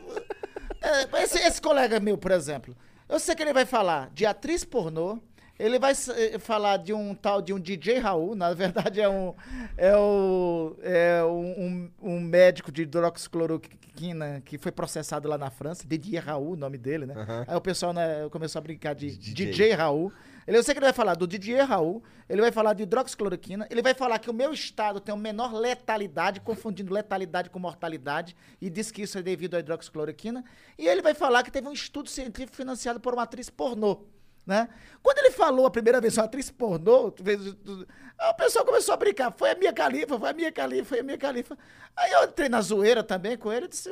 É, esse, esse colega meu, por exemplo, eu sei que ele vai falar de atriz pornô, Ele vai eh, falar de um tal de um DJ Raul, na verdade é um é, o, é um, um médico de hidroxicloroquina que foi processado lá na França, Didier Raul, o nome dele, né? Aham. Aí o pessoal né, começou a brincar de DJ. DJ, Raul. Ele, eu sei que ele vai falar do Didier Raul, ele vai falar de hidroxicloroquina, ele vai falar que o meu estado tem a menor letalidade, confundindo letalidade com mortalidade, e diz que isso é devido à hidroxicloroquina, e ele vai falar que teve um estudo científico financiado por uma atriz pornô. Né? Quando ele falou a primeira vez, uma atriz pornô, fez o pessoal começou a brincar. Foi a minha califa, foi a minha califa, foi a minha califa. Aí eu entrei na zoeira também com ele, disse,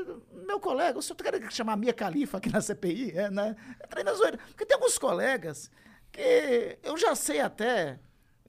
meu colega, o senhor tá querendo chamar a minha califa aqui na CPI? É, né? Entrei na zoeira. Porque tem alguns colegas que eu já sei até.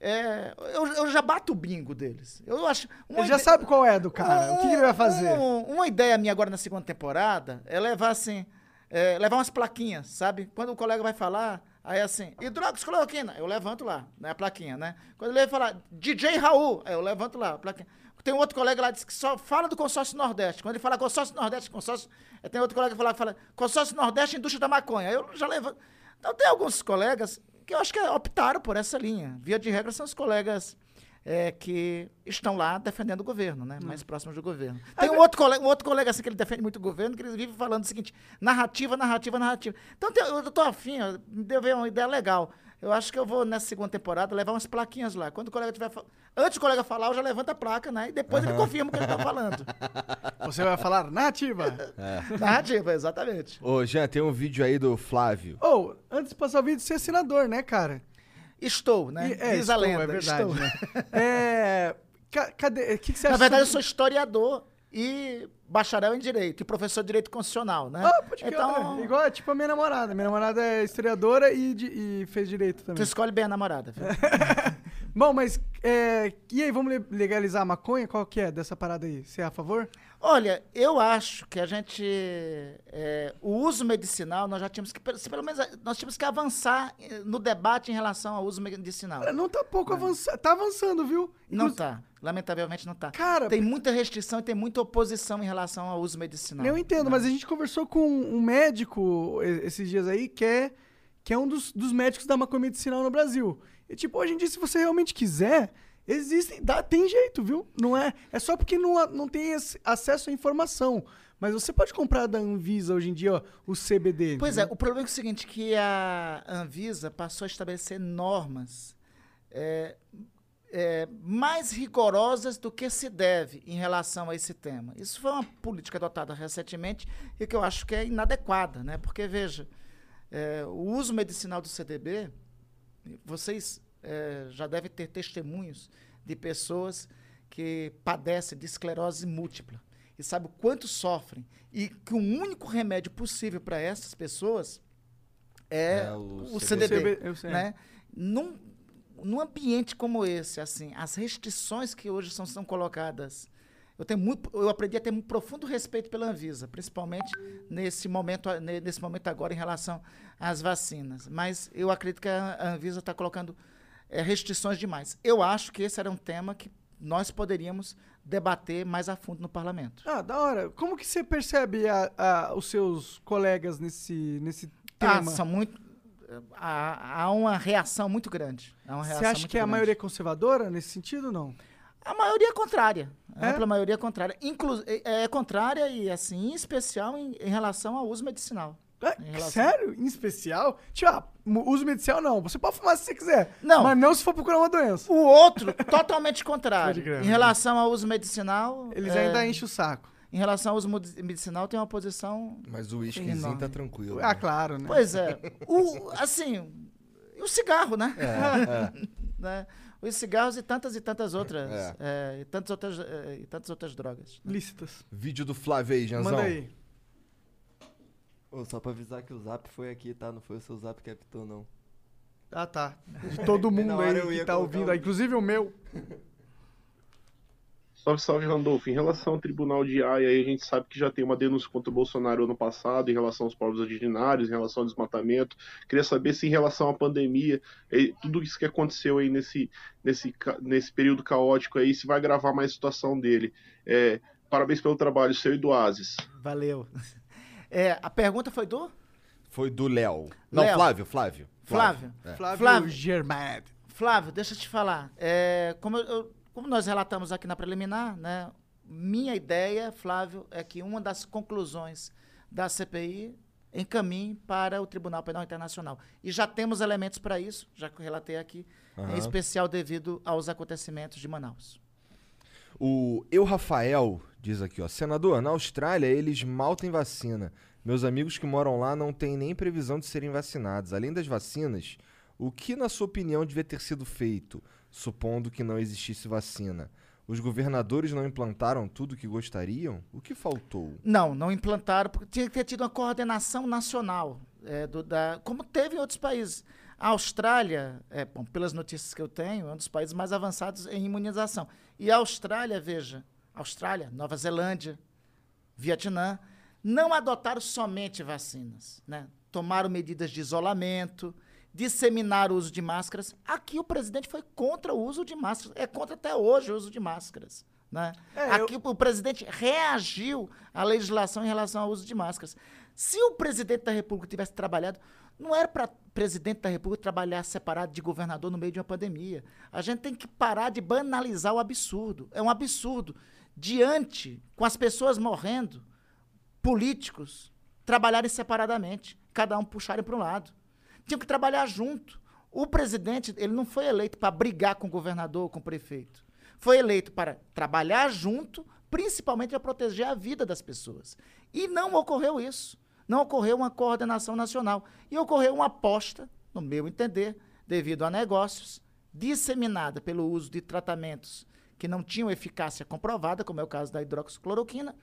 é, eu, eu já bato o bingo deles. Eu acho. Ele já sabe qual é do cara. o que, que ele vai fazer? um- uma ideia minha agora na segunda temporada é levar assim, é, levar umas plaquinhas, sabe? Quando o colega vai falar, aí assim, hidroxicloroquina, eu levanto lá, né, a plaquinha, né? Quando ele vai falar DJ Raul, eu levanto lá a plaquinha. Tem um outro colega lá que só fala do consórcio Nordeste. Quando ele fala consórcio Nordeste, consórcio. aí Tem outro colega que fala, fala consórcio Nordeste, indústria da maconha. Eu já levanto. Então tem alguns colegas que eu acho que optaram por essa linha. Via de regra são os colegas é, que estão lá defendendo o governo, né? Mais próximos do governo. Tem um outro colega, um outro colega assim, que ele defende muito o governo, que ele vive falando o seguinte: narrativa, narrativa, narrativa. Então tem- eu tô afim, ó, me deu ver uma ideia legal. Eu acho que eu vou, nessa segunda temporada, levar umas plaquinhas lá. Quando o colega tiver. Antes do colega falar, eu já levanto a placa, né? E depois ele Aham. confirma o que ele tá falando. [laughs] Você vai falar nativa. É. Narrativa, exatamente. Ô, Jean, tem um vídeo aí do Flávio. Ou, antes de passar o vídeo, você é senador, né, cara? Estou, né? E- é, Diz a estou, lenda. é verdade, estou. né? [laughs] É, ca- cadê? O que, que você Na verdade, eu sou historiador e bacharel em Direito e professor de Direito Constitucional, né? Ah, pode então, é, Igual, tipo a minha namorada. Minha namorada é historiadora e, de- e fez direito também. tu escolhe bem a namorada. viu? [laughs] Bom, mas é, e aí, vamos le- legalizar a maconha? Qual que é dessa parada aí? Você é a favor? Olha, eu acho que a gente. é, o uso medicinal, nós já tínhamos que. Pelo menos nós tínhamos que avançar eh, no debate em relação ao uso medicinal. Cara, Não tá pouco avançado. Tá avançando, viu? Não Inclusive- tá. Lamentavelmente não tá. Cara, tem muita restrição e tem muita oposição em relação ao uso medicinal. Eu entendo, mas a gente conversou com um médico esses dias aí que é, que é um dos, dos médicos da maconha medicinal no Brasil. E tipo, hoje em dia, se você realmente quiser, existem, dá, tem jeito, viu? Não é, é só porque não, não tem acesso à informação. Mas você pode comprar da Anvisa hoje em dia ó, o CBD. Pois é, entendeu? o problema é o seguinte, que a Anvisa passou a estabelecer normas é, é, mais rigorosas do que se deve em relação a esse tema. Isso foi uma política adotada recentemente e que eu acho que é inadequada, né? Porque, veja, é, o uso medicinal do CDB, vocês é, já devem ter testemunhos de pessoas que padecem de esclerose múltipla e sabe o quanto sofrem e que o único remédio possível para essas pessoas é, É o o, CBD. Né? Num, num ambiente como esse, assim, as restrições que hoje são, são colocadas, eu tenho muito, eu aprendi a ter um profundo respeito pela Anvisa, principalmente nesse momento, nesse momento agora em relação às vacinas. Mas eu acredito que a Anvisa está colocando eh, restrições demais. Eu acho que esse era um tema que nós poderíamos debater mais a fundo no parlamento. Ah, da hora. Como que você percebe a- a- os seus colegas nesse, nesse Ah, tema? são muito. Há, há uma reação muito grande. Uma Você reação acha que a grande. maioria é conservadora nesse sentido ou não? A maioria é contrária. A É? ampla maioria é contrária. Inclu é, é contrária e, assim, em especial em, em relação ao uso medicinal. Em relação- Sério? Em especial? Tipo, ah, uso medicinal não. Você pode fumar se você quiser. Não. Mas não se for procurar uma doença. O outro, [laughs] totalmente contrário. Em relação ao uso medicinal. Eles é, ainda enchem o saco. Em relação ao uso medicinal, tem uma posição. Mas o uísquezinho tá tranquilo. Ah, claro, né? Pois é. [laughs] O, assim, e o cigarro, né? [laughs] É, né? Os cigarros e tantas e tantas outras. É. é, e, tantas outras é, e tantas outras drogas. Lícitas. Vídeo do Flávio aí, Janzão. Manda aí. Só pra avisar que o zap foi aqui, tá? Não foi o seu zap que apitou, não. Ah, tá. De todo [laughs] mundo aí que tá ouvindo, o- inclusive o meu. Salve, salve, Randolfo. Em relação ao Tribunal de Haia, aí a gente sabe que já tem uma denúncia contra o Bolsonaro ano passado em relação aos povos originários, em relação ao desmatamento. Queria saber se em relação à pandemia, tudo isso que aconteceu aí nesse, nesse, nesse período caótico aí, se vai agravar mais a situação dele. É, parabéns pelo trabalho, seu e do Asis. Valeu. É, a pergunta foi do? Foi do Léo. Não, Léo. Flávio, Flávio. Flávio. É. Flávio, Flávio. Germad. Flávio, deixa eu te falar. É, como, eu- como nós relatamos aqui na preliminar, né? Minha ideia, Flávio, é que uma das conclusões da CPI encaminhe para o Tribunal Penal Internacional. E já temos elementos para isso, já que eu relatei aqui, Aham. em especial devido aos acontecimentos de Manaus. O Eu Rafael diz aqui, ó. Senador, na Austrália eles mal têm vacina. Meus amigos que moram lá não têm nem previsão de serem vacinados. Além das vacinas, o que, na sua opinião, devia ter sido feito, supondo que não existisse vacina? Os governadores não implantaram tudo o que gostariam? O que faltou? Não, não implantaram, porque tinha que ter tido uma coordenação nacional, é, do- da, como teve em outros países. A Austrália, é, bom, pelas notícias que eu tenho, é um dos países mais avançados em imunização. E a Austrália, veja, Austrália, Nova Zelândia, Vietnã, não adotaram somente vacinas, né? Tomaram medidas de isolamento, disseminaram o uso de máscaras. Aqui o presidente foi contra o uso de máscaras, é contra até hoje o uso de máscaras, né? Aqui o presidente reagiu à legislação em relação ao uso de máscaras. Se o presidente da República tivesse trabalhado, não era para presidente da República trabalhar separado de governador no meio de uma pandemia. A gente tem que parar de banalizar o absurdo. É um absurdo. Diante, com as pessoas morrendo, políticos trabalharem separadamente, cada um puxarem para um lado. Tinham que trabalhar junto. O presidente, ele não foi eleito para brigar com o governador, com o prefeito. Foi eleito para trabalhar junto, principalmente para proteger a vida das pessoas. E não ocorreu isso. Não ocorreu uma coordenação nacional. E ocorreu uma aposta, no meu entender, devido a negócios, disseminada pelo uso de tratamentos que não tinham eficácia comprovada, como é o caso da hidroxicloroquina,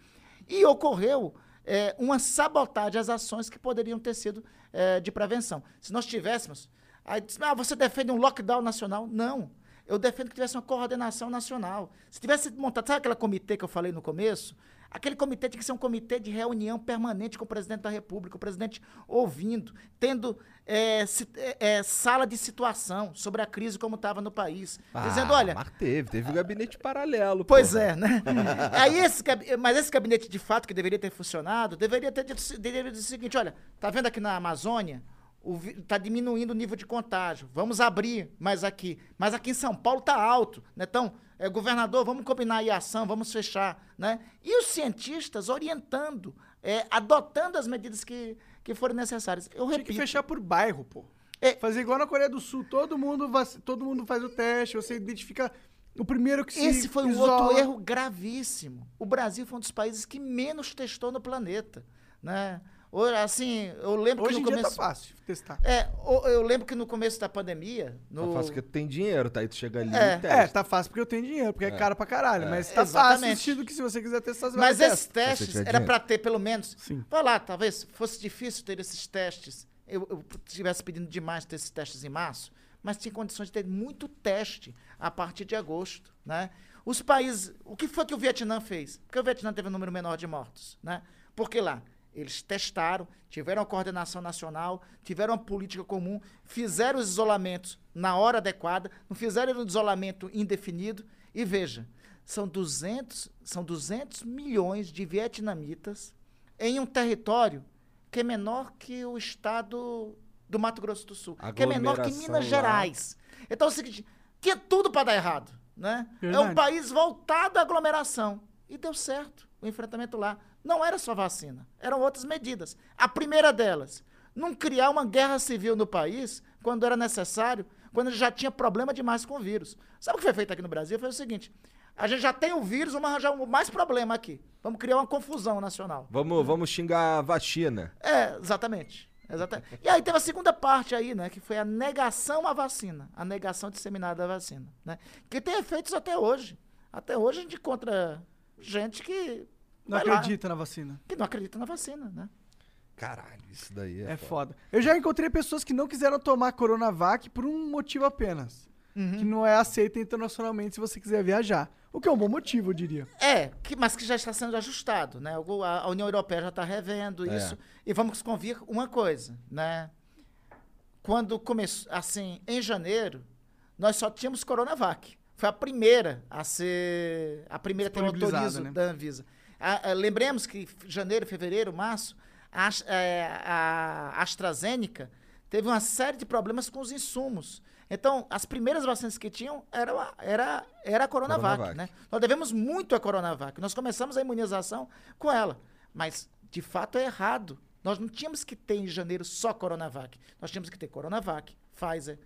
e ocorreu é, uma sabotagem às ações que poderiam ter sido é, de prevenção. Se nós tivéssemos. Aí, ah, você defende um lockdown nacional? Não. Eu defendo que tivesse uma coordenação nacional. Se tivesse montado, sabe aquele comitê que eu falei no começo? Aquele comitê tinha que ser um comitê de reunião permanente com o presidente da República, o presidente ouvindo, tendo é, si- é, é, sala de situação sobre a crise como estava no país. dizendo, olha, Mas teve, teve o gabinete paralelo. Pois porra. é, né? [laughs] Aí esse, mas esse gabinete de fato que deveria ter funcionado, deveria ter dito, se- deveria dizer o seguinte, olha, tá vendo aqui na Amazônia, o vi- tá diminuindo o nível de contágio, vamos abrir mais aqui, mas aqui em São Paulo tá alto, né? Então, é, governador, vamos combinar aí a ação, vamos fechar, né? E os cientistas orientando, é, adotando as medidas que, que forem necessárias. Eu Tinha repito. que fechar por bairro, pô. Fazer igual na Coreia do Sul, todo mundo, todo mundo faz o teste, você identifica o primeiro que se Esse foi um isola. outro erro gravíssimo. O Brasil foi um dos países que menos testou no planeta, né? Assim, eu lembro Hoje que em no dia começo... tá fácil testar. É, eu lembro que no começo da pandemia, no... Tá fácil porque tu tem dinheiro, tá? Aí tu chega ali É. e testa. É, tá fácil porque eu tenho dinheiro, porque é, É. caro pra caralho. É. Mas tá fácil Exatamente. no sentido que se você quiser testar, você vai Mas e esses testa. testes era para ter pelo menos. Sim. Vai lá, talvez fosse difícil ter esses testes. Eu, eu estivesse pedindo demais ter esses testes em março, mas tinha condições de ter muito teste a partir de agosto, né? Os países, o que foi que o Vietnã fez? Porque o Vietnã teve um número menor de mortos, né? Porque lá eles testaram, tiveram a coordenação nacional, tiveram uma política comum, fizeram os isolamentos na hora adequada, não fizeram um isolamento indefinido. E veja, são 200, são 200 milhões de vietnamitas em um território que é menor que o estado do Mato Grosso do Sul, que é menor que Minas lá. Gerais. Então é o seguinte, tinha tudo para dar errado, né? É um país voltado à aglomeração. E deu certo o enfrentamento lá. Não era só vacina, eram outras medidas. A primeira delas, não criar uma guerra civil no país quando era necessário, quando já tinha problema demais com o vírus. Sabe o que foi feito aqui no Brasil? Foi o seguinte: a gente já tem o vírus, vamos arranjar mais problema aqui. Vamos criar uma confusão nacional. Vamos, vamos xingar a vacina. É, exatamente. exatamente. E aí teve a segunda parte aí, né? Que foi a negação à vacina. A negação disseminada da vacina. Né? Que tem efeitos até hoje. Até hoje a gente encontra gente que. Não vai lá, acredita na vacina. que não acredita na vacina, né? Caralho, isso daí é, É foda. Eu já encontrei pessoas que não quiseram tomar Coronavac por um motivo apenas. Uhum. Que não é aceita internacionalmente se você quiser viajar. O que é um bom motivo, eu diria. É, que, mas que já está sendo ajustado, né? A, União Europeia já está revendo É. isso. E vamos convir uma coisa, né? Quando começou, assim, em janeiro, nós só tínhamos Coronavac. Foi a primeira a ser. A primeira a ter autorizo né? da Anvisa. A- a- lembremos que janeiro, fevereiro, março, A, As- é, a AstraZeneca teve uma série de problemas com os insumos. Então, as primeiras vacinas que tinham era, a- era, era a Coronavac, Coronavac. né? Nós devemos muito à Coronavac. Nós começamos a imunização com ela. Mas, de fato, é errado. Nós não tínhamos que ter em janeiro só Coronavac. Nós tínhamos que ter Coronavac, Pfizer,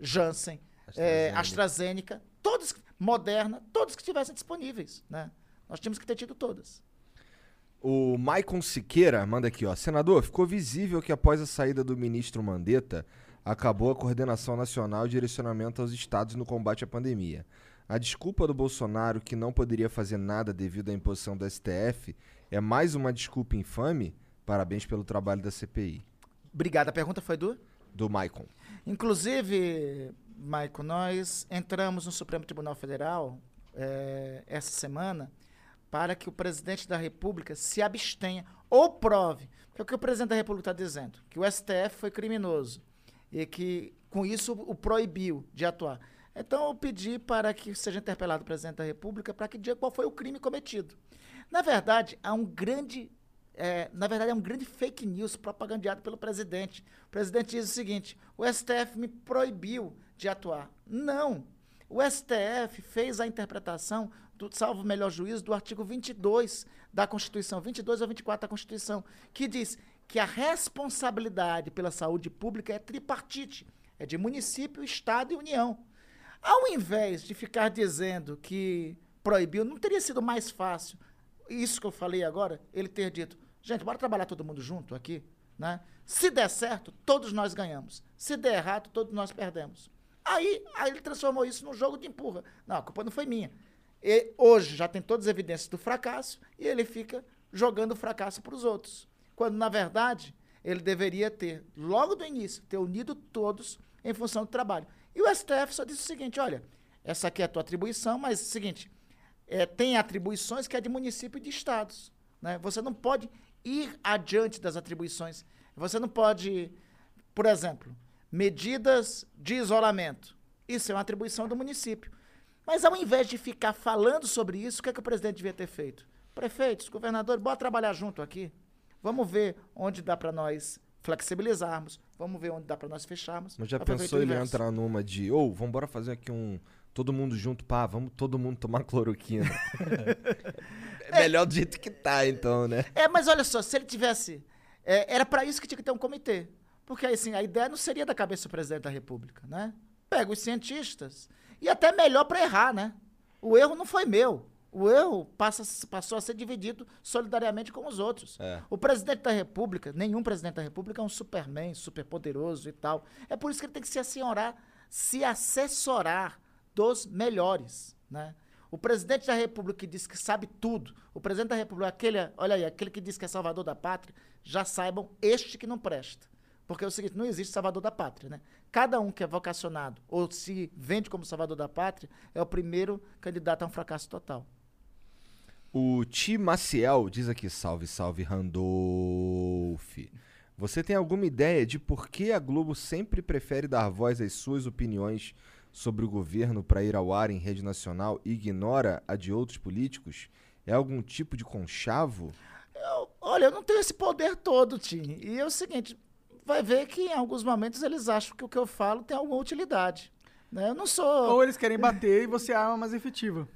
Janssen, eh, AstraZeneca. AstraZeneca, todos, Moderna, todos que estivessem disponíveis, né? Nós tínhamos que ter tido todas. O Maicon Siqueira manda aqui, ó. Senador, ficou visível que após a saída do ministro Mandetta, acabou a coordenação nacional e direcionamento aos estados no combate à pandemia. A desculpa do Bolsonaro que não poderia fazer nada devido à imposição do STF é mais uma desculpa infame? Parabéns pelo trabalho da CPI. Obrigado. A pergunta foi do? Do Maicon. Inclusive, Maico, nós entramos no Supremo Tribunal Federal eh, essa semana para que o presidente da República se abstenha ou prove. É o que o presidente da República está dizendo? Que o STF foi criminoso e que, com isso, o proibiu de atuar. Então, eu pedi para que seja interpelado o presidente da República para que diga qual foi o crime cometido. Na verdade, há um grande é, na verdade, é um grande fake news propagandeado pelo presidente. O presidente diz o seguinte: o STF me proibiu de atuar. Não. O STF fez a interpretação, do, salvo o melhor juízo, do artigo 22 da Constituição, 22 ou 24 da Constituição, que diz que a responsabilidade pela saúde pública é tripartite: é de município, Estado e União. Ao invés de ficar dizendo que proibiu, não teria sido mais fácil isso que eu falei agora, ele ter dito, gente, bora trabalhar todo mundo junto aqui, né? Se der certo, todos nós ganhamos. Se der errado, todos nós perdemos. Aí, aí ele transformou isso num jogo de empurra. Não, a culpa não foi minha. E hoje já tem todas as evidências do fracasso e ele fica jogando o fracasso para os outros. Quando, na verdade, ele deveria ter, logo do início, ter unido todos em função do trabalho. E o STF só disse o seguinte: olha, essa aqui é a tua atribuição, mas é o seguinte, é, tem atribuições que é de município e de estados. Né? Você não pode ir adiante das atribuições. Você não pode, por exemplo, medidas de isolamento. Isso é uma atribuição do município. Mas ao invés de ficar falando sobre isso, o que, é que o presidente devia ter feito? Prefeitos, governadores, bora trabalhar junto aqui. Vamos ver onde dá para nós flexibilizarmos. Vamos ver onde dá para nós fecharmos. Mas já pensou ele entrar numa de, ou vamos bora fazer aqui um todo mundo junto, pá, vamos todo mundo tomar cloroquina. [laughs] é melhor do jeito que tá, então, né? É, mas olha só, se ele tivesse. é, era para isso que tinha que ter um comitê. Porque assim, a ideia não seria da cabeça do presidente da República, né? Pega os cientistas. E até melhor para errar, né? O erro não foi meu. O erro passa, passou a ser dividido solidariamente com os outros. É. O presidente da República, nenhum presidente da República é um superman, superpoderoso e tal. É por isso que ele tem que se assenhorar, se assessorar dos melhores, né? O presidente da República que diz que sabe tudo, o presidente da República, aquele, olha aí, aquele que diz que é salvador da pátria, já saibam este que não presta. Porque é o seguinte, não existe salvador da pátria, né? Cada um que é vocacionado ou se vende como salvador da pátria é o primeiro candidato a um fracasso total. O Ti Maciel diz aqui, salve, salve, Randolph. Você tem alguma ideia de por que a Globo sempre prefere dar voz às suas opiniões sobre o governo para ir ao ar em rede nacional e ignora a de outros políticos? É algum tipo de conchavo? Eu- olha, eu não tenho esse poder todo, Tim. E é o seguinte, vai ver que em alguns momentos eles acham que o que eu falo tem alguma utilidade. Né? Eu não sou... Ou eles querem bater e você é a arma mais efetiva.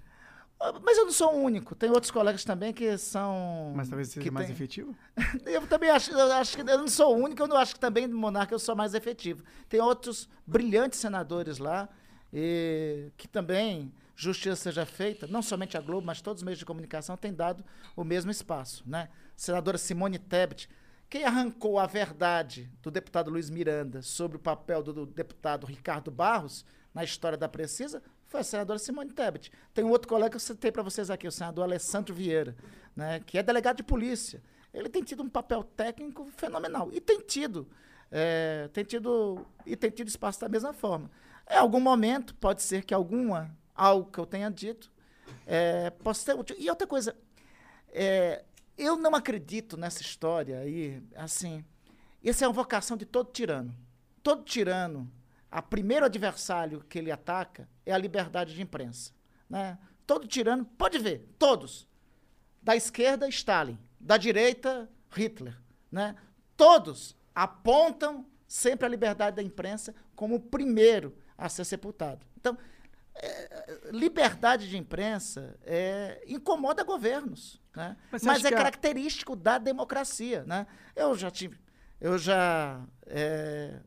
Mas eu não sou o único. Tem outros colegas também que são... Mas talvez seja mais tem- efetivo? [laughs] Eu também acho, eu acho que eu não sou o único, eu não acho que também no Monarca eu sou mais efetivo. Tem outros brilhantes senadores lá, e que também justiça seja feita, não somente a Globo, mas todos os meios de comunicação têm dado o mesmo espaço, né? Senadora Simone Tebet, quem arrancou a verdade do deputado Luiz Miranda sobre o papel do, do deputado Ricardo Barros na história da Precisa foi a senadora Simone Tebet. Tem um outro colega que eu citei para vocês aqui, o senador Alessandro Vieira, né, que é delegado de polícia. Ele tem tido um papel técnico fenomenal e tem tido, é, tem tido e tem tido espaço da mesma forma. Em algum momento pode ser que alguma algo que eu tenha dito é, possa ser útil. E outra coisa, é, eu não acredito nessa história aí, assim. Essa é uma vocação de todo tirano. Todo tirano, a primeiro adversário que ele ataca é a liberdade de imprensa. Né? Todo tirano, pode ver, todos. Da esquerda, Stalin. Da direita, Hitler. né? Todos apontam sempre a liberdade da imprensa como o primeiro a ser sepultado. Então, é, liberdade de imprensa é, incomoda governos, né? Mas Mas, é que a- característico da democracia, né? Eu já tive, eu já, é,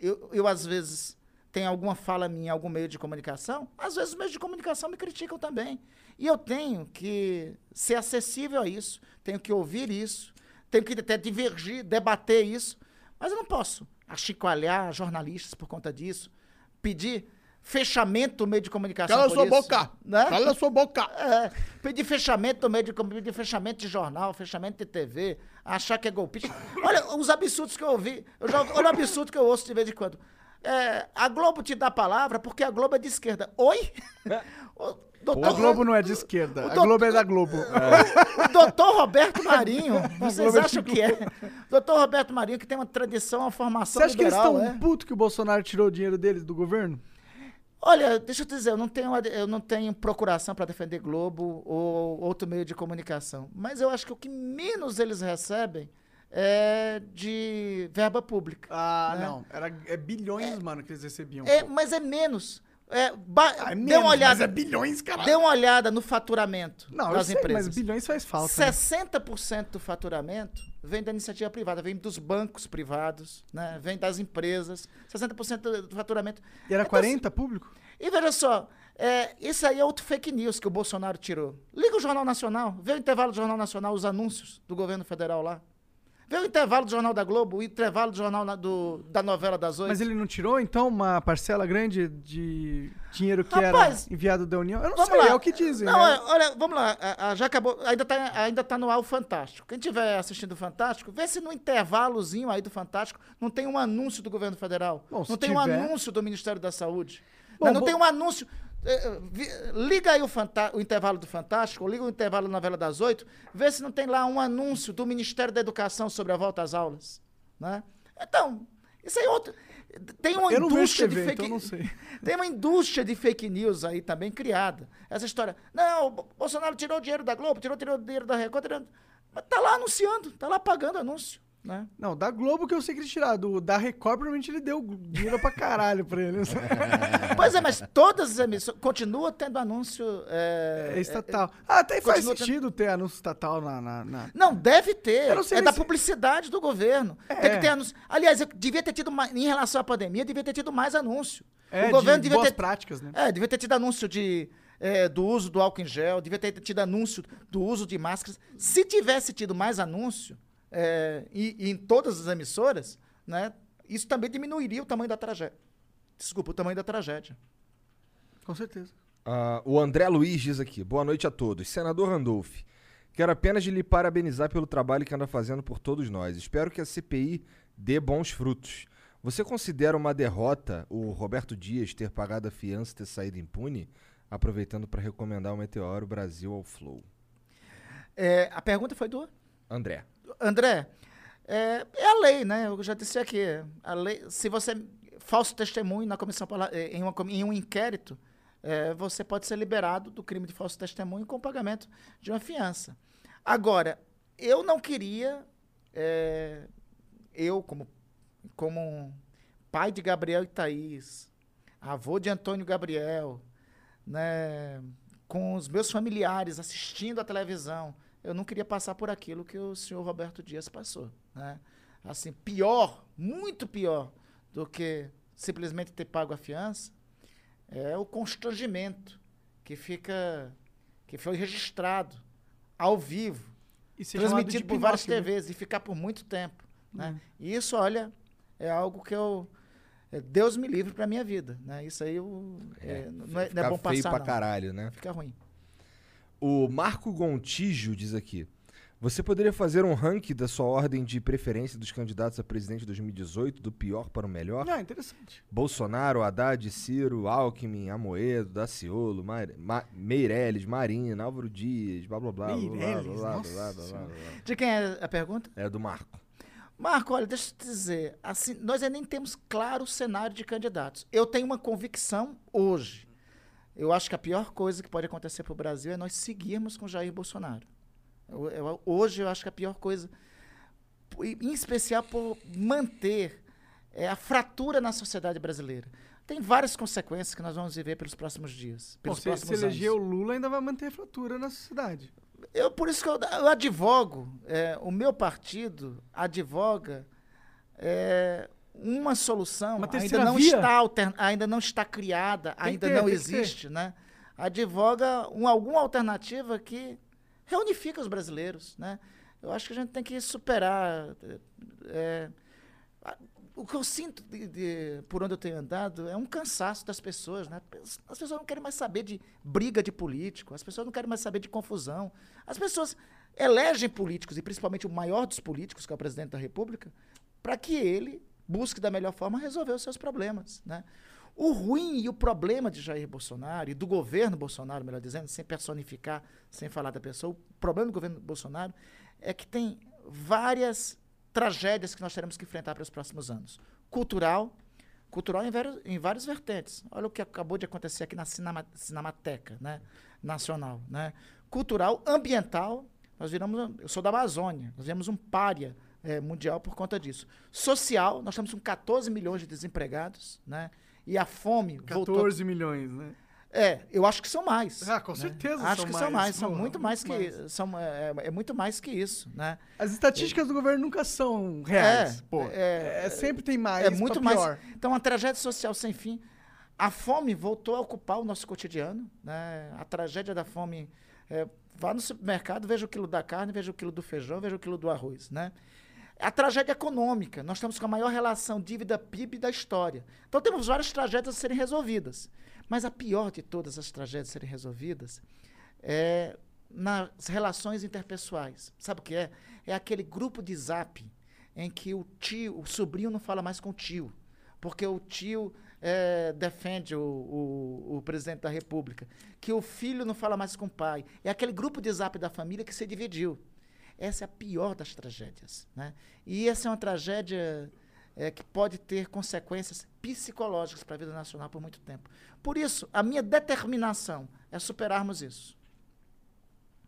eu, eu às vezes tenho alguma fala minha em algum meio de comunicação, às vezes os meios de comunicação me criticam também. E eu tenho que ser acessível a isso, tenho que ouvir isso, tenho que até divergir, debater isso, mas eu não posso achicoalhar jornalistas por conta disso, pedir fechamento do meio de comunicação Cala por sua isso, boca! né? Cala sua boca! É, pedir fechamento do meio de com- pedir fechamento de jornal, fechamento de TV, achar que é golpista. Olha os absurdos que eu ouvi. Eu já, olha o absurdo que eu ouço de vez em quando. É, a Globo te dá a palavra porque a Globo é de esquerda. Oi? O doutor- A Globo não é de esquerda. A doutor- Globo é da Globo. [laughs] o doutor Roberto Marinho, [laughs] vocês é acham que é? [laughs] Doutor Roberto Marinho, que tem uma tradição, uma formação Você acha que eles liberal, estão é? putos que o Bolsonaro tirou o dinheiro deles do governo? Olha, deixa eu te dizer, eu não tenho, eu não tenho procuração para defender Globo ou outro meio de comunicação. Mas eu acho que o que menos eles recebem é de verba pública. Ah, né? não. Era, é bilhões, mano, que eles recebiam. É, pô. mas é menos. É, ba- Ah, é dê menos, uma olhada. é bilhões, caralho. Dê uma olhada no faturamento Não, das sei, empresas. mas bilhões faz falta. né? 60% do faturamento vem da iniciativa privada, vem dos bancos privados, né? vem das empresas. 60% do faturamento. E era Então, 40 público? E veja só, é, isso aí é outro fake news que o Bolsonaro tirou. Liga o Jornal Nacional, vê o intervalo do Jornal Nacional, os anúncios do governo federal lá. Vê o intervalo do Jornal da Globo, o intervalo do Jornal na- do, da novela das oito. Mas ele não tirou, então, uma parcela grande de dinheiro que Rapaz, era enviado da União? Eu não Vamos sei, lá. é o que dizem, Não, né? é, olha, vamos lá. a- a- já acabou. Ainda tá, ainda tá no ar o Fantástico. Quem estiver assistindo o Fantástico, vê se no intervalozinho aí do Fantástico não tem um anúncio do governo federal. Bom, não tem um tiver- anúncio do Ministério da Saúde. Bom, não não bom- tem um anúncio. Eh, vi- liga aí o, o intervalo do Fantástico, liga o intervalo da novela das oito, vê se não tem lá um anúncio do Ministério da Educação sobre a volta às aulas. Né? Então, isso aí é outro. Tem uma Eu indústria de fake então não sei. [laughs] tem uma indústria de fake news aí também criada. Essa história. Não, o Bo- Bolsonaro tirou o dinheiro da Globo, tirou, tirou o dinheiro da Record, tirou... Mas tá lá anunciando, tá lá pagando anúncio. Né? Não, da Globo que eu sei que ele tirou. Do, da Record, provavelmente ele deu dinheiro pra caralho pra eles. [laughs] Pois é, mas todas as emissoras continuam tendo anúncio. É, É estatal. Ah, até faz continua tendo- sentido ter anúncio estatal na... na- na- Não, deve ter. Não é da se- publicidade do governo. Tem É. que ter anúncio. Aliás, eu devia ter tido mais, em relação à pandemia, devia ter tido mais anúncio. É, o governo de devia boas ter práticas, né? É, devia ter tido anúncio de, é, do uso do álcool em gel, devia ter tido anúncio do uso de máscaras. Se tivesse tido mais anúncio é, e, e em todas as emissoras, né, isso também diminuiria o tamanho da tragédia. Desculpa, o tamanho da tragédia. Com certeza. Ah, o André Luiz diz aqui: boa noite a todos. Senador Randolph, quero apenas lhe parabenizar pelo trabalho que anda fazendo por todos nós. Espero que a CPI dê bons frutos. Você considera uma derrota o Roberto Dias ter pagado a fiança e ter saído impune? Aproveitando para recomendar o Meteoro Brasil ao Flow. É, a pergunta foi do André. André. É, é a lei, né? Eu já disse aqui. A lei, se você falso testemunho na comissão eh, em, uma em um inquérito, eh, você pode ser liberado do crime de falso testemunho com pagamento de uma fiança. Agora, eu não queria, eh, eu como, como pai de Gabriel e Thaís, avô de Antônio Gabriel, né, com os meus familiares assistindo a televisão, eu não queria passar por aquilo que o senhor Roberto Dias passou, né? Assim, pior, muito pior do que simplesmente ter pago a fiança, é o constrangimento que fica que foi registrado ao vivo, E transmitido por várias Pinóquio, né? TVs e ficar por muito tempo, né? Uhum. E isso, olha, é algo que eu é, Deus me livre para minha vida, né? Isso aí eu, é, não, é, não é Fica bom feio passar pra não. caralho, né? Fica ruim. O Marco Gontijo diz aqui: Você poderia fazer um ranking da sua ordem de preferência dos candidatos a presidente de 2018, do pior para o melhor? Ah, interessante. Bolsonaro, Haddad, Ciro, Alckmin, Amoedo, Daciolo, Mar Ma Meirelles, Marina, Álvaro Dias, blá blá blá. blá, blá, Meirelles, blá, blá, nossa blá, blá, blá, Senhora. blá. De quem é a pergunta? É do Marco. Marco, olha, deixa eu te dizer, assim, nós ainda nem temos claro o cenário de candidatos. Eu tenho uma convicção hoje. Eu acho que a pior coisa que pode acontecer para o Brasil é nós seguirmos com Jair Bolsonaro. Eu- eu- hoje eu acho que a pior coisa. em especial por manter é, a fratura na sociedade brasileira. Tem várias consequências que nós vamos viver pelos próximos dias, Bom, pelos se, próximos se anos. eleger o Lula, ainda vai manter a fratura na sociedade. Eu, por isso que eu, eu advogo, é, o meu partido advoga é, uma solução Uma ainda não, via? está alter- ainda não está criada, que ainda ter, não tem existe, né? Advoga um, alguma alternativa que reunifica os brasileiros, né? Eu acho que a gente tem que superar. é, o que eu sinto de- de- por onde eu tenho andado é um cansaço das pessoas, né? As pessoas não querem mais saber de briga de político, as pessoas não querem mais saber de confusão. As pessoas elegem políticos, e principalmente o maior dos políticos, que é o presidente da República, para que ele busque da melhor forma resolver os seus problemas, né? O ruim e o problema de Jair Bolsonaro e do governo Bolsonaro, melhor dizendo, sem personificar, sem falar da pessoa, o problema do governo Bolsonaro é que tem várias tragédias que nós teremos que enfrentar para os próximos anos. Cultural, cultural em vários, em várias vertentes. Olha o que acabou de acontecer aqui na Cinema, Cinemateca né? Nacional. Né? Cultural, ambiental, nós viramos, eu sou da Amazônia, nós vemos um pária eh, mundial por conta disso. Social, nós estamos com 14 milhões de desempregados, né? E a fome 14 milhões, né? É, eu acho que são mais. Ah, com né? certeza Acho são que mais, são mais, são porra, muito mais que são é, é muito mais que isso, né? As estatísticas do governo nunca são reais. É, pô. é, É, sempre tem mais. é muito mais. pior. Então, a tragédia social sem fim. A fome voltou a ocupar o nosso cotidiano. Né? A tragédia da fome. É, vá no supermercado, veja o quilo da carne, veja o quilo do feijão, veja o quilo do arroz. Né? A tragédia econômica. Nós estamos com a maior relação dívida-PIB da história. Então, temos várias tragédias a serem resolvidas. Mas a pior de todas as tragédias a serem resolvidas é nas relações interpessoais. Sabe o que é? É aquele grupo de zap em que o tio, o sobrinho não fala mais com o tio, porque o tio eh, defende o, o, o presidente da república, que o filho não fala mais com o pai. É aquele grupo de zap da família que se dividiu. Essa é a pior das tragédias. Né? E essa é uma tragédia eh, que pode ter consequências psicológicas para a vida nacional por muito tempo. Por isso, a minha determinação é superarmos isso.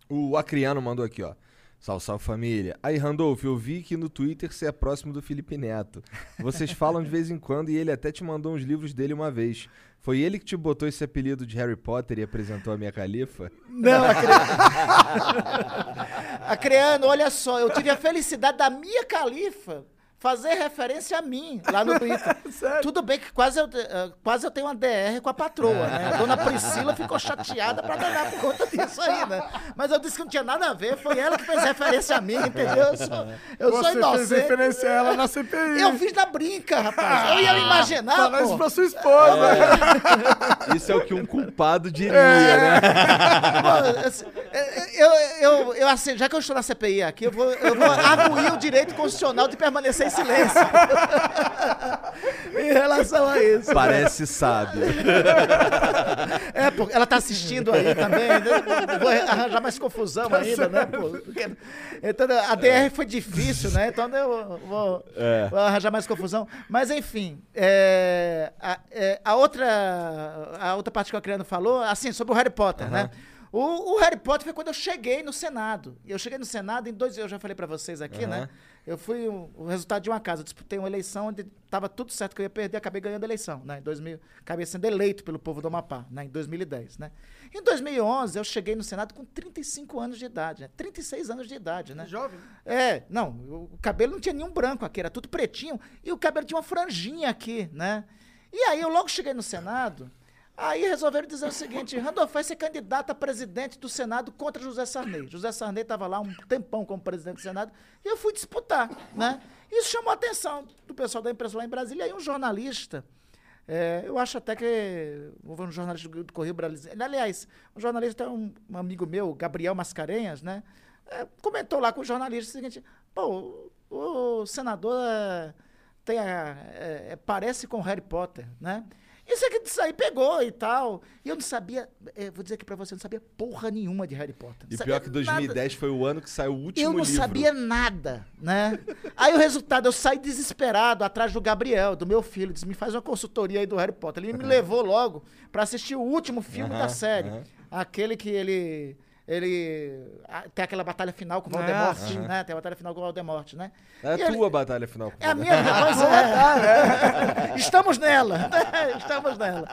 O Acriano mandou aqui, ó. Salve, salve família. Aí, Randolph, eu vi que no Twitter você é próximo do Felipe Neto. Vocês [laughs] falam de vez em quando e ele até te mandou uns livros dele uma vez. Foi ele que te botou esse apelido de Harry Potter e apresentou a minha califa? Não, Acreano. [laughs] Acreano, olha só, eu tive a felicidade da minha califa fazer referência a mim lá no Twitter. [laughs] Tudo bem que quase eu, eh, quase eu tenho uma DR com a patroa, né? A dona Priscila ficou chateada pra danar por conta disso aí, né? Mas eu disse que não tinha nada a ver, foi ela que fez referência a mim, entendeu? Eu sou, eu sou Você fez inocente. referência a ela na CPI. Eu fiz na brinca, rapaz. Eu ia me imaginar, Fala isso pra sua esposa. Isso é o que um culpado diria, É. né? Pô, assim, eu, eu, eu, assim, já que eu estou na CPI aqui, eu vou, eu vou arguir o direito constitucional de permanecer em silêncio. [laughs] em relação a isso. Parece sábio. [laughs] É, pô, ela tá assistindo aí também, né? Vou arranjar mais confusão Tá ainda, né, pô? Porque- Então, a DR foi difícil, né? Então eu vou, É. vou arranjar mais confusão. Mas, enfim, é, a, é, a outra, a outra parte que o Acriano falou, assim, sobre o Harry Potter, né? O, o Harry Potter foi quando eu cheguei no Senado. Eu cheguei no Senado em dois... Eu já falei pra vocês aqui, né? Eu fui o, o resultado de uma casa. Eu disputei uma eleição onde tava tudo certo que eu ia perder, acabei ganhando a eleição, né? Em 2000, acabei sendo eleito pelo povo do Amapá, né? Em 2010, né? Em 2011, eu cheguei no Senado com 35 anos de idade, né? 36 anos de idade, né? Jovem. É, não, o o cabelo não tinha nenhum branco aqui, era tudo pretinho, e o cabelo tinha uma franjinha aqui, né? E aí eu logo cheguei no Senado, aí resolveram dizer o seguinte, Randolph vai ser candidato a presidente do Senado contra José Sarney. José Sarney estava lá um tempão como presidente do Senado, e eu fui disputar, né? Isso chamou a atenção do pessoal da imprensa lá em Brasília, aí um jornalista, é, eu acho até que vou ver um jornalista do, Correio Brasileiro. Aliás, um jornalista, um, um amigo meu, Gabriel Mascarenhas, né? é, comentou lá com o jornalista o seguinte: pô, o, o senador é, tem a- é, é, parece com Harry Potter, né? Isso aqui disso aí pegou e tal. E eu não sabia, é, vou dizer aqui pra você, eu não sabia porra nenhuma de Harry Potter. Não E pior que 2010 foi o ano que saiu o último eu não livro. sabia nada, né? Aí o resultado, eu saí desesperado atrás do Gabriel, do meu filho, disse, me faz uma consultoria aí do Harry Potter. Ele me levou logo pra assistir o último filme Aham, da série. aham. Aquele que ele ele tem aquela batalha final com o Ah, Voldemort, sim. né? Tem a batalha final com o Voldemort, né? É a E ele- tua batalha final. É a minha, [laughs] pois é. [laughs] Estamos nela. [laughs] Estamos nela.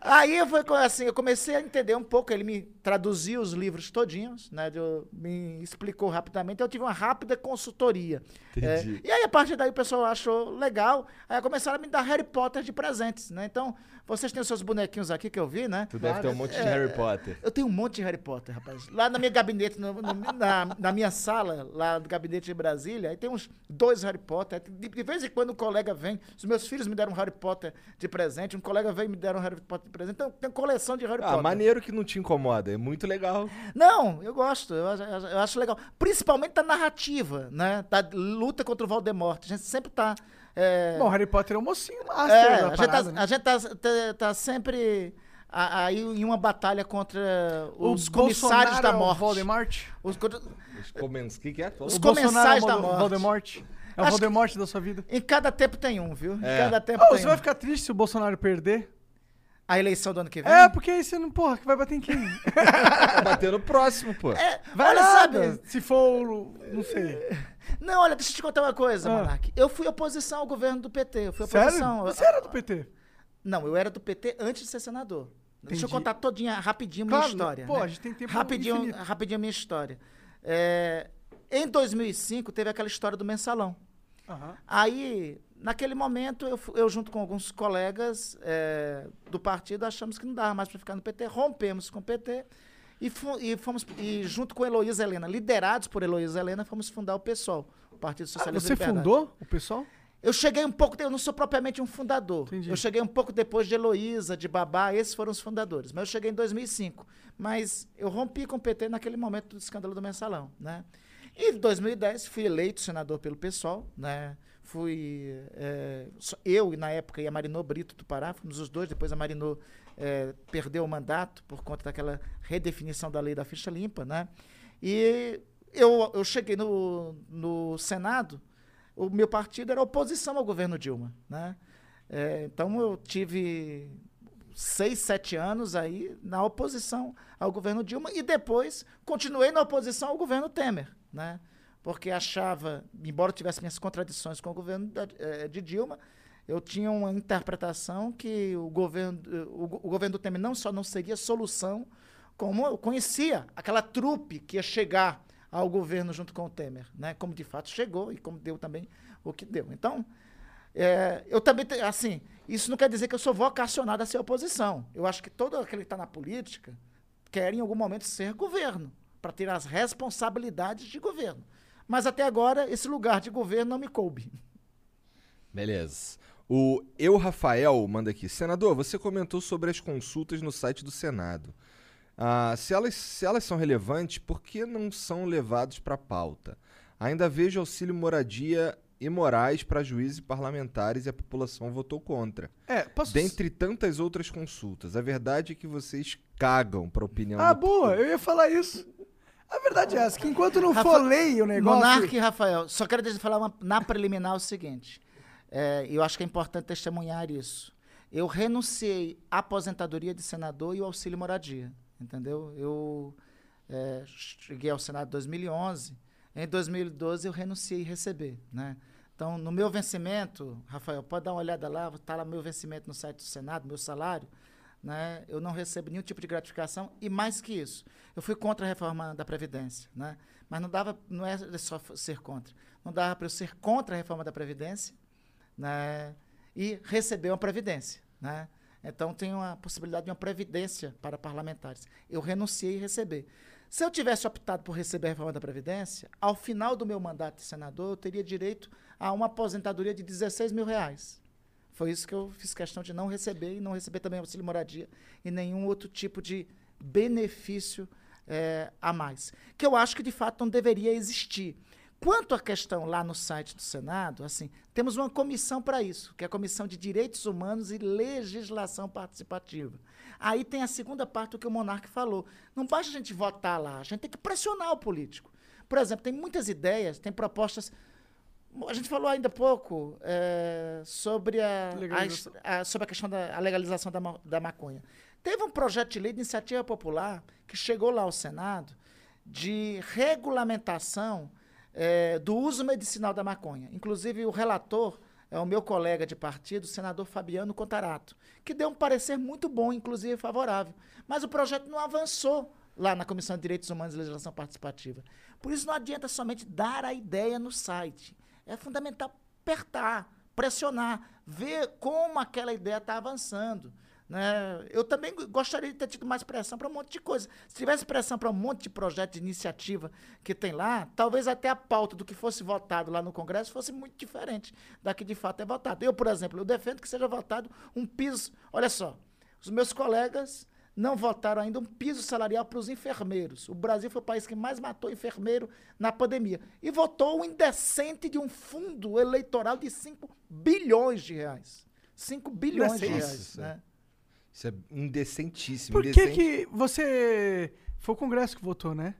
Aí foi assim, eu comecei a entender um pouco, ele me traduziu os livros todinhos, né? de- me explicou rapidamente, eu tive uma rápida consultoria. Entendi. É, e aí, a partir daí, o pessoal achou legal, aí começaram a me dar Harry Potter de presentes, né? Então, vocês têm os seus bonequinhos aqui que eu vi, né? Tu deve ter um monte de É, Harry Potter. Eu tenho um monte de Harry Potter, rapaz. Lá na minha gabinete, no- no- na, na minha sala, lá do gabinete de Brasília, aí tem uns dois Harry Potter. De, de vez em quando um colega vem, os meus filhos me deram um Harry Potter de presente, um colega veio e me deram um Harry Potter de presente. Então, tem coleção de Harry Ah, Potter. maneiro que não te incomoda. É muito legal. Não, eu gosto, eu, acho- eu acho legal. Principalmente da narrativa, né? Da luta contra o Voldemort. A gente sempre tá. É, Bom, Harry Potter é o mocinho master é, da a gente, tá, parada, né? a gente tá, tá- tá sempre aí em uma batalha contra O os comissários Bolsonaro da é o morte. Voldemort? Os, Os comens... O que, que é? Os O comensais é o da morte. Voldemort? É o Acho Voldemort da sua vida? Em cada tempo tem um, viu? Em É. cada tempo Ô, tem você um. vai ficar triste se o Bolsonaro perder? A eleição do ano que vem? É, porque aí você não, porra, que vai bater em quem? [laughs] Vai bater no próximo, pô. É, Vai olha, nada, sabe? se for, não sei. Não, olha, deixa eu te contar uma coisa, Ah. Monark. Eu fui oposição ao governo do PT. Eu fui Sério? oposição. Você era do PT? Não, eu era do PT antes de ser senador. Deixa eu Entendi. contar todinha, rapidinho, Claro, minha história. pô, né? a gente tem tempo rapidinho, infinito. rapidinho a minha história. É, em 2005, teve aquela história do mensalão. Aham. Aí, naquele momento, eu, eu junto com alguns colegas é, do partido, achamos que não dava mais para ficar no PT, rompemos com o PT e, e fomos, e junto com Heloísa Helena, liderados por Heloísa Helena, fomos fundar o PSOL, o Partido Ah, Socialista você e Liberdade. fundou o pessoal? Eu cheguei um pouco, eu não sou propriamente um fundador. Entendi. Eu cheguei um pouco depois de Heloísa, de Babá, esses foram os fundadores. Mas eu cheguei em 2005. Mas eu rompi com o PT naquele momento do escândalo do mensalão, né? E em 2010 fui eleito senador pelo PSOL, né? Fui é, eu e na época e a Marinô Brito do Pará, fomos os dois. Depois a Marinô é, perdeu o mandato por conta daquela redefinição da lei da ficha limpa, né? E eu, eu cheguei no, no Senado, o meu partido era oposição ao governo Dilma, né? É, então eu tive seis, sete anos aí na oposição ao governo Dilma e depois continuei na oposição ao governo Temer, né? Porque achava, embora tivesse minhas contradições com o governo da- eh, de Dilma, eu tinha uma interpretação que o governo, o, o governo do Temer não só não seria solução, como eu conhecia aquela trupe que ia chegar ao governo junto com o Temer, né? Como de fato chegou e como deu também o que deu. Então, é, eu também, assim, isso não quer dizer que eu sou vocacionado a ser oposição. Eu acho que todo aquele que está na política quer em algum momento ser governo, para ter as responsabilidades de governo. Mas até agora, esse lugar de governo não me coube. Beleza. O Eu Rafael manda aqui. Senador, você comentou sobre as consultas no site do Senado. Ah, se, elas, se elas são relevantes, por que não são levados para pauta? Ainda vejo auxílio moradia e morais para juízes e parlamentares e a população votou contra. É, posso... Dentre tantas outras consultas. A verdade é que vocês cagam para a opinião Ah, do boa, eu ia falar isso. A verdade é essa, que enquanto não Rafa- for lei o negócio... Monarque e Rafael, só quero deixar falar uma- na preliminar o seguinte. É, eu acho que é importante testemunhar isso. Eu renunciei à aposentadoria de senador e o auxílio moradia, entendeu? Eu é, cheguei ao Senado em 2011. Em 2012 eu renunciei a receber, né? Então, no meu vencimento, Rafael, pode dar uma olhada lá, está lá meu vencimento no site do Senado, meu salário, né? Eu não recebo nenhum tipo de gratificação e mais que isso, eu fui contra a reforma da previdência, né? Mas não dava, não é só ser contra, não dava para eu ser contra a reforma da previdência, né? E receber uma previdência, né? Então tem uma possibilidade de uma previdência para parlamentares. Eu renunciei a receber. Se eu tivesse optado por receber a reforma da previdência, ao final do meu mandato de senador, eu teria direito a uma aposentadoria de 16 mil reais. Foi isso que eu fiz questão de não receber e não receber também auxílio moradia e nenhum outro tipo de benefício eh, a mais. Que eu acho que de fato não deveria existir. Quanto à questão lá no site do Senado, assim, temos uma comissão para isso, que é a Comissão de Direitos Humanos e Legislação Participativa. Aí tem a segunda parte do que o Monarque falou. Não basta a gente votar lá, a gente tem que pressionar o político. Por exemplo, tem muitas ideias, tem propostas. A gente falou ainda há pouco eh, sobre, a, a- a- sobre a questão da a legalização da, da maconha. Teve um projeto de lei de iniciativa popular que chegou lá ao Senado de regulamentação eh, do uso medicinal da maconha. Inclusive, o relator é o meu colega de partido, o senador Fabiano Contarato, que deu um parecer muito bom, inclusive favorável. Mas o projeto não avançou lá na Comissão de Direitos Humanos e Legislação Participativa. Por isso, não adianta somente dar a ideia no site. É fundamental apertar, pressionar, ver como aquela ideia está avançando. Né? Eu também gostaria de ter tido mais pressão para um monte de coisa. Se tivesse pressão para um monte de projeto de iniciativa que tem lá, talvez até a pauta do que fosse votado lá no Congresso fosse muito diferente da que de fato é votado. Eu, por exemplo, eu defendo que seja votado um piso. Olha só, os meus colegas não votaram ainda um piso salarial para os enfermeiros. O Brasil foi o país que mais matou enfermeiro na pandemia. E votou o indecente de um fundo eleitoral de 5 bilhões de reais. 5 bilhões de Nossa, reais. isso Né? Isso é indecentíssimo. Por que indecente. que você... Foi o Congresso que votou, né?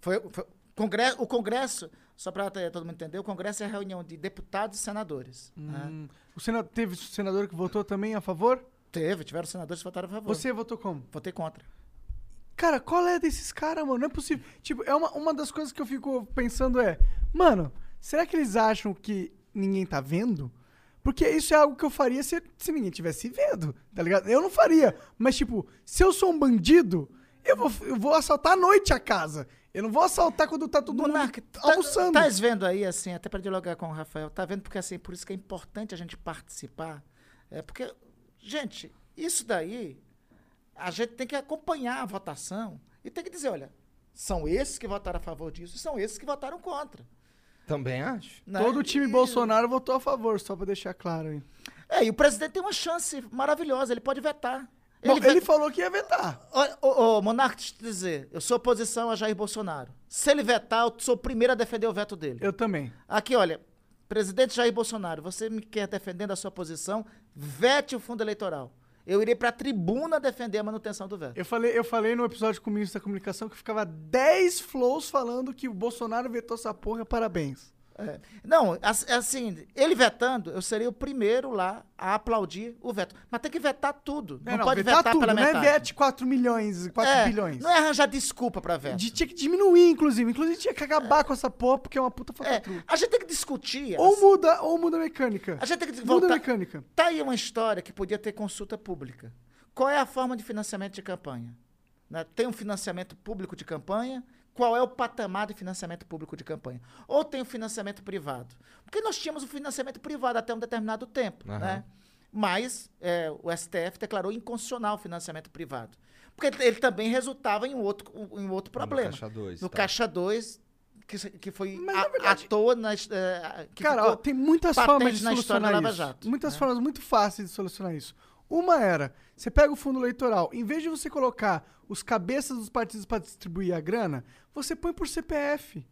Foi, foi- congresso, o Congresso, só para todo mundo entender, o Congresso é a reunião de deputados e senadores. né? Hum. O sena... Teve senador que votou também a favor? Teve, tiveram senadores que votaram a favor. Você votou como? Votei contra. Cara, qual é desses caras, mano? Não é possível. Tipo, é uma, uma das coisas que eu fico pensando é, mano, será que eles acham que ninguém tá vendo? Porque isso é algo que eu faria se, se ninguém tivesse vendo, tá ligado? Eu não faria. Mas, tipo, se eu sou um bandido, eu vou, eu vou assaltar à noite a casa. Eu não vou assaltar quando tá todo Monark, mundo almoçando. Tá vendo aí, assim, até para dialogar com o Rafael, tá vendo porque, assim, por isso que é importante a gente participar. É porque, gente, isso daí, a gente tem que acompanhar a votação e tem que dizer, olha, são esses que votaram a favor disso e são esses que votaram contra. Também acho. né? Todo o time E- Bolsonaro votou a favor, só pra deixar claro aí. É, e o presidente tem uma chance maravilhosa, ele pode vetar. Bom, ve- ele falou que ia vetar. Ô, ô, ô, Monarca, deixa eu te dizer, eu sou oposição a Jair Bolsonaro. Se ele vetar, eu sou o primeiro a defender o veto dele. Eu também. Aqui, olha, presidente Jair Bolsonaro, você me quer defendendo a sua posição, vete o fundo eleitoral. Eu irei pra tribuna defender a manutenção do veto. Eu falei, eu falei no episódio com o ministro da comunicação que ficava 10 flows falando que o Bolsonaro vetou essa porra, parabéns. É. Não, as- assim, ele vetando, eu seria o primeiro lá a aplaudir o veto. Mas tem que vetar tudo. É, Não, pode vetar, tudo, pela não é metade. vete 4 milhões, 4 É, bilhões. Não é arranjar desculpa pra veto. De- tinha que diminuir, inclusive. Inclusive tinha que acabar com essa porra, porque é uma puta É, falcatrua. a gente tem que discutir. Ou muda, ou muda a mecânica. A gente tem que Muda voltar. a mecânica. Tá aí uma história que podia ter consulta pública. Qual é a forma de financiamento de campanha? Né? Tem um financiamento público de campanha? Qual é o patamar de financiamento público de campanha? Ou tem o financiamento privado? Porque nós tínhamos o financiamento privado até um determinado tempo, Aham. né? Mas é, o STF declarou inconstitucional o financiamento privado. Porque ele, também resultava em um outro, em outro problema. Caixa dois, No tá. Caixa 2, que, que foi Mas, verdade- à toa na, his- é, que Cara, ó, tem muitas formas de solucionar Lava isso. Jato. muitas né? formas muito fáceis de solucionar isso. Uma era, você pega o fundo eleitoral, em vez de você colocar os cabeças dos partidos para distribuir a grana, você põe por CPF.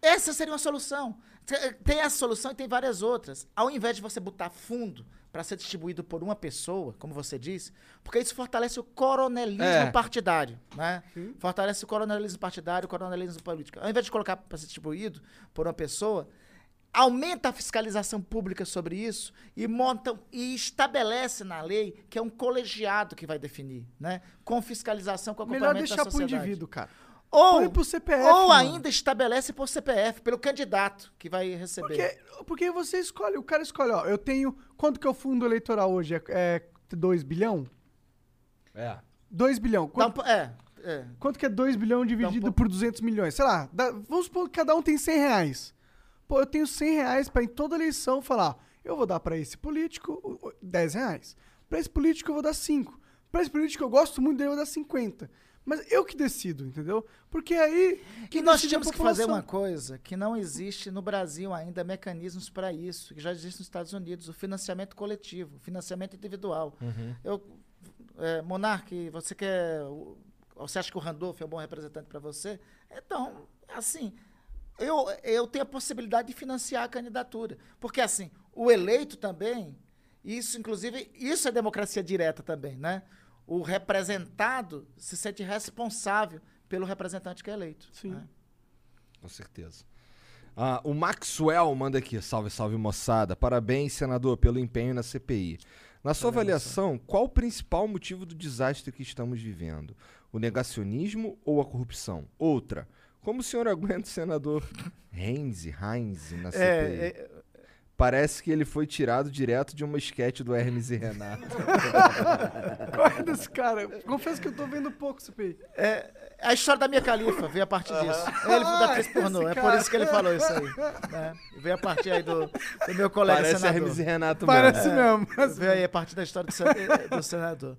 Essa seria uma solução. Te- Tem essa solução e tem várias outras. Ao invés de você botar fundo para ser distribuído por uma pessoa, como você disse, porque isso fortalece o coronelismo É. partidário, né? Fortalece o coronelismo partidário, o coronelismo político. Ao invés de colocar para ser distribuído por uma pessoa, aumenta a fiscalização pública sobre isso e montam e estabelece na lei que é um colegiado que vai definir, né? Com fiscalização, com Melhor acompanhamento deixar da pro sociedade. indivíduo, cara. Ou, pro CPF, ou mano. ainda estabelece por CPF, pelo candidato que vai receber. Porque, porque você escolhe, o cara escolhe, ó, eu tenho, quanto que é o fundo eleitoral hoje? É, é 2 bilhão? É. 2 bilhão. Quanto, um é, é. quanto que é 2 bilhão dividido por 200 milhões? Sei lá, dá- vamos supor que cada um tem 100 reais. Pô, eu tenho 100 reais pra em toda eleição falar, eu vou dar pra esse político o- o- 10 reais. Pra esse político eu vou dar 5. Pra esse político eu gosto muito dele eu vou dar 50. Mas eu que decido, entendeu? Porque aí... E nós é tínhamos que fazer uma coisa que não existe no Brasil ainda mecanismos para isso, que já existe nos Estados Unidos, o financiamento coletivo, o financiamento individual. Uhum. Eu, é, Monark, você quer. Você acha que o Randolph é um bom representante para você? Então, assim, eu, eu tenho a possibilidade de financiar a candidatura. Porque, assim, o eleito também, isso, inclusive, isso é democracia direta também, né? O representado se sente responsável pelo representante que é eleito. Sim. né? Com certeza. Ah, o Maxwell manda aqui, salve, salve moçada. Parabéns, senador, pelo empenho na CPI. Na sua avaliação, qual o principal motivo do desastre que estamos vivendo? O negacionismo ou a corrupção? Outra, Como o senhor aguenta o senador Heinz, Heinz na CPI? É, é, Parece que ele foi tirado direto de uma esquete do Hermes e Renato. [laughs] É desse cara? Confesso que eu tô vendo pouco CPI. É, a história da minha califa veio a partir disso. Ele da atriz pornô, é por isso que ele falou isso aí. Né? Veio a partir aí do, do meu colega Parece senador. Hermes e Renato Parece mesmo. mesmo. Veio aí a partir da história do, do senador.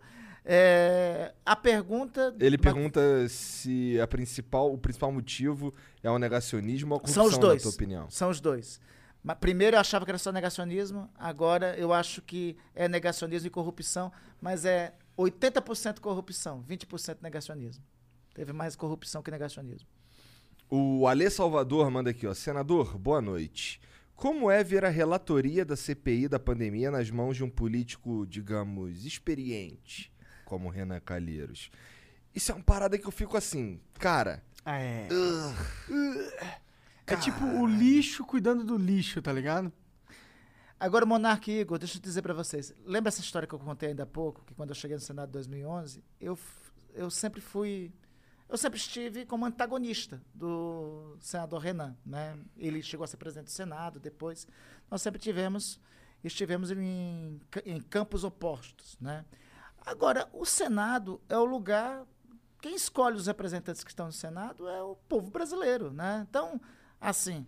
É, a pergunta... Ele mas pergunta se a principal, o principal motivo é o negacionismo ou a São corrupção, os dois. na tua opinião. São os dois. Mas primeiro eu achava que era só negacionismo, agora eu acho que é negacionismo e corrupção, mas é 80% corrupção, 20% negacionismo. Teve mais corrupção que negacionismo. O Alê Salvador manda aqui, ó. Senador, boa noite. Como é ver a relatoria da CPI da pandemia nas mãos de um político, digamos, experiente, como Renan Calheiros? Isso é uma parada que eu fico assim, cara. É. ugh, É tipo o lixo cuidando do lixo, tá ligado? Agora, Monarque e Igor, deixa eu dizer pra vocês. Lembra essa história que eu contei ainda há pouco? Que quando eu cheguei no Senado em 2011, eu, eu sempre fui. Eu sempre estive como antagonista do senador Renan. Né? Ele chegou a ser presidente do Senado depois. Nós sempre tivemos, estivemos em, em campos opostos. Né? Agora, o Senado é o lugar. Quem escolhe os representantes que estão no Senado é o povo brasileiro. Né? Então, assim,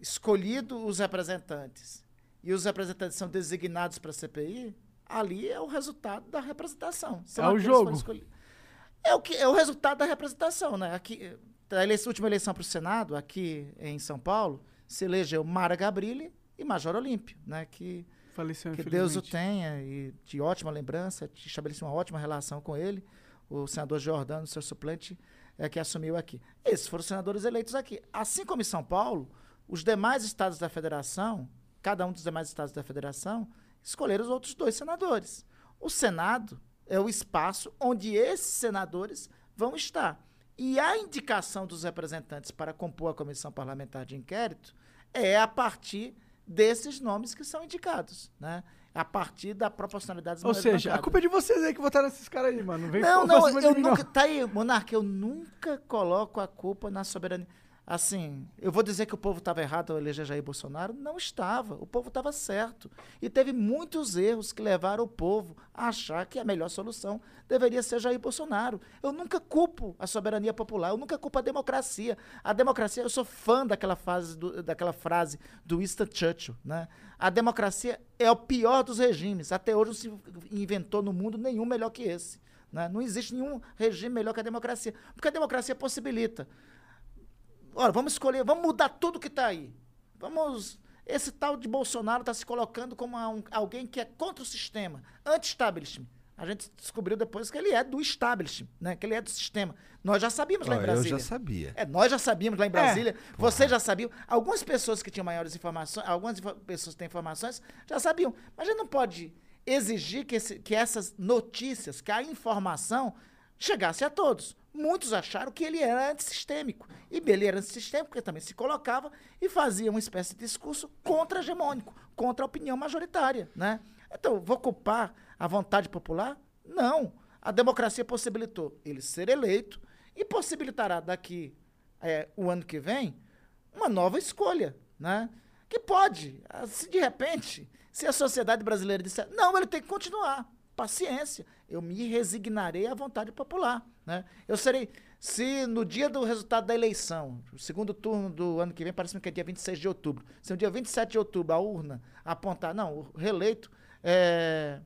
escolhido os representantes e os representantes são designados para a CPI, ali é o resultado da representação. É o jogo. É o, que, é o resultado da representação, né? Aqui, a eleição- última eleição para o Senado, aqui em São Paulo, se elegeu Mara Gabrilli e Major Olímpio, né? Que, Faleceu, que Deus o tenha e de ótima lembrança, te estabeleci uma ótima relação com ele, o senador Jordano, seu suplente, é que assumiu aqui. Esses foram os senadores eleitos aqui. Assim como em São Paulo, os demais estados da federação, cada um dos demais estados da federação, escolheram os outros dois senadores. O Senado é o espaço onde esses senadores vão estar. E a indicação dos representantes para compor a comissão parlamentar de inquérito é a partir desses nomes que são indicados, né? A partir da proporcionalidade Ou seja, a culpa é de vocês aí que votaram nesses caras aí, mano. Não vem não, não, eu nunca. Tá aí, Monarca, eu nunca coloco a culpa na soberania. Assim, eu vou dizer que o povo estava errado ao eleger Jair Bolsonaro? Não estava. O povo estava certo. E teve muitos erros que levaram o povo a achar que a melhor solução deveria ser Jair Bolsonaro. Eu nunca culpo a soberania popular, eu nunca culpo a democracia. A democracia, eu sou fã daquela, fase do- daquela frase do Winston Churchill. Né? A democracia é o pior dos regimes. Até hoje não se inventou no mundo nenhum melhor que esse. né? Não existe nenhum regime melhor que a democracia. Porque a democracia possibilita. Olha, vamos escolher, vamos mudar tudo que está aí. Vamos. Esse tal de Bolsonaro está se colocando como um- alguém que é contra o sistema, anti-establishment. A gente descobriu depois que ele é do establishment, né? Que ele é do sistema. Nós já sabíamos lá Ó, em eu Brasília. já sabia. É, nós já sabíamos lá em É. Brasília. Vocês já sabiam. Algumas pessoas que tinham maiores informações, algumas pessoas que têm informações já sabiam. Mas a gente não pode exigir que, esse- que essas notícias, que a informação chegasse a todos. Muitos acharam que ele era antissistêmico. E ele era antissistêmico porque também se colocava e fazia uma espécie de discurso contra-hegemônico, contra a opinião majoritária. Né? Então, vou culpar a vontade popular? Não. A democracia possibilitou ele ser eleito e possibilitará daqui é, o ano que vem uma nova escolha, né? Que pode, se de repente, se a sociedade brasileira disser, não, ele tem que continuar, paciência, eu me resignarei à vontade popular, né? Eu serei, se no dia do resultado da eleição, o segundo turno do ano que vem, parece-me que é dia 26 de outubro, se no dia 27 de outubro a urna apontar, não, o reeleito é,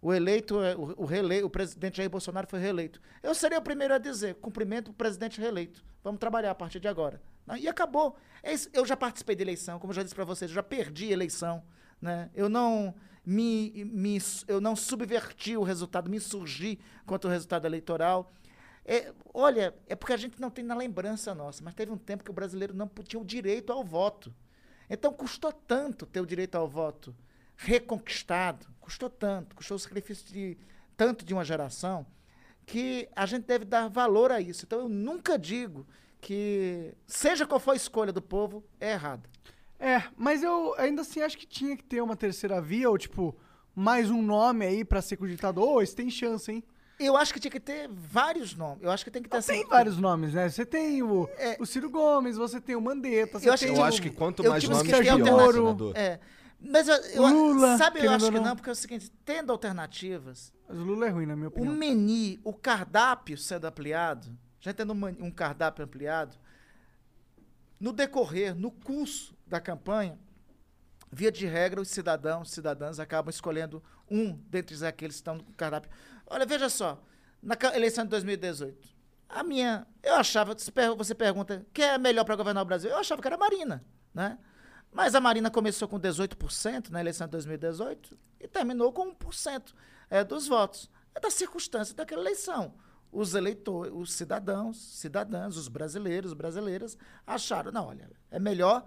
o eleito, é- o, o, rele, o presidente Jair Bolsonaro foi reeleito. Eu serei o primeiro a dizer, cumprimento o presidente reeleito. Vamos trabalhar a partir de agora. E acabou. É. Eu já participei de eleição, como eu já disse para vocês, eu já perdi eleição. Né? Eu não me, me, eu não subverti o resultado, me insurgi contra o resultado eleitoral. É, olha, é porque a gente não tem na lembrança nossa, mas teve um tempo que o brasileiro não tinha o direito ao voto. Então custou tanto ter o direito ao voto reconquistado, custou tanto, custou o sacrifício de tanto de uma geração, que a gente deve dar valor a isso. Então eu nunca digo que, seja qual for a escolha do povo, é errada. É, mas eu ainda assim acho que tinha que ter uma terceira via, ou tipo, mais um nome aí pra ser cogitado. Ô, esse tem chance, hein? Eu acho que tinha que ter vários nomes. Eu acho que tem que ter assim. Tem vários nomes, né? Você tem o, o Ciro Gomes, você tem o Mandetta, você É. Eu acho tem que- o... Eu acho que quanto mais tive nomes, que pior. É. Mas eu, eu- O Lula, sabe, eu acho que não. não, porque é o seguinte, tendo alternativas, Mas o Lula é ruim, na minha o opinião. menu, o cardápio sendo ampliado, já tendo um um cardápio ampliado, no decorrer, no curso da campanha, via de regra, os cidadãos, cidadãs acabam escolhendo um dentre aqueles que estão no cardápio. Olha, veja só, na eleição de 2018, a minha, eu achava, você pergunta, quem é melhor para governar o Brasil? Eu achava que era a Marina, né? Mas a Marina começou com 18% na eleição de 2018 e terminou com 1% é, dos votos. É da circunstância daquela eleição. Os eleitores, os cidadãos, cidadãs, os brasileiros, brasileiras, acharam, não, olha, é melhor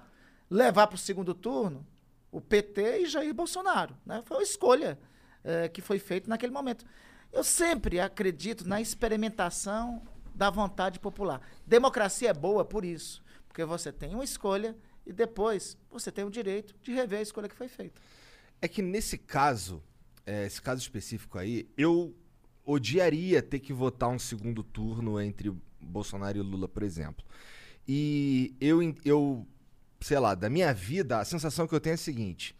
levar para o segundo turno o PT e Jair Bolsonaro. Né? Foi uma escolha eh, que foi feita naquele momento. Eu sempre acredito na experimentação da vontade popular. Democracia é boa por isso, porque você tem uma escolha e depois você tem o direito de rever a escolha que foi feita. É que nesse caso, é, esse caso específico aí, eu odiaria ter que votar um segundo turno entre Bolsonaro e Lula, por exemplo. E eu, eu, sei lá, da minha vida, a sensação que eu tenho é a seguinte: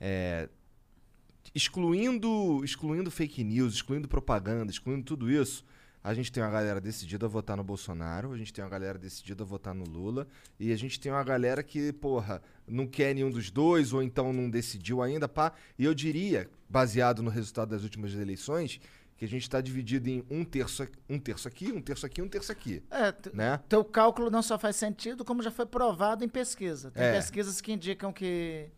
é, excluindo, excluindo fake news, excluindo propaganda, excluindo tudo isso, a gente tem uma galera decidida a votar no Bolsonaro, a gente tem uma galera decidida a votar no Lula, e a gente tem uma galera que, porra, não quer nenhum dos dois, ou então não decidiu ainda, pá. E eu diria, baseado no resultado das últimas eleições, que a gente está dividido em um terço, um terço aqui, um terço aqui, um terço aqui. É, Né? Teu cálculo não só faz sentido, como já foi provado em pesquisa. Tem É. pesquisas que indicam que,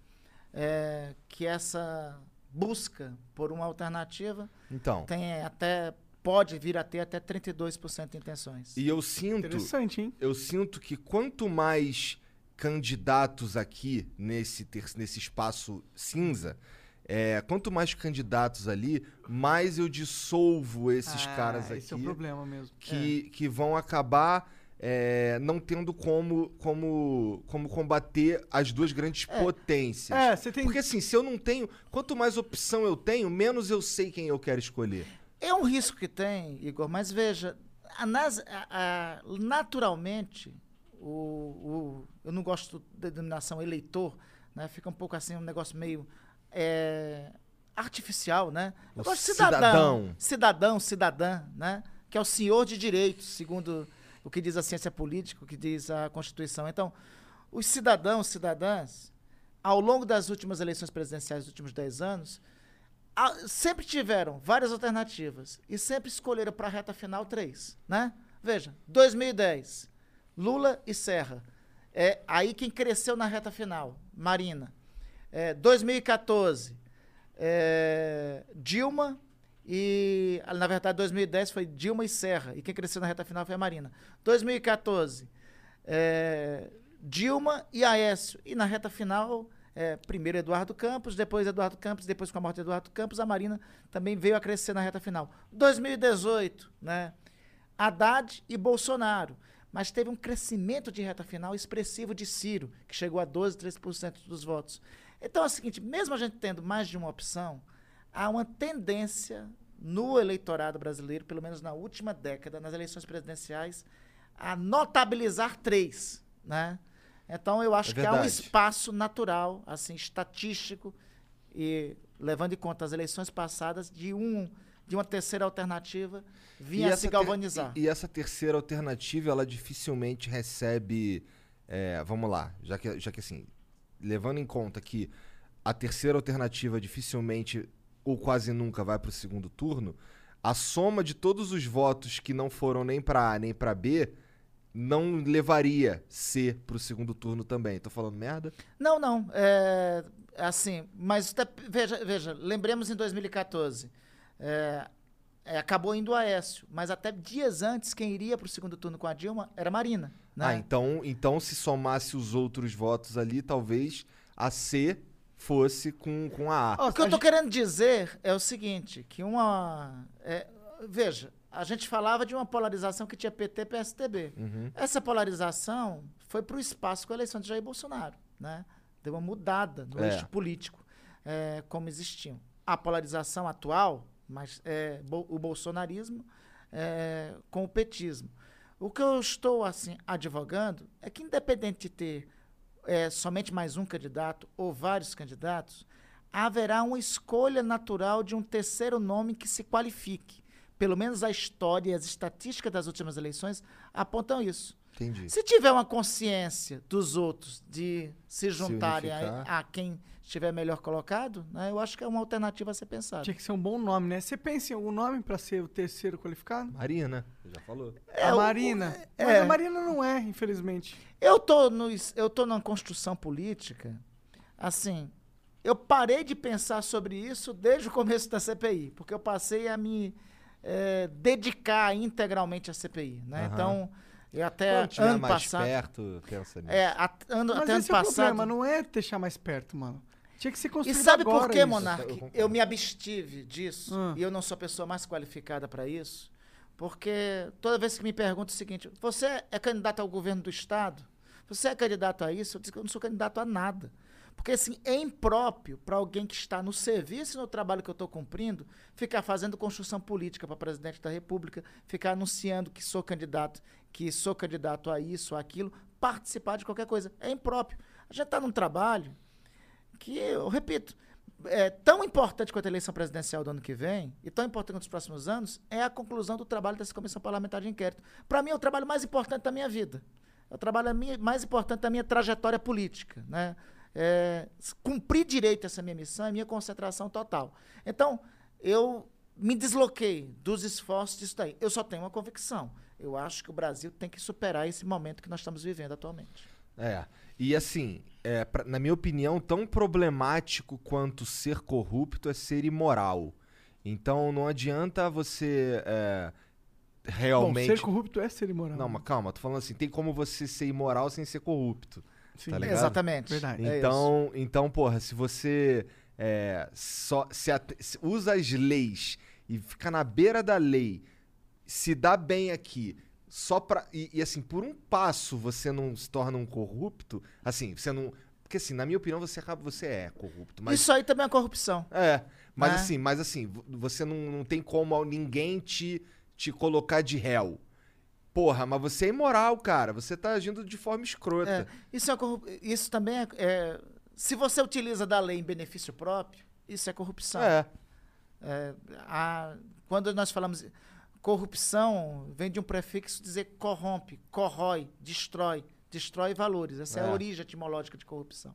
é, que essa busca por uma alternativa Então. tem até pode vir a ter até 32% de intenções. E eu sinto. Interessante, hein? Eu sinto que quanto mais candidatos aqui nesse, ter- nesse espaço cinza, é, quanto mais candidatos ali, mais eu dissolvo esses Ah, caras aqui. Esse é o problema mesmo. que, que vão acabar é, não tendo como, como, como combater as duas grandes potências. É, você tem- Porque assim, se eu não tenho. Quanto mais opção eu tenho, menos eu sei quem eu quero escolher. É um risco que tem, Igor, mas veja, a a- a- naturalmente, o, o- eu não gosto da denominação eleitor, né? Fica um pouco assim, um negócio meio é, artificial, né? Eu gosto de cidadão, cidadão. cidadão, cidadã, né? Que é o senhor de direitos, segundo o que diz a ciência política, o que diz a Constituição. Então, os cidadãos, cidadãs, ao longo das últimas eleições presidenciais dos últimos 10 anos, a- sempre tiveram várias alternativas e sempre escolheram para a reta final três, né? Veja, 2010, Lula e Serra. É aí quem cresceu na reta final, Marina. É, 2014, é, Dilma e na verdade 2010 foi Dilma e Serra e quem cresceu na reta final foi a Marina. 2014, é, Dilma e Aécio e na reta final é, primeiro Eduardo Campos, depois Eduardo Campos, depois com a morte de Eduardo Campos, a Marina também veio a crescer na reta final. 2018, né? Haddad e Bolsonaro. Mas teve um crescimento de reta final expressivo de Ciro, que chegou a 12, 13% dos votos. Então é o seguinte, mesmo a gente tendo mais de uma opção, há uma tendência no eleitorado brasileiro, pelo menos na última década, nas eleições presidenciais, a notabilizar três, né? Então eu acho É que há um espaço natural, assim, estatístico e levando em conta as eleições passadas de um de uma terceira alternativa vinha a se galvanizar. E, e essa terceira alternativa, ela dificilmente recebe. é, vamos lá, já que, já que assim, levando em conta que a terceira alternativa dificilmente ou quase nunca vai para o segundo turno, a soma de todos os votos que não foram nem para A nem para B não levaria C para o segundo turno também. Tô falando merda? Não, não. É, assim, mas tá- veja, veja, lembremos em 2014. é, é, acabou indo o Aécio, mas até dias antes, quem iria para o segundo turno com a Dilma era Marina. Né? Ah, então, então se somasse os outros votos ali, talvez a C fosse com, com a A. O que eu tô querendo dizer é o seguinte, que uma... é, veja, a gente falava de uma polarização que tinha PT e PSDB. Uhum. Essa polarização foi para o espaço com a eleição de Jair Bolsonaro, né? Deu uma mudada no É. eixo político, é, como existiam. A polarização atual, mas é, bo- o bolsonarismo é, com o petismo. O que eu estou assim advogando é que, independente de ter é, somente mais um candidato ou vários candidatos, haverá uma escolha natural de um terceiro nome que se qualifique. Pelo menos a história e as estatísticas das últimas eleições apontam isso. Entendi. Se tiver uma consciência dos outros de se juntarem a, unificar. a quem estiver melhor colocado, né, eu acho que é uma alternativa a ser pensada. Tinha que ser um bom nome, né? Você pensa em algum nome pra ser o terceiro qualificado? Marina, já falou. a Marina. é- Mas a Marina não é, infelizmente. Eu tô, no, eu tô numa construção política, assim, eu parei de pensar sobre isso desde o começo da CPI, porque eu passei a me eh, dedicar integralmente à CPI, né? Aham. Então, eu até Quando ano mais passado... perto, pensa nisso. É, a- ano, Mas até ano esse é o passado... problema, não é deixar mais perto, mano. Tinha que ser E construído sabe agora por que, isso. Monark? Eu me abstive disso Ah. e eu não sou a pessoa mais qualificada para isso, porque toda vez que me perguntam o seguinte: você é candidato ao governo do Estado? Você é candidato a isso? Eu digo que eu não sou candidato a nada. Porque, assim, é impróprio para alguém que está no serviço e no trabalho que eu estou cumprindo ficar fazendo construção política para presidente da República, ficar anunciando que sou candidato, que sou candidato a isso, a aquilo, participar de qualquer coisa. É impróprio. A gente está num trabalho que, eu repito, é tão importante quanto a eleição presidencial do ano que vem, e tão importante quanto os próximos anos, é a conclusão do trabalho dessa comissão parlamentar de inquérito. Para mim, é o trabalho mais importante da minha vida. É o trabalho mais importante da minha trajetória política. Né? É, cumprir direito essa minha missão é minha concentração total. Então, eu me desloquei dos esforços disso daí. Eu só tenho uma convicção. Eu acho que o Brasil tem que superar esse momento que nós estamos vivendo atualmente. É. E assim, é, pra- na minha opinião, tão problemático quanto ser corrupto é ser imoral. Então não adianta você é, realmente. Bom, ser corrupto é ser imoral. Não, mas calma, tô falando assim, tem como você ser imoral sem ser corrupto. Sim. tá ligado? Exatamente. Verdade. É Então, então, porra, se você é, só se se usa as leis e fica na beira da lei, se dá bem aqui, só pra. E, e, assim, por um passo você não se torna um corrupto, assim, você não. Porque assim, na minha opinião, você acaba, você é corrupto. Mas, Isso aí também é corrupção. É, mas né? assim, mas assim, vo- você não, não tem como ninguém te, te colocar de réu. Porra, mas você é imoral, cara. Você tá agindo de forma escrota. É, isso, é corrup- isso também é, é- Se você utiliza da lei em benefício próprio, isso é corrupção. É. É, a- quando nós falamos. Corrupção vem de um prefixo dizer corrompe, corrói, destrói, destrói valores. Essa é, É. a origem etimológica de corrupção.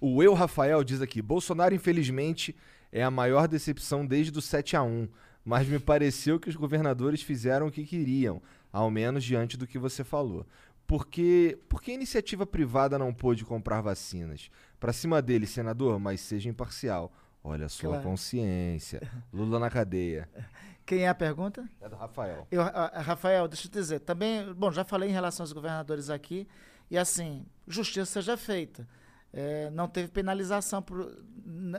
O Eu Rafael diz aqui: Bolsonaro, infelizmente, é a maior decepção desde o 7 a 1 mas me pareceu que os governadores fizeram o que queriam, ao menos diante do que você falou. Porque, por que a iniciativa privada não pôde comprar vacinas? Pra cima dele, senador, mas seja imparcial. Olha a sua Claro. consciência. Lula na cadeia. [laughs] Quem é a pergunta? É do Rafael. Eu, a- a- Rafael, deixa eu te dizer, também, bom, já falei em relação aos governadores aqui, e assim, justiça seja feita. É, não teve penalização por,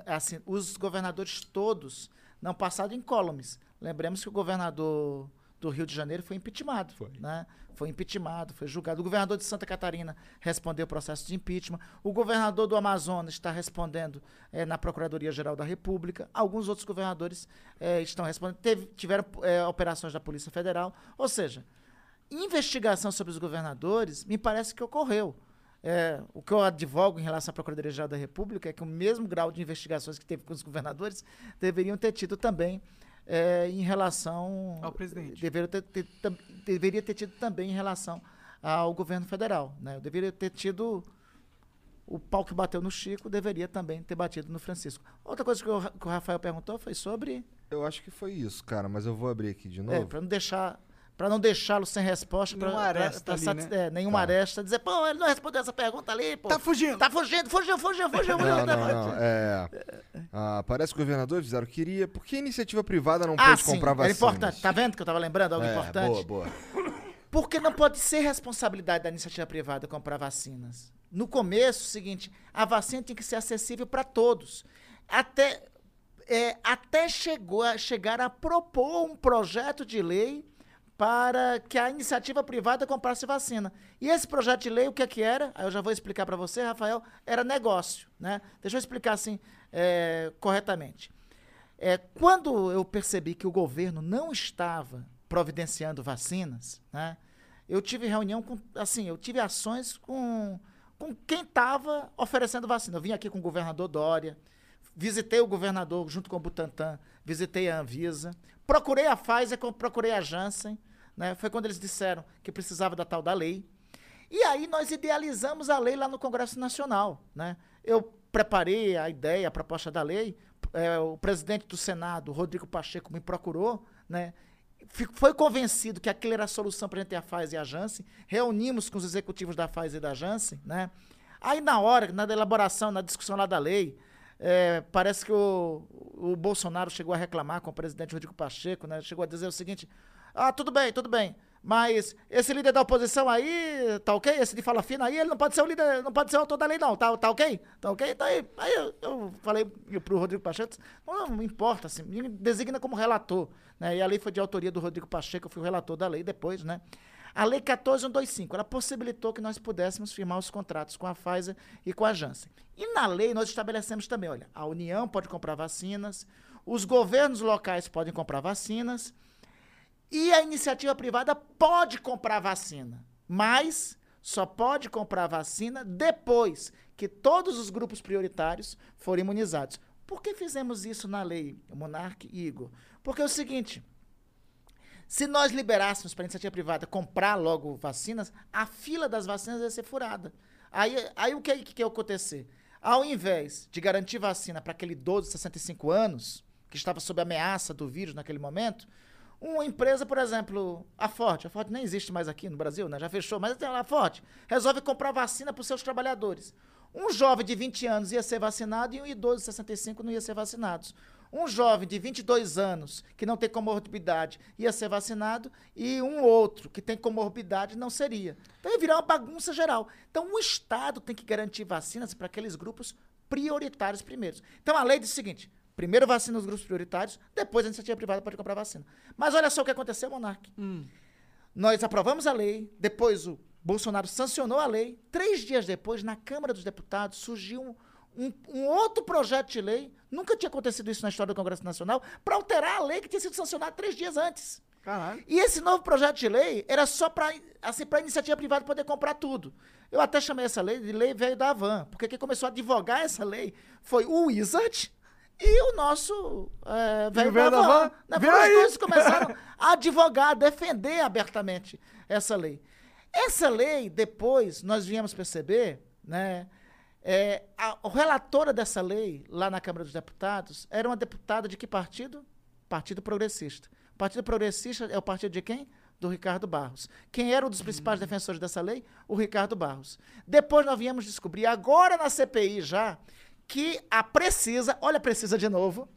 assim, os governadores todos não passaram incólumes. Lembremos que o governador do Rio de Janeiro foi impeachmentado, foi. né? Foi impeachmentado, foi julgado. O governador de Santa Catarina respondeu o processo de impeachment. O governador do Amazonas está respondendo eh, na Procuradoria-Geral da República. Alguns outros governadores eh, estão respondendo. Teve- tiveram eh, operações da Polícia Federal. Ou seja, investigação sobre os governadores me parece que ocorreu. É, o que eu advogo em relação à Procuradoria-Geral da República é que o mesmo grau de investigações que teve com os governadores deveriam ter tido também é, em relação Ao presidente. Deveria ter, ter- tam- deveria ter tido também em relação ao governo federal. Né? Eu deveria ter tido o pau que bateu no Chico, deveria também ter batido no Francisco. Outra coisa que o, que o Rafael perguntou foi sobre. Eu acho que foi isso, cara, mas eu vou abrir aqui de É, novo. para não deixar. Para não deixá-lo sem resposta, para né? é, nenhuma aresta, dizer, pô, ele não respondeu essa pergunta ali, pô. Tá fugindo. Tá fugindo, fugiu, fugiu, fugiu, fugiu. Não, não, não. É, ah, parece que o governador fizeram que queria. Por que a iniciativa privada não Ah, pôde sim, comprar era vacinas? importante. Tá vendo que eu tava lembrando algo É, importante? Boa, boa. Porque não pode ser responsabilidade da iniciativa privada comprar vacinas. No começo, o seguinte, a vacina tem que ser acessível para todos. Até, é, até chegou a, chegar a propor um projeto de lei para que a iniciativa privada comprasse vacina. E esse projeto de lei, o que é que era? Aí eu já vou explicar para você, Rafael, era negócio. Né? Deixa eu explicar assim é, corretamente. É, quando eu percebi que o governo não estava providenciando vacinas, né, eu tive reunião com, assim, eu tive ações com, com quem estava oferecendo vacina. Eu vim aqui com o governador Dória, visitei o governador junto com o Butantan, visitei a Anvisa, procurei a Pfizer, procurei a Janssen, né, foi quando eles disseram que precisava da tal da lei. E aí nós idealizamos a lei lá no Congresso Nacional, né? Eu preparei a ideia, a proposta da lei, é, o presidente do Senado, Rodrigo Pacheco, me procurou, né? Foi convencido que aquilo era a solução para a gente ter a Pfizer e a Janssen. Reunimos com os executivos da Pfizer e da Janssen, né? Aí na hora, na elaboração, na discussão lá da lei, é, parece que o, o Bolsonaro chegou a reclamar com o presidente Rodrigo Pacheco, né? Chegou a dizer o seguinte: ah, tudo bem, tudo bem. Mas esse líder da oposição aí, tá ok? Esse de fala fina aí, ele não pode ser o líder, não pode ser o autor da lei, não. Tá, tá ok? Tá ok? Então aí, aí eu, eu falei pro Rodrigo Pacheco, não, não importa, assim, me designa como relator. Né? E a lei foi de autoria do Rodrigo Pacheco, eu fui o relator da lei depois, né? A Lei 14125, ela possibilitou que nós pudéssemos firmar os contratos com a Pfizer e com a Janssen. E na lei nós estabelecemos também, olha, a União pode comprar vacinas, os governos locais podem comprar vacinas e a iniciativa privada pode comprar vacina, mas só pode comprar vacina depois que todos os grupos prioritários forem imunizados. Por que fizemos isso na lei, Monarque e Igor? Porque é o seguinte, se nós liberássemos para a iniciativa privada comprar logo vacinas, a fila das vacinas ia ser furada. Aí, aí o que, que, ia acontecer? Ao invés de garantir vacina para aquele idoso de 65 anos, que estava sob ameaça do vírus naquele momento, uma empresa, por exemplo, a Ford, a Ford nem existe mais aqui no Brasil, né? já fechou, mas tem lá a Ford, resolve comprar vacina para os seus trabalhadores. Um jovem de 20 anos ia ser vacinado e um idoso de 65 não ia ser vacinado. Um jovem de 22 anos que não tem comorbidade ia ser vacinado e um outro que tem comorbidade não seria. Então ia virar uma bagunça geral. Então o Estado tem que garantir vacinas para aqueles grupos prioritários primeiros. Então a lei diz o seguinte: primeiro vacina os grupos prioritários, depois a iniciativa privada pode comprar vacina. Mas olha só o que aconteceu, Monark. Nós aprovamos a lei, depois o Bolsonaro sancionou a lei. Três dias depois, na Câmara dos Deputados, surgiu um, um- um outro projeto de lei, nunca tinha acontecido isso na história do Congresso Nacional, para alterar a lei que tinha sido sancionada três dias antes. Caralho. E esse novo projeto de lei era só para assim, a iniciativa privada poder comprar tudo. Eu até chamei essa lei de lei velho da Havan, porque quem começou a advogar essa lei foi o Wizard e o nosso é, velho da Havan. Né? Os dois começaram [laughs] a advogar, a defender abertamente essa lei. Essa lei, depois, nós viemos perceber, né? É, a, a relatora dessa lei, lá na Câmara dos Deputados, era uma deputada de que partido? Partido Progressista. O Partido Progressista é o partido de quem? Do Ricardo Barros. Quem era um dos principais defensores dessa lei? O Ricardo Barros. Depois nós viemos descobrir, agora na CPI já, que a Precisa, olha a Precisa de novo,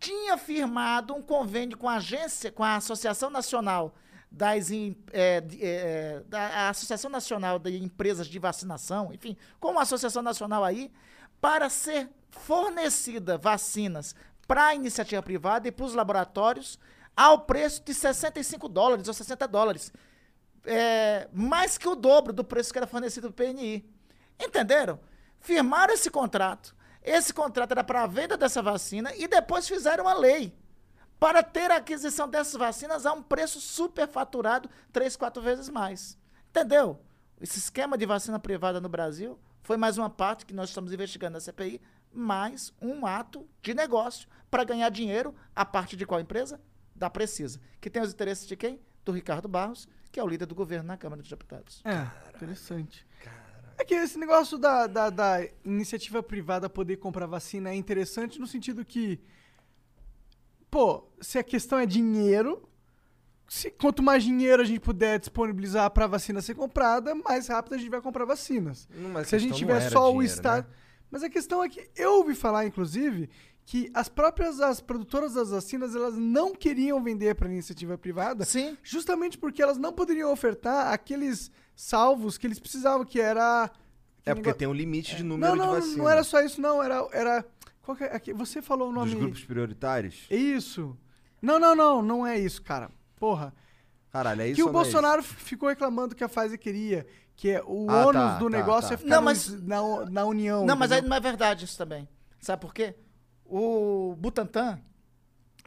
tinha firmado um convênio com a agência, com a Associação Nacional das é, de- é, da Associação Nacional de Empresas de Vacinação, enfim, com uma associação nacional aí, para ser fornecida vacinas para a iniciativa privada e para os laboratórios ao preço de 65 dólares ou 60 dólares. É, mais que o dobro do preço que era fornecido pelo PNI. Entenderam? Firmaram esse contrato. Esse contrato era para a venda dessa vacina e depois fizeram uma lei para ter a aquisição dessas vacinas a um preço superfaturado três, quatro vezes mais. Entendeu? Esse esquema de vacina privada no Brasil foi mais uma parte que nós estamos investigando na CPI, mais um ato de negócio para ganhar dinheiro a parte de qual empresa? Da Precisa. Que tem os interesses de quem? Do Ricardo Barros, que é o líder do governo na Câmara dos Deputados. É, interessante. É que esse negócio da, da, da iniciativa privada poder comprar vacina é interessante no sentido que, pô, se a questão é dinheiro, se, quanto mais dinheiro a gente puder disponibilizar para a vacina ser comprada, mais rápido a gente vai comprar vacinas. Não, mas a se a gente não tiver só o dinheiro, Estado. né? Mas a questão é que eu ouvi falar, inclusive, que as próprias as produtoras das vacinas elas não queriam vender para iniciativa privada, Sim. justamente porque elas não poderiam ofertar aqueles salvos que eles precisavam, que era É porque negócio- tem um limite de número não, não, de vacinas. não era só isso, não. Era. era qual que é- aqui, você falou o nome. Dos grupos prioritários? Isso. Não, não, não. Não é isso, cara. Porra. Caralho, é isso que o é Bolsonaro f- ficou reclamando que a Pfizer queria. Que é o Ah, ônus tá, do tá, negócio tá. é ficar Não, no- mas- na, na União. Não, mas aí não é verdade isso também. Sabe por quê? O Butantan,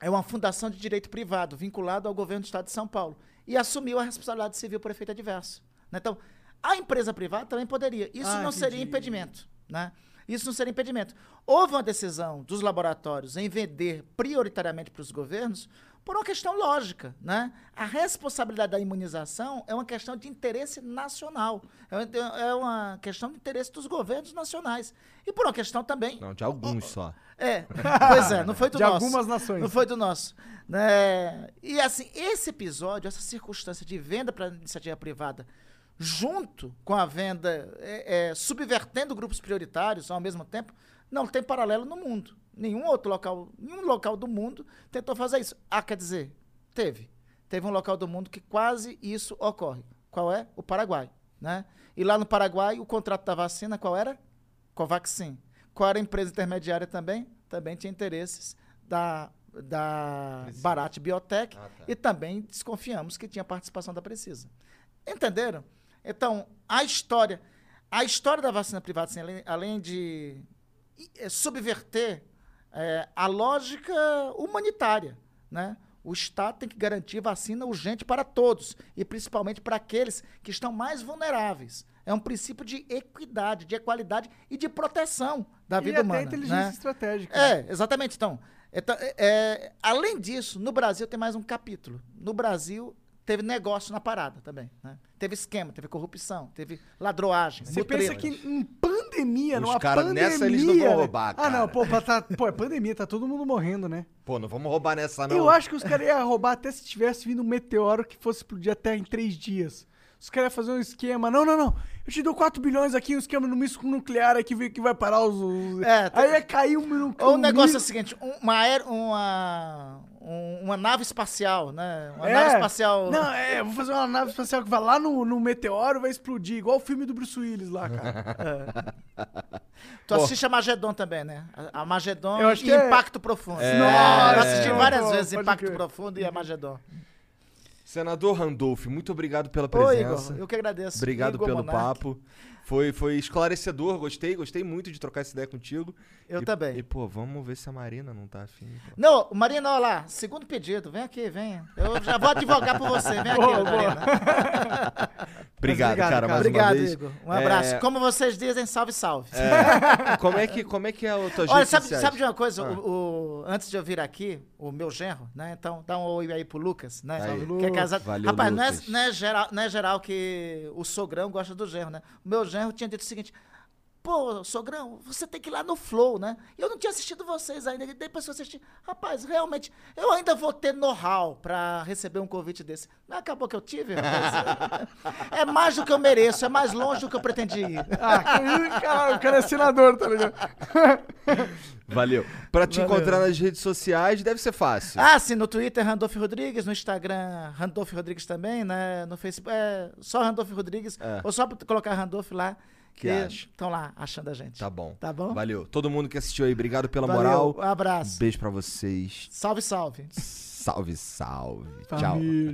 é uma fundação de direito privado vinculado ao governo do estado de São Paulo e assumiu a responsabilidade civil por efeito adverso. né? Então, a empresa privada também poderia. Isso Ah, não seria entendi. impedimento, né? Isso não seria impedimento. Houve uma decisão dos laboratórios em vender prioritariamente para os governos por uma questão lógica, né? A responsabilidade da imunização é uma questão de interesse nacional, é uma- é questão de interesse dos governos nacionais e por uma questão também Não, de alguns só. é, pois é, não foi [laughs] do De nosso. algumas nações. Não foi do nosso. Né? E assim, esse episódio, essa circunstância de venda para iniciativa privada, junto com a venda, é, é, subvertendo grupos prioritários ao mesmo tempo, não tem paralelo no mundo. Nenhum outro local, nenhum local do mundo tentou fazer isso. Ah, quer dizer, teve. Teve um local do mundo que quase isso ocorre. Qual é? O Paraguai. Né? E lá no Paraguai, o contrato da vacina, qual era? Covaxin. Qual era a empresa intermediária também? Também tinha interesses da, da Barat Biotech e também desconfiamos que tinha participação da Precisa. Entenderam? Então, a história, a história da vacina privada, assim, além, além de eh, subverter eh, a lógica humanitária, né? O Estado tem que garantir vacina urgente para todos e principalmente para aqueles que estão mais vulneráveis. É um princípio de equidade, de equalidade e de proteção da E vida até humana. inteligência né? estratégica. É, exatamente. Então, então, é, é, além disso, no Brasil tem mais um capítulo. No Brasil teve negócio na parada também. né? Teve esquema, teve corrupção, teve ladroagem. Você pensa que em pandemia, Os numa cara pandemia... nessa eles não vão roubar, Ah, não, cara. pô, tá, pô, é pandemia, tá todo mundo morrendo, né? Pô, não vamos roubar nessa, não. Eu acho que os caras iam roubar até se tivesse vindo um meteoro que fosse explodir até em três dias. Os caras iam fazer um esquema. Não, não, não. Eu te dou 4 bilhões aqui, um esquema no míssil nuclear aí que, vai- que vai parar os. os- É, aí ia cair um. um Ou o negócio é o seguinte, um- uma, aer- uma, um- uma nave espacial, né? Uma É. nave espacial... Não, é, eu vou fazer uma nave espacial que vai lá no, no meteoro e vai explodir, igual o filme do Bruce Willis lá, cara. Tu assiste a Magedon também, né? A Magedon e que é- Impacto Profundo. É. Nossa, eu É. assisti várias Pô, vezes pode Impacto crer. Profundo e a Magedon. Senador Randolph, muito obrigado pela presença. Igor, eu que agradeço. Obrigado Igor pelo Monark. papo. Foi, foi esclarecedor, gostei, gostei muito de trocar essa ideia contigo. Eu E- também. E, pô, vamos ver se a Marina não tá afim. pô. Não, Marina, olha lá, segundo pedido, vem aqui, vem. Eu já vou advogar por você, vem aqui, [laughs] Boa, Marina. Obrigado, obrigado, cara, mais Obrigado, uma vez. Igor. Um abraço. É, Como vocês dizem, salve, salve. é, [laughs] como, é que, como é que é a tua Olha, sabe, sociais? sabe de uma coisa? Ah. O, o- antes de eu vir aqui, o meu genro, né? Então, dá um oi aí pro Lucas, né? Aí. Que é casado. Valeu, Rapaz, não é, Lucas. não, é geral, não é geral que o sogrão gosta do genro, né? O meu genro tinha dito o seguinte. Pô, sogrão, você tem que ir lá no Flow, né? E eu não tinha assistido vocês ainda. E depois que eu assisti, rapaz, realmente, eu ainda vou ter know-how pra receber um convite desse. Mas acabou que eu tive, rapaz. É mais do que eu mereço, é mais longe do que eu pretendi ir. Ah, cara, o cara é senador, tá ligado? Valeu. Pra te Valeu. encontrar nas redes sociais, deve ser fácil. Ah, sim, no Twitter, Randolph Rodrigues, no Instagram, Randolph Rodrigues também, né? No Facebook, é só Randolph Rodrigues, É. ou só colocar Randolph lá, Que estão lá achando a gente. Tá bom. Tá bom? Valeu. Todo mundo que assistiu aí, obrigado pela Valeu, moral. um abraço. Beijo pra vocês. Salve, salve. Salve, salve. Tchau. Família.